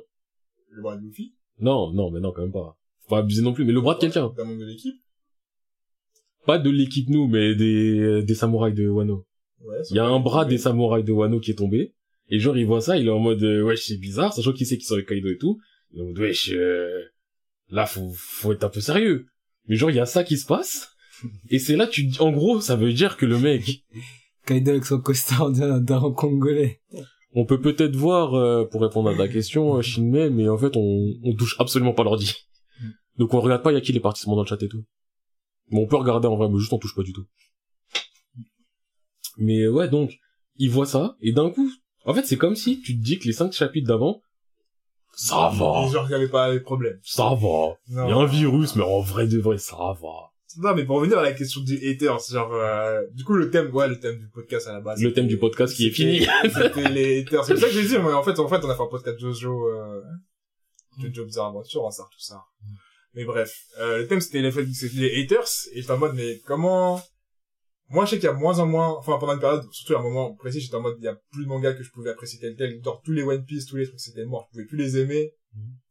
Le bras de Luffy? Non, non, mais non quand même pas. Faut pas abuser non plus, mais le bras de quelqu'un. D'un membre de l'équipe? Pas de l'équipe nous, mais des des samouraïs de Wano. Ouais. Il y a un bras des samouraïs de Wano qui est tombé et genre il voit ça, il est en mode euh, wesh, c'est bizarre, sachant qu'il sait qu'ils sont avec Kaido et tout. Il est en mode wesh euh, là faut faut être un peu sérieux. Mais genre il y a ça qui se passe [laughs] et c'est là tu en gros, ça veut dire que le mec [laughs] Kaido avec son costard d'un, congolais. On peut peut-être voir, euh, pour répondre à ta question, euh, Shinmei, mais en fait, on, on touche absolument pas l'ordi. [laughs] Donc on regarde pas, il y a qui les participants dans le chat et tout. Mais on peut regarder en vrai, mais juste on touche pas du tout. Mais ouais, donc, il voit ça, et d'un coup, en fait, c'est comme si tu te dis que les cinq chapitres d'avant, ça va, genre, il y avait pas de problème. ça va. Il y a un virus, mais en vrai de vrai, ça va. Non, mais pour revenir à la question du hater, c'est genre, euh, du coup, le thème, ouais, le thème du podcast à la base. Le thème du podcast qui est fini. [laughs] C'était les haters. C'est pour ça que j'ai dit, mais en fait, en fait, on a fait un podcast Jojo, euh, Jojo Bizarre Aventure, on sort tout ça. Mais bref, euh, le thème c'était les, les haters, et en mode, mais comment, moi, je sais qu'il y a moins en moins, enfin, pendant une période, surtout à un moment précis, j'étais en mode, il y a plus de mangas que je pouvais apprécier tel tel, genre tous les One Piece, tous les trucs, c'était mort, je pouvais plus les aimer.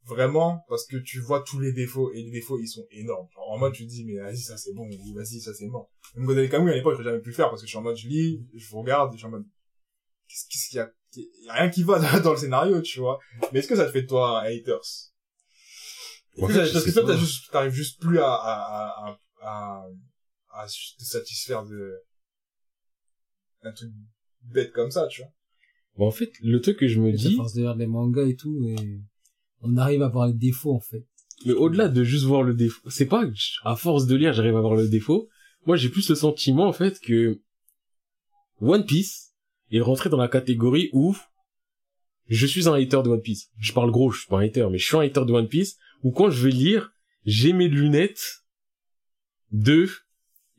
Vraiment, parce que tu vois tous les défauts, et les défauts, ils sont énormes. Genre, en mode, tu te dis, mais vas-y, ça c'est bon, ou vas-y, ça c'est mort. Même Godel Kamui, à l'époque, je jamais pu le faire, parce que je suis en mode, je lis, je vous regarde, je suis en mode, qu'est-ce qu'il y a, il y a rien qui va dans, le scénario, tu vois. Mais est-ce que ça te fait de toi un haters? Parce que toi, t'arrives juste plus à, à, à, à, à, à te satisfaire de, un truc bête comme ça, tu vois. Bon, en fait, le truc que je me À dis, force de lire des mangas et tout, et on arrive à voir les défauts, en fait. Mais au-delà de juste voir le défaut, c'est pas à force de lire j'arrive à voir le défaut. Moi j'ai plus le sentiment en fait que One Piece est rentré dans la catégorie où je suis un hater de One Piece. Je parle gros, je suis pas un hater, mais je suis un hater de One Piece où quand je vais lire, j'ai mes lunettes de,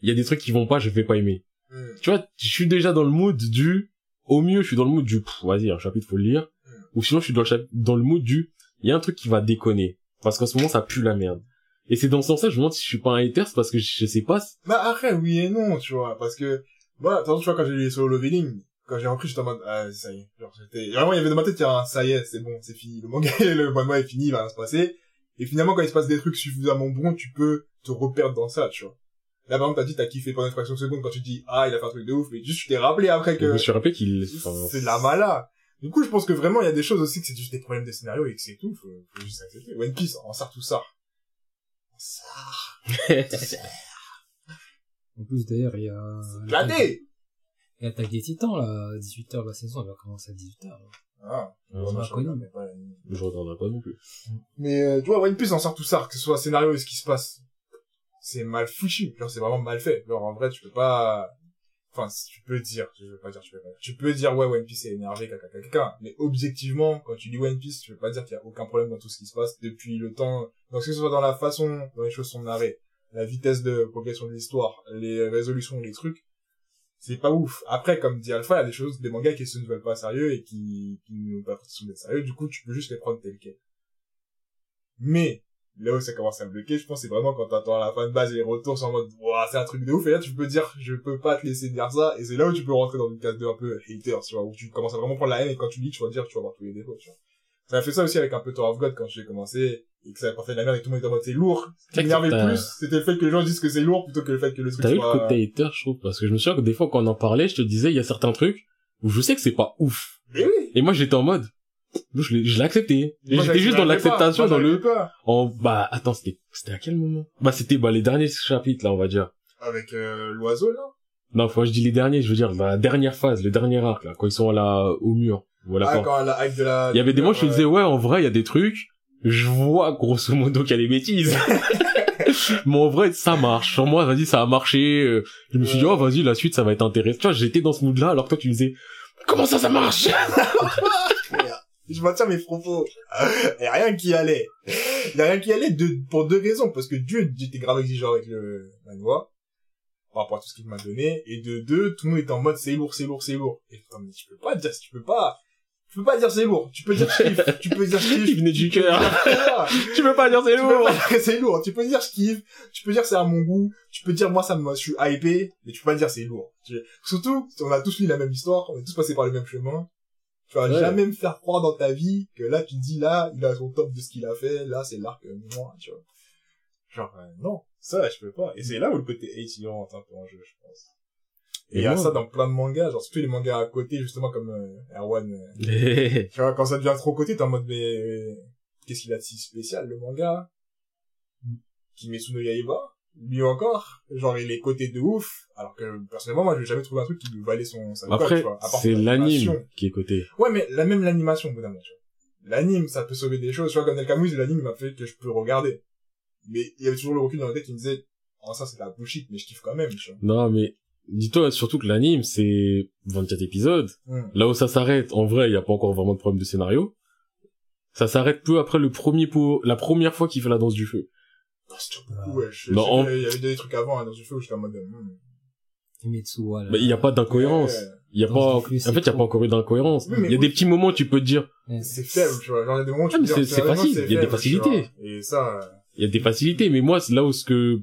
il y a des trucs qui vont pas, je vais pas aimer. Hmm. Tu vois, je suis déjà dans le mood du, au mieux, je suis dans le mood du, vas-y, un chapitre, faut le lire. Mm. Ou sinon, je suis dans le, chap- dans le mood du, il y a un truc qui va déconner. Parce qu'en ce moment, ça pue la merde. Et c'est dans ce sens-là, je me demande si je suis pas un hater, c'est parce que je, sais pas. Bah après, oui et non, tu vois, parce que, attends, tu vois, quand j'ai lu solo leveling, quand j'ai repris, j'étais en mode, ah, ça y est, genre, j'étais, vraiment, il y avait dans ma tête, il y a un, ça y est, c'est bon, c'est fini, le manga, [laughs] le manga est fini, il va rien se passer. Et finalement, quand il se passe des trucs suffisamment bons, tu peux te reperdre dans ça, tu vois. Là, par exemple, t'as dit, t'as kiffé pendant une fraction de seconde quand tu dis, ah, il a fait un truc de ouf, mais juste, tu t'es rappelé après Je que, me suis rappelé qu'il, c'est de la mala. Du coup, je pense que vraiment, il y a des choses aussi que c'est juste des problèmes de scénario et que c'est tout, faut, faut juste accepter. One Piece, on sort tout ça. On sort. [laughs] En plus, d'ailleurs, il y a... Y a Attaque des Titans, là, 18h la saison, elle va commencer à 18h. Ah. On je connu. regardais pas je regarderai pas non plus. Mais euh, tu vois, One Piece en sort tout ça, que ce soit scénario et ce qui se passe. C'est mal fichu, genre c'est vraiment mal fait. Genre en vrai, tu peux pas... Enfin, tu peux dire, je veux pas dire, tu peux pas dire. Tu peux dire, ouais, One Piece est énervé, caca, caca. Mais objectivement, quand tu lis One Piece, tu peux pas dire qu'il y a aucun problème dans tout ce qui se passe depuis le temps. Donc que ce soit dans la façon dont les choses sont narrées, la vitesse de progression de l'histoire, les résolutions, les trucs, c'est pas ouf. Après, comme dit Alpha, il y a des choses, des mangas qui se ne veulent pas sérieux et qui, qui n'ont pas l'impression d'être sérieux. Du coup, tu peux juste les prendre tels quels. Mais, là où ça commence à me bloquer, je pense, c'est vraiment quand t'attends la fin de base et les retours sont en mode, ouah, c'est un truc de ouf. Et là, tu peux dire, je peux pas te laisser dire ça. Et c'est là où tu peux rentrer dans une case de un peu hater, tu vois, où tu commences à vraiment prendre la haine et quand tu lis, tu vas dire, tu vas voir tous les défauts, tu vois. Ça a fait ça aussi avec un peu Tower of God quand j'ai commencé et que ça apportait de la merde et tout le monde était en mode c'est lourd. Ce qui m'énervait plus, c'était le fait que les gens disent que c'est lourd plutôt que le fait que le truc T'as eu le soit... côté hater, je trouve, parce que je me souviens que des fois, quand on en parlait, je te disais, il y a certains trucs où je sais que c'est pas ouf. Mais oui! Et moi, j'étais en mode, je l'ai accepté. J'étais juste dans l'acceptation, dans le, j'arrivais pas. en, bah, attends, c'était, c'était à quel moment? Bah, c'était, bah, les derniers chapitres, là, on va dire. Avec euh, l'oiseau, là? Non, faut que je dis les derniers, je veux dire, la dernière phase, le dernier arc, là, quand ils sont là, au mur. Voilà, Ah, quand- la hype de la... Il y avait des moments où je me disais, ouais, en vrai, il y a des trucs, je vois, grosso modo, qu'il y a des bêtises. [laughs] Mais en vrai, ça marche. Sur moi, vas-y, ça a marché. Euh, Je me suis dit, oh, vas-y, la suite, ça va être intéressant. Tu vois, j'étais dans ce mood-là, alors que toi, tu me disais, comment ça, ça marche? [laughs] Je maintiens mes propos. Il y a rien qui allait. Il y a rien qui allait de, pour deux raisons. Parce que Dieu, j'étais grave exigeant avec le manhwa. Par rapport à tout ce qu'il m'a donné. Et de deux, tout le monde était en mode c'est lourd, c'est lourd, c'est lourd. Et putain, mais tu peux pas dire, tu peux pas, tu peux pas dire c'est lourd. Tu peux dire je kiffe. Tu peux dire je kiffe. [laughs] Venait du cœur. [laughs] tu peux pas dire c'est lourd. [laughs] c'est lourd. Tu peux dire je kiffe. Tu peux dire c'est à mon goût. Tu peux dire moi ça me, je suis hypé. Mais tu peux pas dire c'est lourd. Surtout, on a tous lu la même histoire, on est tous passés par le même chemin. Tu vas Ouais. jamais me faire croire dans ta vie que là tu te dis là, il a son top de ce qu'il a fait, là c'est l'arc moi, tu vois. Genre, euh, non. Ça, je peux pas. Et c'est là où le côté hate, un peu en jeu, je pense. Et il y a ça dans plein de mangas, genre surtout les mangas à côté, justement comme euh, Erwan. euh, [laughs] tu vois, quand ça devient trop côté, t'es en mode, mais euh, qu'est-ce qu'il a de si spécial, le manga? Kimetsu no Yaiba? Lui encore Genre, il est côté de ouf, alors que, personnellement, moi, je vais jamais trouvé un truc qui lui valait son, sa Après, c'est l'anime qui est coté. Ouais, mais la même l'animation, au bout d'un moment, tu vois. L'anime, ça peut sauver des choses, tu vois, comme Nelkamouze, l'anime m'a fait que je peux regarder. Mais il y avait toujours le recul dans la tête qui me disait, oh, ça, c'est de la bullshit, mais je kiffe quand même, tu vois. Non, mais, dis-toi surtout que l'anime, c'est 24 épisodes. Hum. Là où ça s'arrête, en vrai, il y a pas encore vraiment de problème de scénario. Ça s'arrête peu après le premier pot, la première fois qu'il fait la danse du feu. Beaucoup, ouais. Je, Non, je sais en- qu'il y avait des trucs avant, hein, dans ce feu où j'étais en mode, hum. Kimetsu, voilà. Bah, il y a pas d'incohérence. Ouais. Il y a pas, en fait, il y a pas encore eu d'incohérence. Oui, mais Il y a oui. des petits moments où tu peux te dire, c'est faible, tu vois. Genre, il y a des moments où tu Ah, peux mais dire, c'est- facile, il y a des facilités. Et ça, il y a des facilités, mais moi, c'est là où ce que,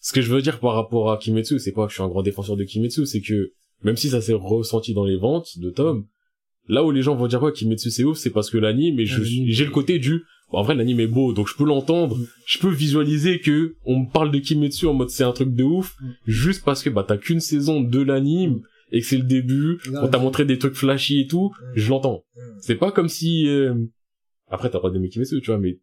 ce que je veux dire par rapport à Kimetsu, c'est pas que je suis un grand défenseur de Kimetsu, c'est que, même si ça s'est ressenti dans les ventes de tomes, là où les gens vont dire, ouais, Kimetsu c'est ouf, c'est parce que l'anime, Ah, l'anime, j'ai le côté du, bon, en vrai, l'anime est beau, donc je peux l'entendre, Mm. je peux visualiser que on me parle de Kimetsu en mode c'est un truc de ouf, Mm. juste parce que, bah, t'as qu'une saison de l'anime, et que c'est le début, Non, on t'a montré des trucs flashy et tout, Mm. je l'entends. C'est pas comme si, euh, après t'as pas d'aimer Kimetsu, tu vois, mais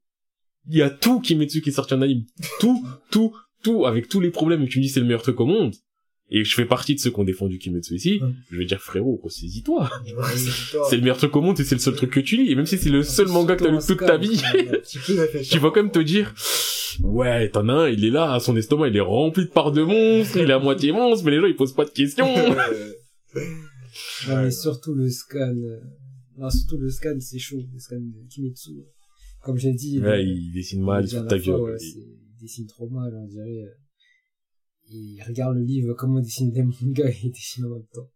il y a tout Kimetsu qui est sorti en anime. [laughs] Tout, tout, tout, avec tous les problèmes, et tu me dis c'est le meilleur truc au monde. Et je fais partie de ceux qui ont défendu Kimetsu ici. Je vais dire frérot, ressaisis-toi. Ouais, [laughs] c'est le meilleur truc au monde et c'est le seul truc que tu lis. Et même si c'est le seul manga que t'as lu toute ta vie, [laughs] Tu vas quand même te dire, ouais, t'en as un, il est là, son estomac, il est rempli de parts de monstres, il est à moitié monstre, mais les gens, ils posent pas de questions. Ouais. [laughs] Non, mais surtout le scan. Non, surtout le scan, c'est chaud. Le scan de Kimetsu. comme j'ai dit, Ouais, il dessine mal, il se fout ta gueule. il dessine trop mal, on dirait. Euh, Il regarde le livre, comment on dessine des mangas et il dessine en même temps.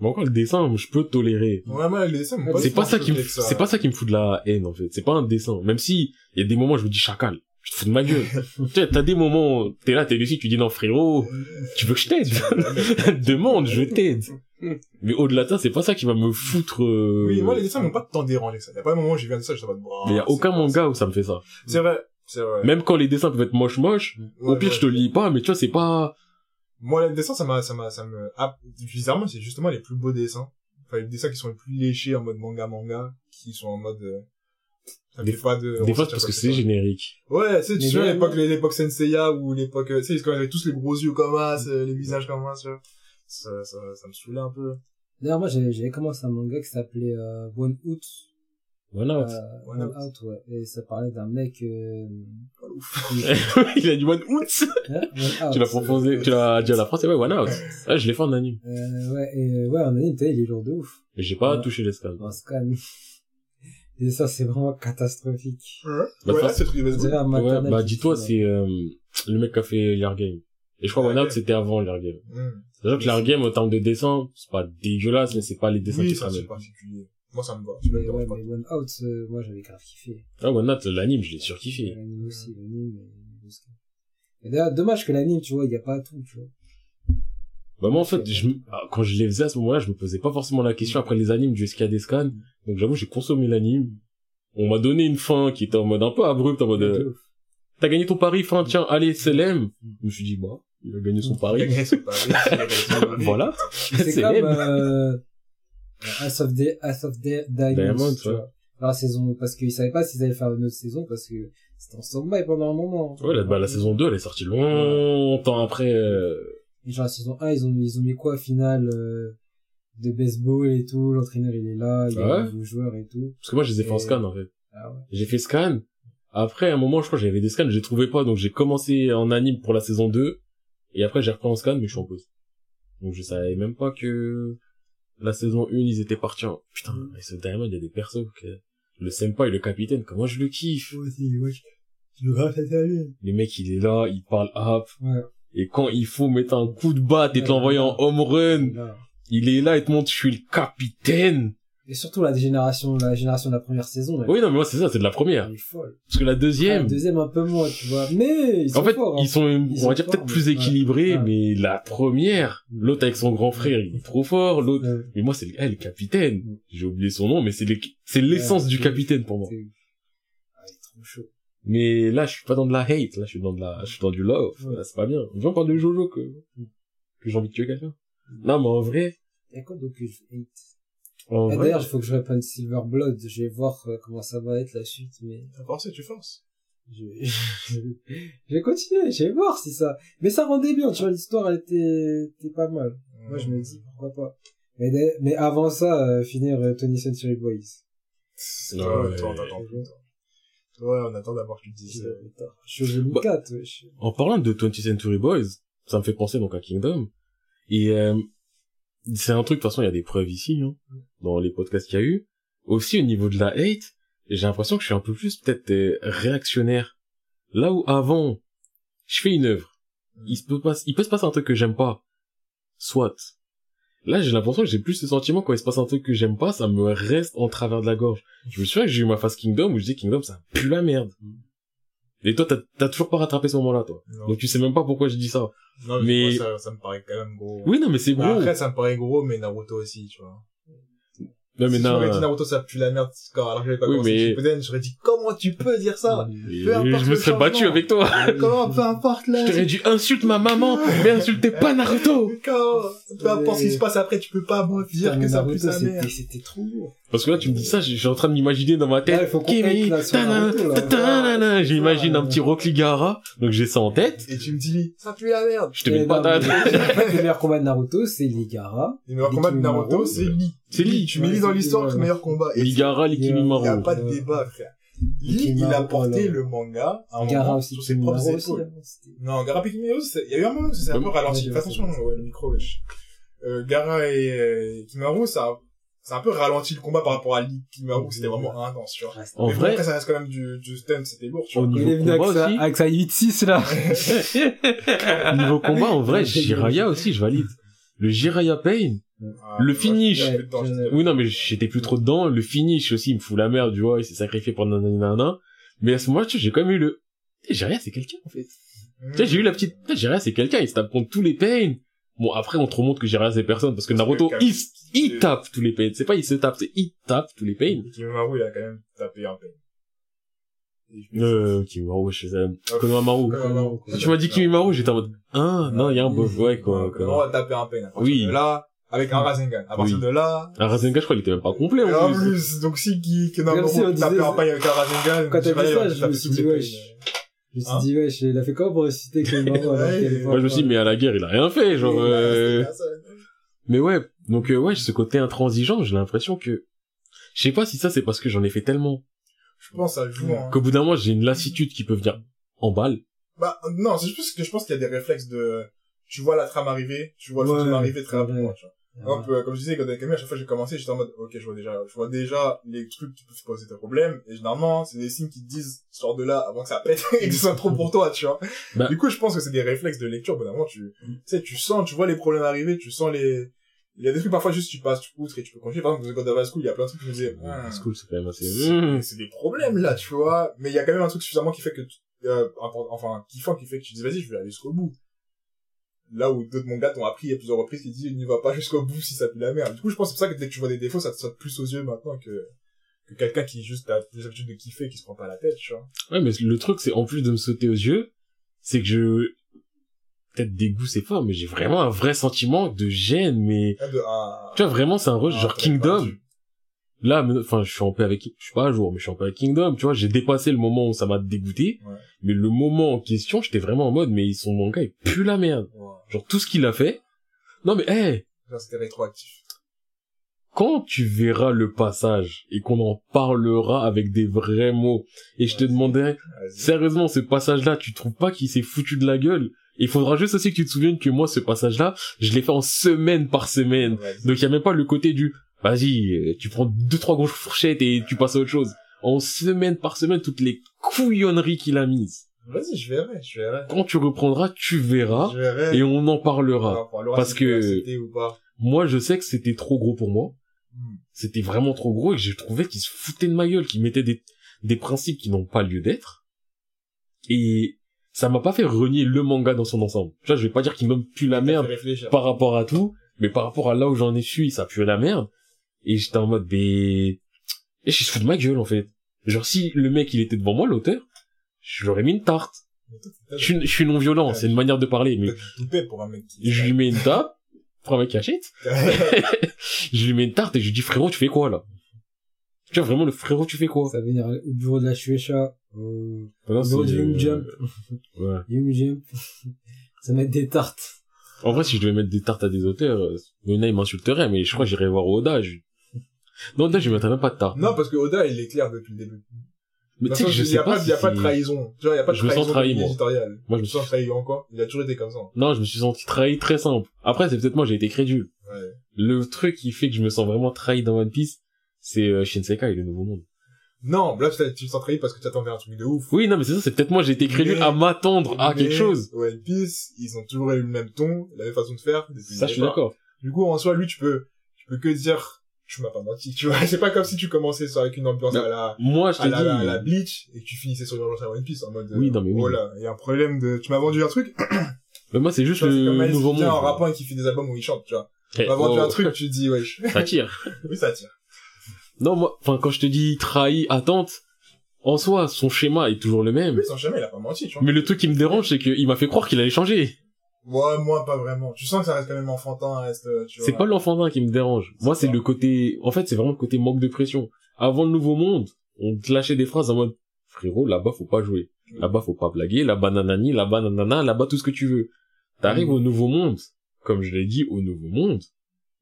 Mais encore, le dessin, je peux tolérer. Ouais, moi, les dessins, Ouais, C'est pas ça qui me, c'est pas ça qui me fout de la haine, en fait. C'est pas un dessin. Même si, il y a des moments où je me dis chacal. Je te fous de ma gueule. [laughs] tu sais, t'as des moments, t'es là, t'es dessus, tu dis non, frérot, tu veux que je t'aide? [laughs] Demande, je t'aide. Mais au-delà de ça, c'est pas ça qui va me foutre, euh, Oui, moi, les dessins m'ont pas tant dérangé que ça. Y a pas un moment où j'ai vu un dessin, j'étais en mode, mais y a aucun manga où ça me fait ça. C'est vrai, vrai. Même quand les dessins peuvent être moche moche, au pire, ouais. je te lis pas, mais tu vois, c'est pas, Moi, les dessins, ça m'a, ça m'a, ça me, ah, bizarrement, c'est justement les plus beaux dessins. Enfin, les dessins qui sont les plus léchés en mode manga manga, qui sont en mode, euh, ça Des pas de... des fois, c'est parce que c'est générique. Ouais, tu sais, tu bien, l'époque, l'époque Senseiya ou l'époque, euh, tu sais, quand ils avaient tous les gros yeux comme ça, c'est- les visages comme ça, tu vois. Ça, ça, ça me saoulait un peu. D'ailleurs, moi, j'avais j'avais commencé un manga qui s'appelait euh, One Out. Voilà. Euh, One One Out. Out, ouais. Et ça parlait d'un mec... Euh... [laughs] il a dit one out. Hein One Out. [laughs] Tu l'as proposé, tu l'as dit à la France, et ouais, one out. Ah, je l'ai fait en anime. Euh, ouais, et ouais, en anime, t'as, il est lourd de ouf. Mais j'ai pas Ouais. touché les scans. En scan. [laughs] Et ça, c'est vraiment catastrophique. Ouais. Bah, ouais, c'est Ouais, bah dis-toi, c'est euh, le mec qui a fait Liar Game. Et je crois One Out c'était avant Liar Game. Hum. C'est-à-dire que Liar Game en termes de dessin, c'est pas dégueulasse, mais c'est pas les dessins Oui, qui se ça, c'est particulier. Moi, ça me va. Tu me Mais ouais, mais One Out, euh, moi, j'avais grave kiffé. Ah, One Out, l'anime, je l'ai surkiffé. L'anime aussi, l'anime. Et d'ailleurs, dommage que l'anime, tu vois, il y a pas tout, tu vois. Bah moi en fait, je, ah, quand je les faisais à ce moment-là, je me posais pas forcément la question après les animes a des scans. Donc j'avoue, j'ai consommé l'anime. On m'a donné une fin qui était en mode un peu abrupte, en mode De euh, t'as gagné ton pari, fin, tiens, allez, Selem. Je me suis dit, bah, il a gagné son pari. Gagner son pari, il a gagné son pari. [laughs] voilà. C'est [laughs] comme, euh, House of, the, House of the Diamonds, tu vois. La saison, parce qu'ils savaient pas s'ils allaient faire une autre saison, parce que c'était en stand-by pendant un moment. Ouais, la, bah, la saison 2, elle est sortie longtemps après, euh, Et genre, la saison 1, ils ont, ils ont mis quoi, finale, euh, de baseball et tout, l'entraîneur il est là, il y a Ouais. un nouveau joueur et tout. parce que moi je les ai fait en Et- scan, en fait. Ah ouais. J'ai fait scan. Après, à un moment, je crois que j'avais des scans, je les trouvais pas, donc j'ai commencé en anime pour la saison 2. Et après, j'ai repris en scan, mais je suis en pause. Donc je savais même pas que la saison 1, ils étaient partis en... Putain, et ce Diamond, il y a des persos que... Le Senpai, le capitaine, comment je le kiffe. Moi aussi, ouais, je, je lui. Le mec, il est là, il parle up. Ouais. Et quand il faut mettre un coup de batte et te l'envoyer en home run, il est là et te montre, je suis le capitaine. Et surtout la génération, la génération de la première saison, elle, Oui, non, mais moi, c'est ça, c'est de la première. elle est folle. Parce que la Ah, deuxième, la deuxième un peu moins, tu vois. Mais ils sont en fait, forts. hein. ils sont, Ils on va dire peut-être plus équilibrés, ouais. mais la première, l'autre avec son grand frère, il est trop fort, l'autre, Ouais. mais moi, c'est le, eh, le capitaine. Mm. J'ai oublié son nom, mais c'est l'essence du capitaine pour moi. Ah, il est trop chaud. Mais là, je suis pas dans de la hate, là, je suis dans de la, je suis dans du love. Là, c'est pas bien. Viens, parle de Jojo que, que j'ai envie de tuer quelqu'un. Non, mais en vrai, Il y a quoi que hate? Ah, D'ailleurs, il faut que je réponde Silver Blood. Je vais voir euh, comment ça va être la suite, mais T'as forcé, tu forces. je, [laughs] je vais continuer. Je vais voir si ça. Mais ça rendait bien. Tu vois, l'histoire elle était, était pas mal. Moi, je me dis pourquoi pas. Mais, d'a- mais avant ça, euh, finir euh, Tony Century Boys. C'est Ouais. toi, on plus, toi. On attend d'abord que tu dises. Je suis Bah. 4, wesh. en parlant de 20th Century Boys, ça me fait penser donc à Kingdom. Et euh, c'est un truc, de toute façon, il y a des preuves ici, hein, dans les podcasts qu'il y a eu. Aussi au niveau de la hate, j'ai l'impression que je suis un peu plus peut-être réactionnaire. Là où avant, je fais une œuvre, il, peut pas, il peut se passer un truc que j'aime pas. Soit. Là, j'ai l'impression que j'ai plus ce sentiment quand il se passe un truc que j'aime pas, ça me reste en travers de la gorge. Je me souviens que j'ai eu ma phase Kingdom où je dis Kingdom, ça pue la merde. Et toi, t'as, t'as toujours pas rattrapé ce moment-là, toi. Non, Donc tu sais même pas pourquoi je dis ça. non mais- mais moi, ça, ça me paraît quand même gros. Oui, non, mais c'est Mais gros. après, ça me paraît gros, mais Naruto aussi, tu vois. non, mais si non. j'aurais dit Naruto, ça pue la merde, quand, alors que j'avais pas Oui, commencé mais- Shippuden, j'aurais dit, comment tu peux dire ça? Et peu importe je me serais battu avec toi. [laughs] comment, peu importe là. Je t'aurais dit insulte ma maman, [laughs] mais insultez pas Naruto. Quand, peu importe ce qui se passe après, tu peux pas moi dire que mais ça pue sa mère. c'était, c'était trop lourd. Parce que là, tu me dis ça, j'ai- je suis en train de m'imaginer dans ma il tête. qu'on Kimi, J'imagine un petit Rock Ligara, donc j'ai ça en tête. Et tu me dis, ça pue la merde. Je te mets Et une non, patate. [laughs] le meilleur combat de Naruto, c'est Ligara. Les meilleurs combats de Naruto, c'est Lee. C'est Lee. Tu mets Lee dans c'est l'histoire, Lee, le meilleur combat. Et Ligara, il y Likimimaru. a pas de débat, frère. Lee, il a porté le manga à un Gara moment aussi. sur ses propres épaules. Non, Gara Pikimiru, c'est- il y a eu un moment où ça s'est un Ouais, peu ralenti. Fais attention, c'est- ouais, le micro, wesh. Euh, Gara et euh, Kimaru, ça, c'est un peu ralenti le combat par rapport à Lee Kimaru, c'était vraiment intense, tu vois. En Mais bon, vrai, après, ça reste quand même du, du stun, c'était lourd, tu Au vois. Il est venu avec combat sa, aussi. avec sa 8-6, là. [laughs] niveau combat, en vrai, Jiraya aussi, je valide. Le Jiraya Pain. Ah, le finish. dedans. Oui, non, mais j'étais plus trop dedans. Le finish aussi, il me fout la merde, tu vois, il s'est sacrifié pour nanana. Mais à ce moment-là, tu vois, j'ai quand même eu le, Eh, Jiraya, c'est quelqu'un, en fait. Tu sais, j'ai eu la petite, Jiraya, c'est quelqu'un, il se tape contre tous les pains. Bon, après, on te remonte que Jiraya, c'est personne, parce que Parce que Naruto, il, il tape tous les pains. C'est pas il se tape, c'est il tape tous les pains. Kimaru, il a quand même tapé un pain. Euh, Kimimaru, ouais, je sais, dit, Konohamaru. Konohamaru. Quand tu m'as dit Kimimaru, j'étais en mode, ah, non, il y a un bof, ouais, quoi, quoi. Konohamaru a tapé un pain. À partir Oui. de là, avec un Rasengan. À partir Oui. de là, Un Rasengan, je crois, il était même pas complet, Et en en plus. plus, donc si Naruto tapait disait- un pain avec un Rasengan, Quand t'as Jiraiya, va ça, je me suis tous dit, les wesh. Je me suis Hein dit, wesh, il a fait quoi pour ressusciter [laughs] alors Ouais, moi, je me suis dit, mais à la guerre, il a rien fait, genre, Oui, euh... Mais ouais, donc euh, ouais, ce côté intransigeant, j'ai l'impression que... Je sais pas si ça, c'est parce que j'en ai fait tellement, Je pense que ça joue, hein. qu'au bout d'un moment, j'ai une lassitude qui peut venir en balle. Bah, non, c'est juste que je pense qu'il y a des réflexes de, tu vois la trame arriver, tu vois le Ouais, film arriver très rapidement, tu vois. Hop, euh, comme je disais, quand avec Camille, à chaque fois que j'ai commencé, j'étais en mode, ok, je vois déjà, je vois déjà les trucs qui peuvent poser des problèmes, et généralement, c'est des signes qui te disent, sors de là avant que ça pète, [laughs] et que ce soit trop pour toi, tu vois. Bah. Du coup, je pense que c'est des réflexes de lecture, bon, tu, tu sais, tu sens, tu vois les problèmes arriver, tu sens les, il y a des trucs parfois juste tu passes outre et tu peux continuer. Par exemple, quand School, il y a plein de trucs que je me disais, ah, C'est cool, c'est quand même assez... c'est c'est des problèmes là, tu vois. Mais il y a quand même un truc suffisamment qui fait que, tu- euh, enfin, kiffant qui fait que tu dis, vas-y, je vais aller jusqu'au bout. Là où d'autres mangas t'ont appris à plusieurs reprises qui disent, n'y va pas jusqu'au bout si ça pue la merde. Du coup, je pense que c'est pour ça que dès que tu vois des défauts, ça te saute plus aux yeux maintenant que, que quelqu'un qui juste a plus l'habitude de kiffer, qui se prend pas la tête, tu vois. Ouais, mais le truc, c'est en plus de me sauter aux yeux, c'est que je... Peut-être dégoût, c'est fort, mais j'ai vraiment un vrai sentiment de gêne, mais... De, un, Tu vois, vraiment, c'est un rush, genre Kingdom. perdu. Là, enfin, je suis en paix avec, je suis pas à jour, mais je suis en paix avec Kingdom, tu vois, j'ai dépassé le moment où ça m'a dégoûté, Ouais. mais le moment en question, j'étais vraiment en mode, mais son manga, il pue la merde. Ouais. Genre, tout ce qu'il a fait. Non, mais, hé, Genre, c'était rétroactif. quand tu verras le passage et qu'on en parlera avec des vrais mots, et je te demanderai, sérieusement, ce passage-là, tu trouves pas qu'il s'est foutu de la gueule? Il faudra juste aussi que tu te souviennes que moi, ce passage-là, je l'ai fait en semaine par semaine. Donc il y a même pas le côté du vas-y, euh, tu prends deux trois grosses fourchettes et tu passes à autre chose. En semaine par semaine, toutes les couillonneries qu'il a mises. Vas-y, je verrai, je verrai. Quand tu reprendras, tu verras Je verrai. et on en parlera. On parce si que- accepter ou pas. Moi, je sais que c'était trop gros pour moi. Hmm. C'était vraiment trop gros et que j'ai trouvé qu'il se foutait de ma gueule, qu'il mettait des des principes qui n'ont pas lieu d'être. Et ça m'a pas fait renier le manga dans son ensemble. Tu vois, je vais pas dire qu'il me pue la merde par rapport à tout, mais par rapport à là où j'en ai fui, ça pue la merde. Et j'étais en mode, mais... Et je suis de ma gueule, en fait. Genre, si le mec, il était devant moi, l'auteur, je lui aurais mis une tarte. Je suis, je suis non-violent, c'est une manière de parler, mais t'as du toupet pour un mec qui... je lui mets une tape, pour un mec qui achète, [laughs] je lui mets une tarte et je lui dis, frérot, tu fais quoi, là? Tu vois, vraiment, le frérot, tu fais quoi? Ça va venir au bureau de la Shueisha, au Voilà, bureau du Young euh, Jump. [laughs] Ouais. Young Jump. [laughs] Ça met des tartes. En vrai, si je devais mettre des tartes à des auteurs, euh, Yona, il m'insulterait, mais je crois que j'irais voir Oda. Je... Non, Oda, je même pas de tarte. Non, parce que Oda, il est clair depuis le début. mais tu sais je sais a pas il y a pas de trahison. Tu vois, il y a pas de Je me sens trahison trahi, moi. Moi, je me sens trahi encore? Il a toujours été comme ça. Non, je me suis senti trahi très simple. Après, c'est peut-être moi, j'ai été crédule. Ouais. Le truc qui fait que je me sens vraiment trahi dans One Piece, c'est euh, Shinsekai, le nouveau monde. Non, là, tu te sens trahi parce que tu attendais un truc de ouf. Oui, non, mais c'est ça, c'est peut-être moi, j'ai été crédule Mais- à m'attendre à Mais quelque chose. One Piece, ils ont toujours eu le même ton, la même façon de faire. Ça, je suis d'accord. Du coup, en soi, lui, tu peux, tu peux que dire, tu m'as pas menti, tu vois. [laughs] C'est pas comme si tu commençais sur avec une ambiance Non. à la, Moi, je à te la, à la Bleach et que tu finissais sur l'urgence à One Piece en mode, euh, Oui, non, mais oui. oh là, il y a un problème de, tu m'as vendu un truc. [coughs] mais moi, c'est juste vois, le comme nouveau monde. en rappant et qui fait des albums où il chante, tu vois. Eh, Tu m'as vendu oh, un truc, tu te dis, wesh. [laughs] Ça tire. [laughs] oui, ça tire. Non, moi, enfin, quand je te dis trahi, attente, en soi, son schéma est toujours le même. Oui, son chemin, il a pas menti, tu vois. Mais le truc qui me dérange, c'est qu'il m'a fait croire qu'il allait changer. Ouais, moi, pas vraiment. Tu sens que ça reste quand même enfantin, reste, euh, tu vois. C'est pas l'enfantin qui me dérange. Moi, C'est le côté, en fait, c'est vraiment le côté manque de pression. Avant le nouveau monde, on te lâchait des phrases en mode, frérot, là-bas, faut pas jouer. Là-bas, faut pas blaguer. Là-bas, nanani, là-bas, nanana, là-bas, tout ce que tu veux. T'arrives Mm. au nouveau monde. Comme je l'ai dit, au nouveau monde.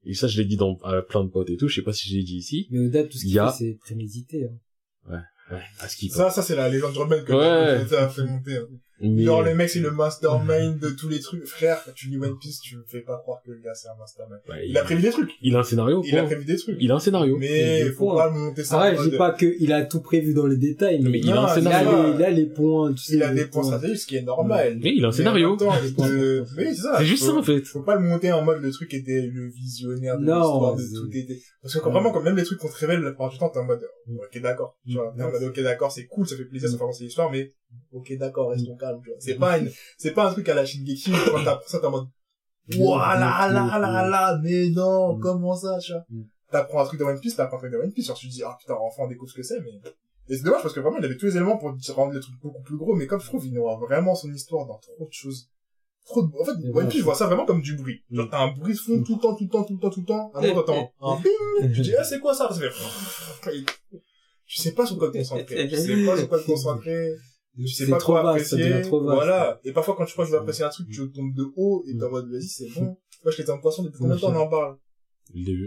Et ça, je l'ai dit dans, à plein de potes et tout. Je sais pas si je l'ai dit ici. Mais Oda, tout ce qu'il Y a- c'est prémédité. Hein. Ouais, à ce qui Ça, ça, c'est la légende urbaine que Ouais. ça a fait monter. hein. Mais, Genre, le mec, c'est le [laughs] mastermind de tous les trucs. Frère, quand tu lis One Piece, tu me fais pas croire que le gars, c'est un mastermind. bah, Il a prévu des trucs. il a un scénario, Il a prévu des trucs. Il a un scénario. Mais Il faut pas le monter ça. Ah ouais, je dis pas qu'il a tout prévu dans les détails, mais, Mais il a un Non, il a, scénario. les, il a les points, tu sais. Il a des points stratégiques, ce qui est normal. Mais il a un scénario. [laughs] c'est ça. C'est juste Faut- ça, en fait. Faut pas le monter en mode le truc était le visionnaire de l'histoire de tout était. Parce que quand vraiment, quand même les trucs qu'on te révèle la plupart du temps, t'es en mode, Mm. ok, d'accord. Tu vois, t'es en mode, ok, d'accord, c'est cool, ça fait plaisir, ça fait avancer l'histoire, mais, ok, d'accord, reste ton calme, tu vois. C'est pas une, c'est pas un truc à la Shingeki, quand t'apprends ça, t'es en mode, voilà, là, là, là, mais non, Mm. comment ça, tu vois. Mm. T'apprends un truc de One Piece, t'apprends un truc de One Piece, genre tu te dis, ah putain, enfin on découvre ce que c'est, mais, et c'est dommage parce que vraiment il avait tous les éléments pour rendre le truc beaucoup plus gros, mais comme je trouve, il noie vraiment son histoire dans trop de choses. Trop de... En fait, One. Piece, je vois ça vraiment comme du bruit. Genre, Mm. t'as un bruit de fond tout le temps, tout le temps, tout le temps, tout le temps. Un moment, t'entends un bing, tu dis, ah, c'est quoi ça? Ça fait, [laughs] tu sais pas sur quoi te concentrer. [laughs] Tu sais pas sur quoi te concentrer. Sais C'est pas trop quoi vaste, ça apprécier. devient trop vaste. Voilà. Et parfois, quand tu crois que tu vas apprécier un truc, tu tombes de haut et t'es en mode, vas-y, c'est bon. [laughs] Moi, je l'étais en poisson depuis combien de temps on en parle? Le début.